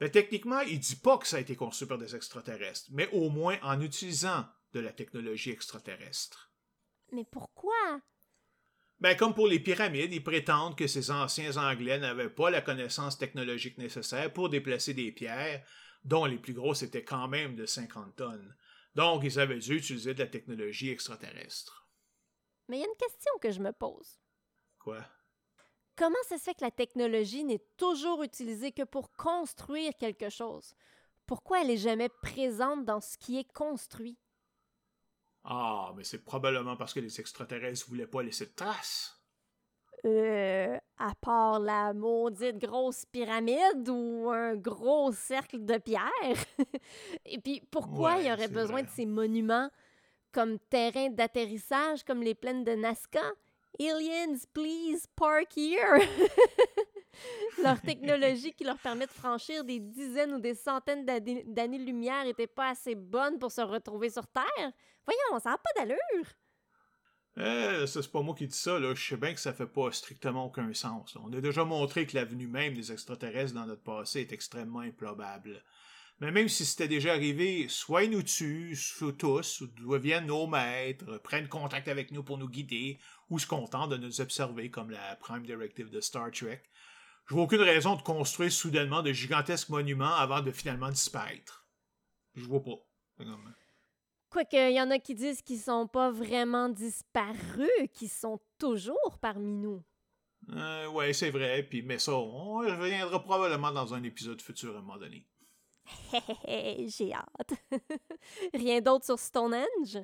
Ben, techniquement, il dit pas que ça a été construit par des extraterrestres, mais au moins en utilisant de la technologie extraterrestre. Mais pourquoi? Ben, comme pour les pyramides, ils prétendent que ces anciens Anglais n'avaient pas la connaissance technologique nécessaire pour déplacer des pierres, dont les plus grosses étaient quand même de 50 tonnes. Donc, ils avaient dû utiliser de la technologie extraterrestre. Mais il y a une question que je me pose. Quoi? Comment ça se fait que la technologie n'est toujours utilisée que pour construire quelque chose? Pourquoi elle n'est jamais présente dans ce qui est construit? Ah, mais c'est probablement parce que les extraterrestres voulaient pas laisser de traces. Euh, à part la maudite grosse pyramide ou un gros cercle de pierre. Et puis, pourquoi il y aurait besoin de ces monuments comme terrain d'atterrissage, comme les plaines de Nazca? Aliens, please park here! leur technologie qui leur permet de franchir des dizaines ou des centaines d'années-lumière n'était pas assez bonne pour se retrouver sur Terre? Voyons, ça n'a pas d'allure. Eh, c'est pas moi qui dis ça, là. Je sais bien que ça fait pas strictement aucun sens. On a déjà montré que l'avenue même des extraterrestres dans notre passé est extrêmement improbable. Mais même si c'était déjà arrivé, soit ils nous tuent, soit tous, ou deviennent nos maîtres, prennent contact avec nous pour nous guider, ou se contentent de nous observer comme la Prime Directive de Star Trek. Je vois aucune raison de construire soudainement de gigantesques monuments avant de finalement disparaître. Je vois pas. Quoique, il y en a qui disent qu'ils sont pas vraiment disparus, qu'ils sont toujours parmi nous. Euh, ouais, c'est vrai. Puis, mais ça, on reviendra probablement dans un épisode futur à un moment donné. J'ai hâte. Rien d'autre sur Stonehenge?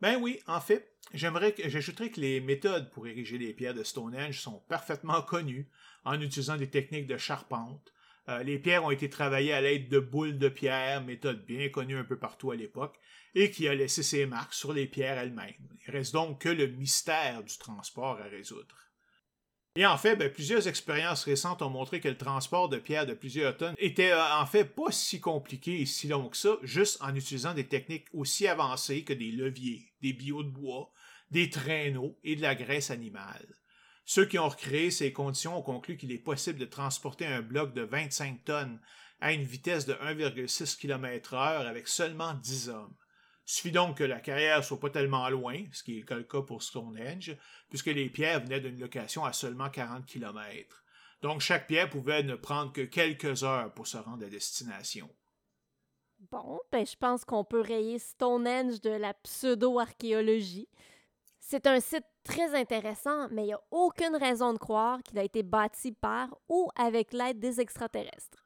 Ben oui, en fait, j'aimerais que j'ajouterais que les méthodes pour ériger les pierres de Stonehenge sont parfaitement connues en utilisant des techniques de charpente. Euh, les pierres ont été travaillées à l'aide de boules de pierre, méthode bien connue un peu partout à l'époque, et qui a laissé ses marques sur les pierres elles-mêmes. Il reste donc que le mystère du transport à résoudre. Et en fait, ben, plusieurs expériences récentes ont montré que le transport de pierres de plusieurs tonnes était euh, en fait pas si compliqué et si long que ça, juste en utilisant des techniques aussi avancées que des leviers, des bio de bois, des traîneaux et de la graisse animale. Ceux qui ont recréé ces conditions ont conclu qu'il est possible de transporter un bloc de 25 tonnes à une vitesse de 1,6 km/h avec seulement 10 hommes. Suffit donc que la carrière soit pas tellement loin, ce qui est le cas pour Stonehenge, puisque les pierres venaient d'une location à seulement 40 km. Donc chaque pierre pouvait ne prendre que quelques heures pour se rendre à destination. Bon, ben je pense qu'on peut rayer Stonehenge de la pseudo-archéologie. C'est un site très intéressant, mais il n'y a aucune raison de croire qu'il a été bâti par ou avec l'aide des extraterrestres.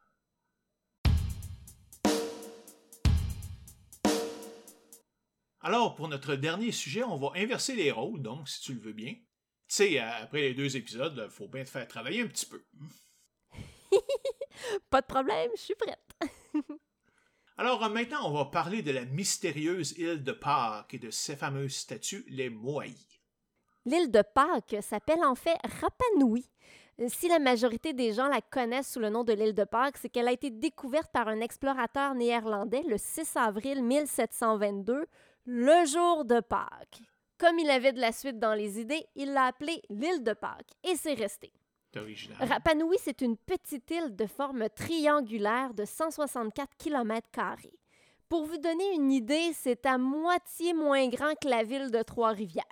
Alors, pour notre dernier sujet, on va inverser les rôles, donc, si tu le veux bien. Tu sais, après les deux épisodes, il faut bien te faire travailler un petit peu. Pas de problème, je suis prête. Alors, maintenant, on va parler de la mystérieuse île de Pâques et de ses fameuses statues, les Moai. L'île de Pâques s'appelle en fait Rapa Nui. Si la majorité des gens la connaissent sous le nom de l'île de Pâques, c'est qu'elle a été découverte par un explorateur néerlandais le 6 avril 1722 le jour de Pâques. Comme il avait de la suite dans les idées, il l'a appelée l'île de Pâques et c'est resté. Rapanui, c'est une petite île de forme triangulaire de 164 km. Pour vous donner une idée, c'est à moitié moins grand que la ville de Trois-Rivières.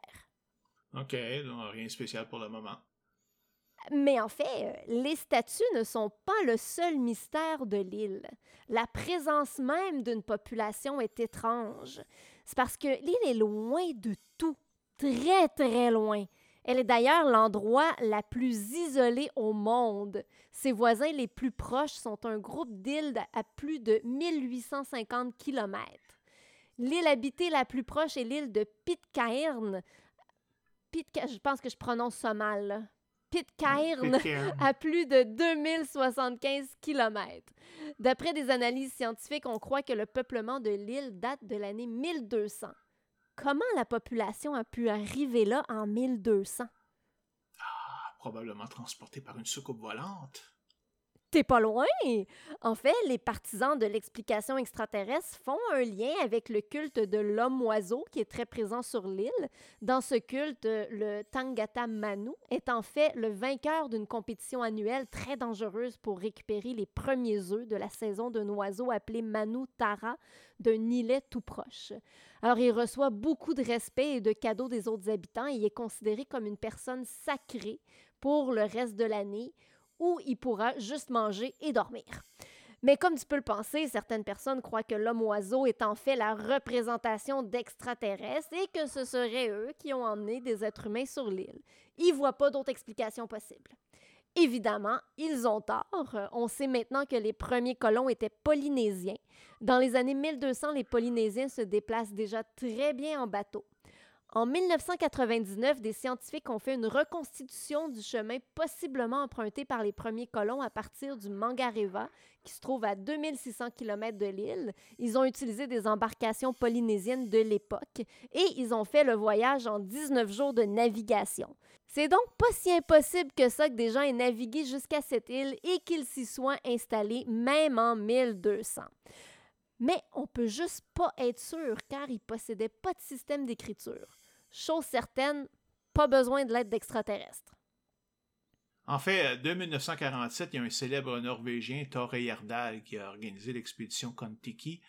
OK, donc rien de spécial pour le moment. Mais en fait, euh, les statues ne sont pas le seul mystère de l'île. La présence même d'une population est étrange. C'est parce que l'île est loin de tout, très très loin. Elle est d'ailleurs l'endroit la plus isolé au monde. Ses voisins les plus proches sont un groupe d'îles à plus de 1850 km. L'île habitée la plus proche est l'île de Pitcairn. je pense que je prononce ça mal. Pitcairn, à plus de 2075 km. D'après des analyses scientifiques, on croit que le peuplement de l'île date de l'année 1200. Comment la population a pu arriver là en 1200? Ah, probablement transportée par une soucoupe volante. T'es pas loin! En fait, les partisans de l'explication extraterrestre font un lien avec le culte de l'homme-oiseau qui est très présent sur l'île. Dans ce culte, le Tangata Manu est en fait le vainqueur d'une compétition annuelle très dangereuse pour récupérer les premiers œufs de la saison d'un oiseau appelé Manu Tara d'un îlet tout proche. Alors, il reçoit beaucoup de respect et de cadeaux des autres habitants et il est considéré comme une personne sacrée pour le reste de l'année où il pourra juste manger et dormir. Mais comme tu peux le penser, certaines personnes croient que l'homme-oiseau est en fait la représentation d'extraterrestres et que ce seraient eux qui ont emmené des êtres humains sur l'île. Ils voient pas d'autre explication possible. Évidemment, ils ont tort. On sait maintenant que les premiers colons étaient polynésiens. Dans les années 1200, les Polynésiens se déplacent déjà très bien en bateau. En 1999, des scientifiques ont fait une reconstitution du chemin possiblement emprunté par les premiers colons à partir du Mangareva, qui se trouve à 2600 km de l'île. Ils ont utilisé des embarcations polynésiennes de l'époque et ils ont fait le voyage en 19 jours de navigation. C'est donc pas si impossible que ça que des gens aient navigué jusqu'à cette île et qu'ils s'y soient installés même en 1200. Mais on peut juste pas être sûr car ils possédaient pas de système d'écriture. Chose certaine, pas besoin de l'aide d'extraterrestres. En fait, de 1947, il y a un célèbre Norvégien, Tore Heyerdahl, qui a organisé l'expédition Kon-Tiki,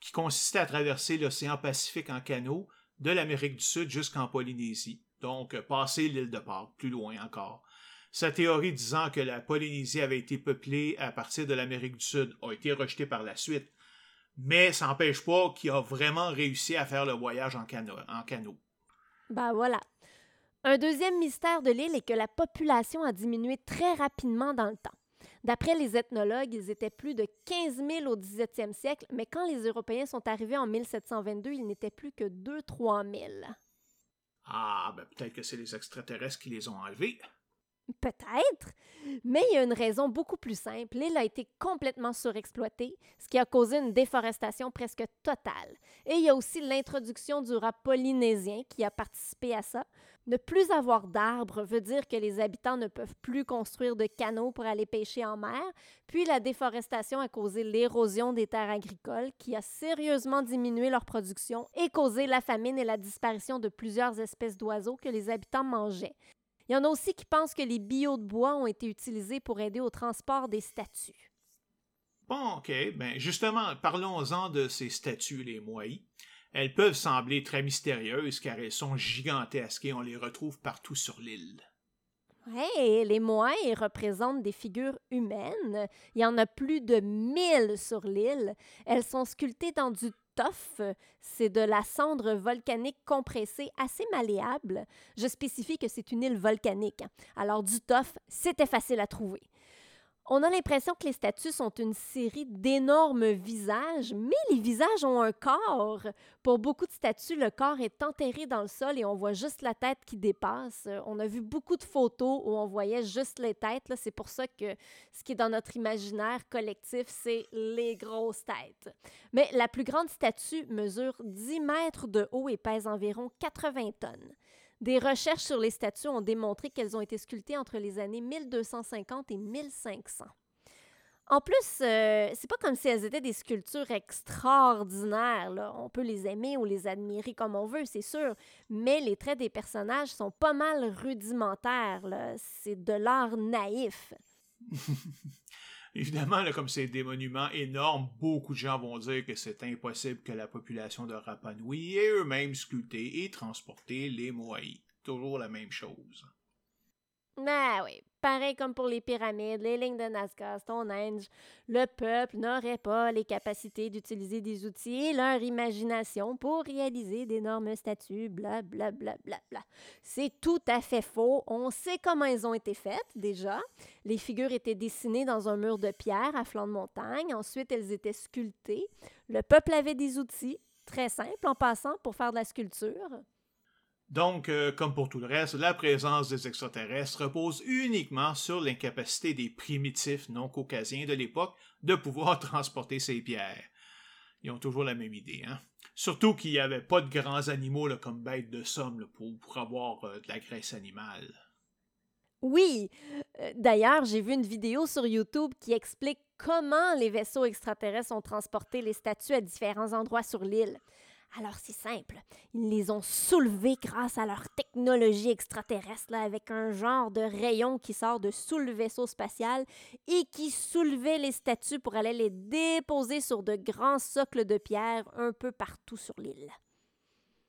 qui consistait à traverser l'océan Pacifique en canot de l'Amérique du Sud jusqu'en Polynésie, donc passer l'île de Pâques, plus loin encore. Sa théorie disant que la Polynésie avait été peuplée à partir de l'Amérique du Sud a été rejetée par la suite, mais ça n'empêche pas qu'il a vraiment réussi à faire le voyage en. En canot. Ben voilà. Un deuxième mystère de l'île est que la population a diminué très rapidement dans le temps. D'après les ethnologues, ils étaient plus de 15 000 au 17e siècle, mais quand les Européens sont arrivés en 1722, ils n'étaient plus que 2-3 000. Ah, ben peut-être que c'est les extraterrestres qui les ont enlevés. Peut-être, mais il y a une raison beaucoup plus simple. L'île a été complètement surexploitée, ce qui a causé une déforestation presque totale. Et il y a aussi l'introduction du rat polynésien qui a participé à ça. Ne plus avoir d'arbres veut dire que les habitants ne peuvent plus construire de canaux pour aller pêcher en mer. Puis la déforestation a causé l'érosion des terres agricoles qui a sérieusement diminué leur production et causé la famine et la disparition de plusieurs espèces d'oiseaux que les habitants mangeaient. Il y en a aussi qui pensent que les billots de bois ont été utilisés pour aider au transport des statues. Bon, OK. Ben justement, parlons-en de ces statues, les moaïs. Elles peuvent sembler très mystérieuses car elles sont gigantesques et on les retrouve partout sur l'île. Oui, les moaïs représentent des figures humaines. Il y en a plus de mille sur l'île. Elles sont sculptées dans du c'est de la cendre volcanique compressée assez malléable. Je spécifie que c'est une île volcanique. Alors du tof, c'était facile à trouver. On a l'impression que les statues sont une série d'énormes visages, mais les visages ont un corps. Pour beaucoup de statues, le corps est enterré dans le sol et on voit juste la tête qui dépasse. On a vu beaucoup de photos où on voyait juste les têtes. C'est pour ça que ce qui est dans notre imaginaire collectif, c'est les grosses têtes. Mais la plus grande statue mesure 10 mètres de haut et pèse environ 80 tonnes. Des recherches sur les statues ont démontré qu'elles ont été sculptées entre les années 1250 et 1500. En plus, euh, c'est pas comme si elles étaient des sculptures extraordinaires. On peut les aimer ou les admirer comme on veut, c'est sûr, mais les traits des personnages sont pas mal rudimentaires. C'est de l'art naïf. Évidemment, comme c'est des monuments énormes, beaucoup de gens vont dire que c'est impossible que la population de Rapa Nui ait eux-mêmes sculpté et transporté les Moai. Toujours la même chose. Ben oui, pareil comme pour les pyramides, les lignes de Nazca, Stonehenge, le peuple n'aurait pas les capacités d'utiliser des outils et leur imagination pour réaliser d'énormes statues, bla bla bla bla bla. C'est tout à fait faux. On sait comment elles ont été faites déjà. Les figures étaient dessinées dans un mur de pierre à flanc de montagne. Ensuite, elles étaient sculptées. Le peuple avait des outils très simples en passant pour faire de la sculpture. Donc, euh, comme pour tout le reste, la présence des extraterrestres repose uniquement sur l'incapacité des primitifs non caucasiens de l'époque de pouvoir transporter ces pierres. Ils ont toujours la même idée, hein? Surtout qu'il n'y avait pas de grands animaux comme bêtes de somme pour, avoir euh, de la graisse animale. Oui. Euh, D'ailleurs, j'ai vu une vidéo sur YouTube qui explique comment les vaisseaux extraterrestres ont transporté les statues à différents endroits sur l'île. Alors c'est simple, ils les ont soulevés grâce à leur technologie extraterrestre avec un genre de rayon qui sort de sous le vaisseau spatial et qui soulevait les statues pour aller les déposer sur de grands socles de pierre un peu partout sur l'île.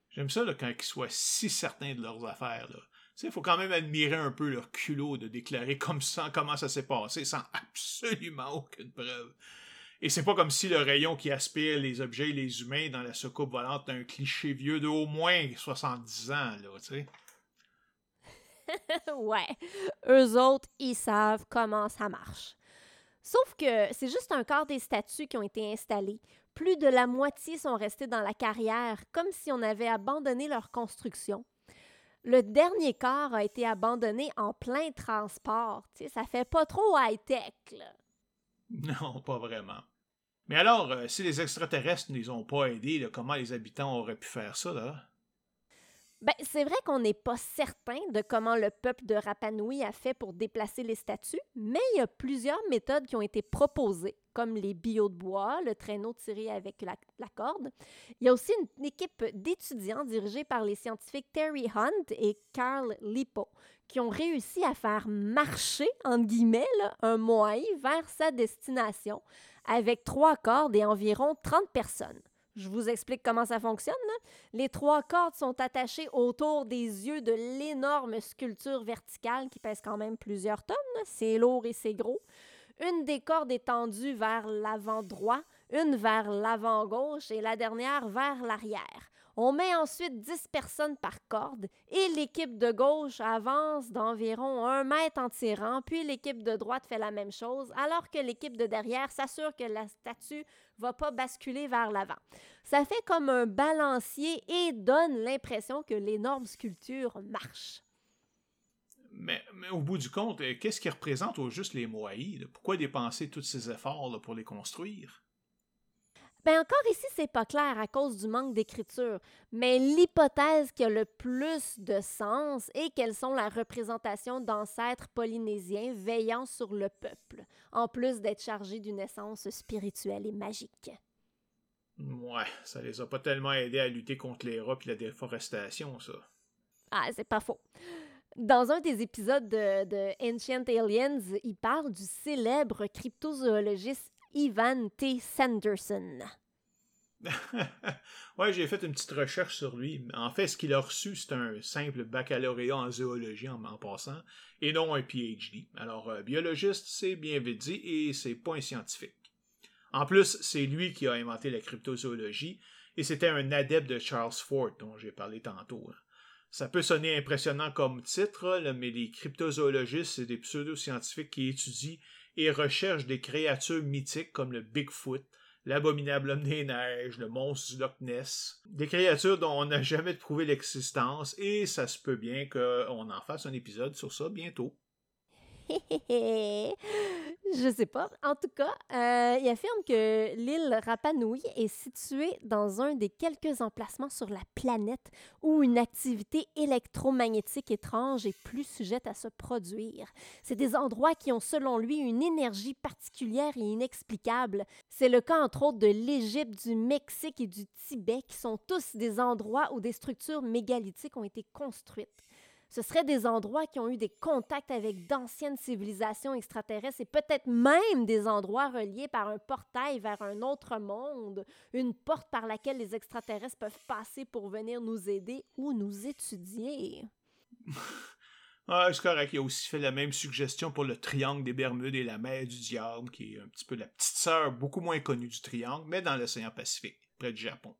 J'aime ça quand ils soient si certains de leurs affaires. Là. Il faut quand même admirer un peu leur culot de déclarer comme ça comment ça s'est passé sans absolument aucune preuve. Et c'est pas comme si le rayon qui aspire les objets et les humains dans la soucoupe volante est un cliché vieux de au moins 70 ans, là, tu sais. ouais, eux autres, ils savent comment ça marche. Sauf que c'est juste un quart des statues qui ont été installées. Plus de la moitié sont restés dans la carrière, comme si on avait abandonné leur construction. Le dernier quart a été abandonné en plein transport. Tu sais, ça fait pas trop high-tech, là. Non, pas vraiment. Mais alors, euh, si les extraterrestres ne les ont pas aidés, comment les habitants auraient pu faire ça, là? Ben, c'est vrai qu'on n'est pas certain de comment le peuple de Rapanui a fait pour déplacer les statues, mais il y a plusieurs méthodes qui ont été proposées, comme les billots de bois, le traîneau tiré avec la, corde. Il y a aussi une, équipe d'étudiants dirigée par les scientifiques Terry Hunt et Carl Lipo qui ont réussi à faire marcher, entre guillemets, un moai vers sa destination avec trois cordes et environ 30 personnes. Je vous explique comment ça fonctionne. Les trois cordes sont attachées autour des yeux de l'énorme sculpture verticale qui pèse quand même plusieurs tonnes. C'est lourd et c'est gros. Une des cordes est tendue vers l'avant droit, une vers l'avant gauche et la dernière vers l'arrière. On met ensuite 10 personnes par corde et l'équipe de gauche avance d'environ un mètre en tirant, puis l'équipe de droite fait la même chose, alors que l'équipe de derrière s'assure que la statue va pas basculer vers l'avant. Ça fait comme un balancier et donne l'impression que l'énorme sculpture marche. Mais, au bout du compte, euh, qu'est-ce qui représente au juste les Moaïs? Pourquoi dépenser tous ces efforts là, pour les construire? Bien, encore ici, c'est pas clair à cause du manque d'écriture, mais l'hypothèse qui a le plus de sens est qu'elles sont la représentation d'ancêtres polynésiens veillant sur le peuple, en plus d'être chargés d'une essence spirituelle et magique. Ouais, ça les a pas tellement aidés à lutter contre les rats et la déforestation, ça. Ah, c'est pas faux. Dans un des épisodes de, de Ancient Aliens, il parle du célèbre cryptozoologiste Ivan T. Sanderson. ouais, j'ai fait une petite recherche sur lui. En fait, ce qu'il a reçu, c'est un simple baccalauréat en zoologie en, en passant, et non un PhD. Alors, euh, biologiste, c'est bien vite dit, et c'est pas un scientifique. En plus, c'est lui qui a inventé la cryptozoologie, et c'était un adepte de Charles Fort, dont j'ai parlé tantôt. Hein. Ça peut sonner impressionnant comme titre, mais les cryptozoologistes, c'est des pseudo-scientifiques qui étudient et recherchent des créatures mythiques comme le Bigfoot, l'abominable homme des neiges, le monstre du Loch Ness. Des créatures dont on n'a jamais prouvé l'existence, et ça se peut bien qu'on en fasse un épisode sur ça bientôt. Je sais pas. En tout cas, euh, il affirme que l'île Rapa Nui est située dans un des quelques emplacements sur la planète où une activité électromagnétique étrange est plus sujette à se produire. C'est des endroits qui ont, selon lui, une énergie particulière et inexplicable. C'est le cas, entre autres, de l'Égypte, du Mexique et du Tibet, qui sont tous des endroits où des structures mégalithiques ont été construites. Ce seraient des endroits qui ont eu des contacts avec d'anciennes civilisations extraterrestres et peut-être même des endroits reliés par un portail vers un autre monde, une porte par laquelle les extraterrestres peuvent passer pour venir nous aider ou nous étudier. ah, c'est correct. Il a aussi fait la même suggestion pour le triangle des Bermudes et la mer du Diable, qui est un petit peu la petite sœur beaucoup moins connue du triangle, mais dans l'océan Pacifique, près du Japon.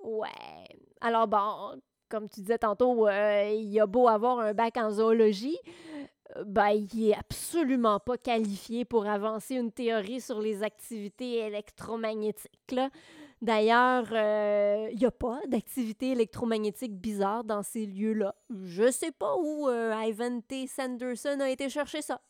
Ouais. Alors bon, comme tu disais tantôt, euh, il a beau avoir un bac en zoologie, euh, ben, il est absolument pas qualifié pour avancer une théorie sur les activités électromagnétiques. D'ailleurs, euh, il n'y a pas d'activité électromagnétique bizarre dans ces lieux-là. Je sais pas où Ivan T. Sanderson a été chercher ça.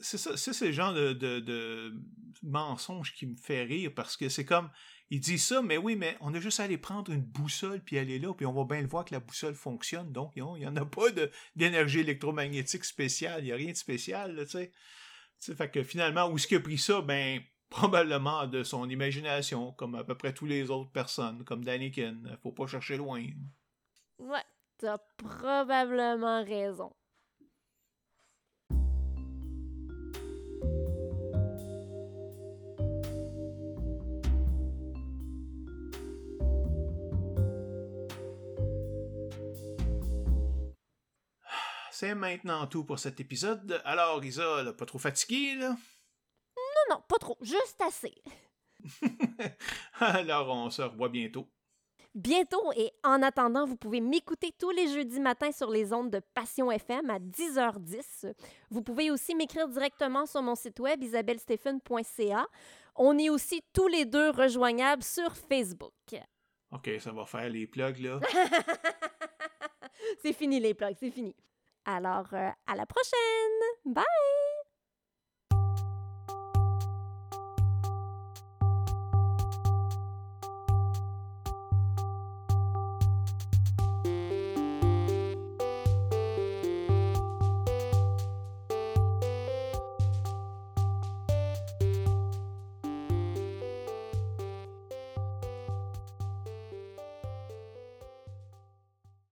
C'est ça, c'est ce genre de, de, de, mensonge qui me fait rire parce que c'est comme il dit ça, mais oui, mais on a juste à aller prendre une boussole puis aller là, puis on va bien le voir que la boussole fonctionne. Donc, il n'y en a pas d'énergie électromagnétique spéciale, il n'y a rien de spécial, tu sais. Fait que finalement, où est-ce qu'il a pris ça? Ben, probablement de son imagination, comme à peu près toutes les autres personnes, comme Daniken. Faut pas chercher loin. Ouais, t'as probablement raison. C'est maintenant tout pour cet épisode. Alors, Isa, pas trop fatiguée, là? Non, non, pas trop. Juste assez. Alors, on se revoit bientôt. Bientôt et en attendant, vous pouvez m'écouter tous les jeudis matins sur les ondes de Passion FM à 10h10. Vous pouvez aussi m'écrire directement sur mon site web isabellestephen.ca. On est aussi tous les deux rejoignables sur Facebook. OK, ça va faire les plugs là. c'est fini les plugs, c'est fini. Alors, euh, à la prochaine! Bye!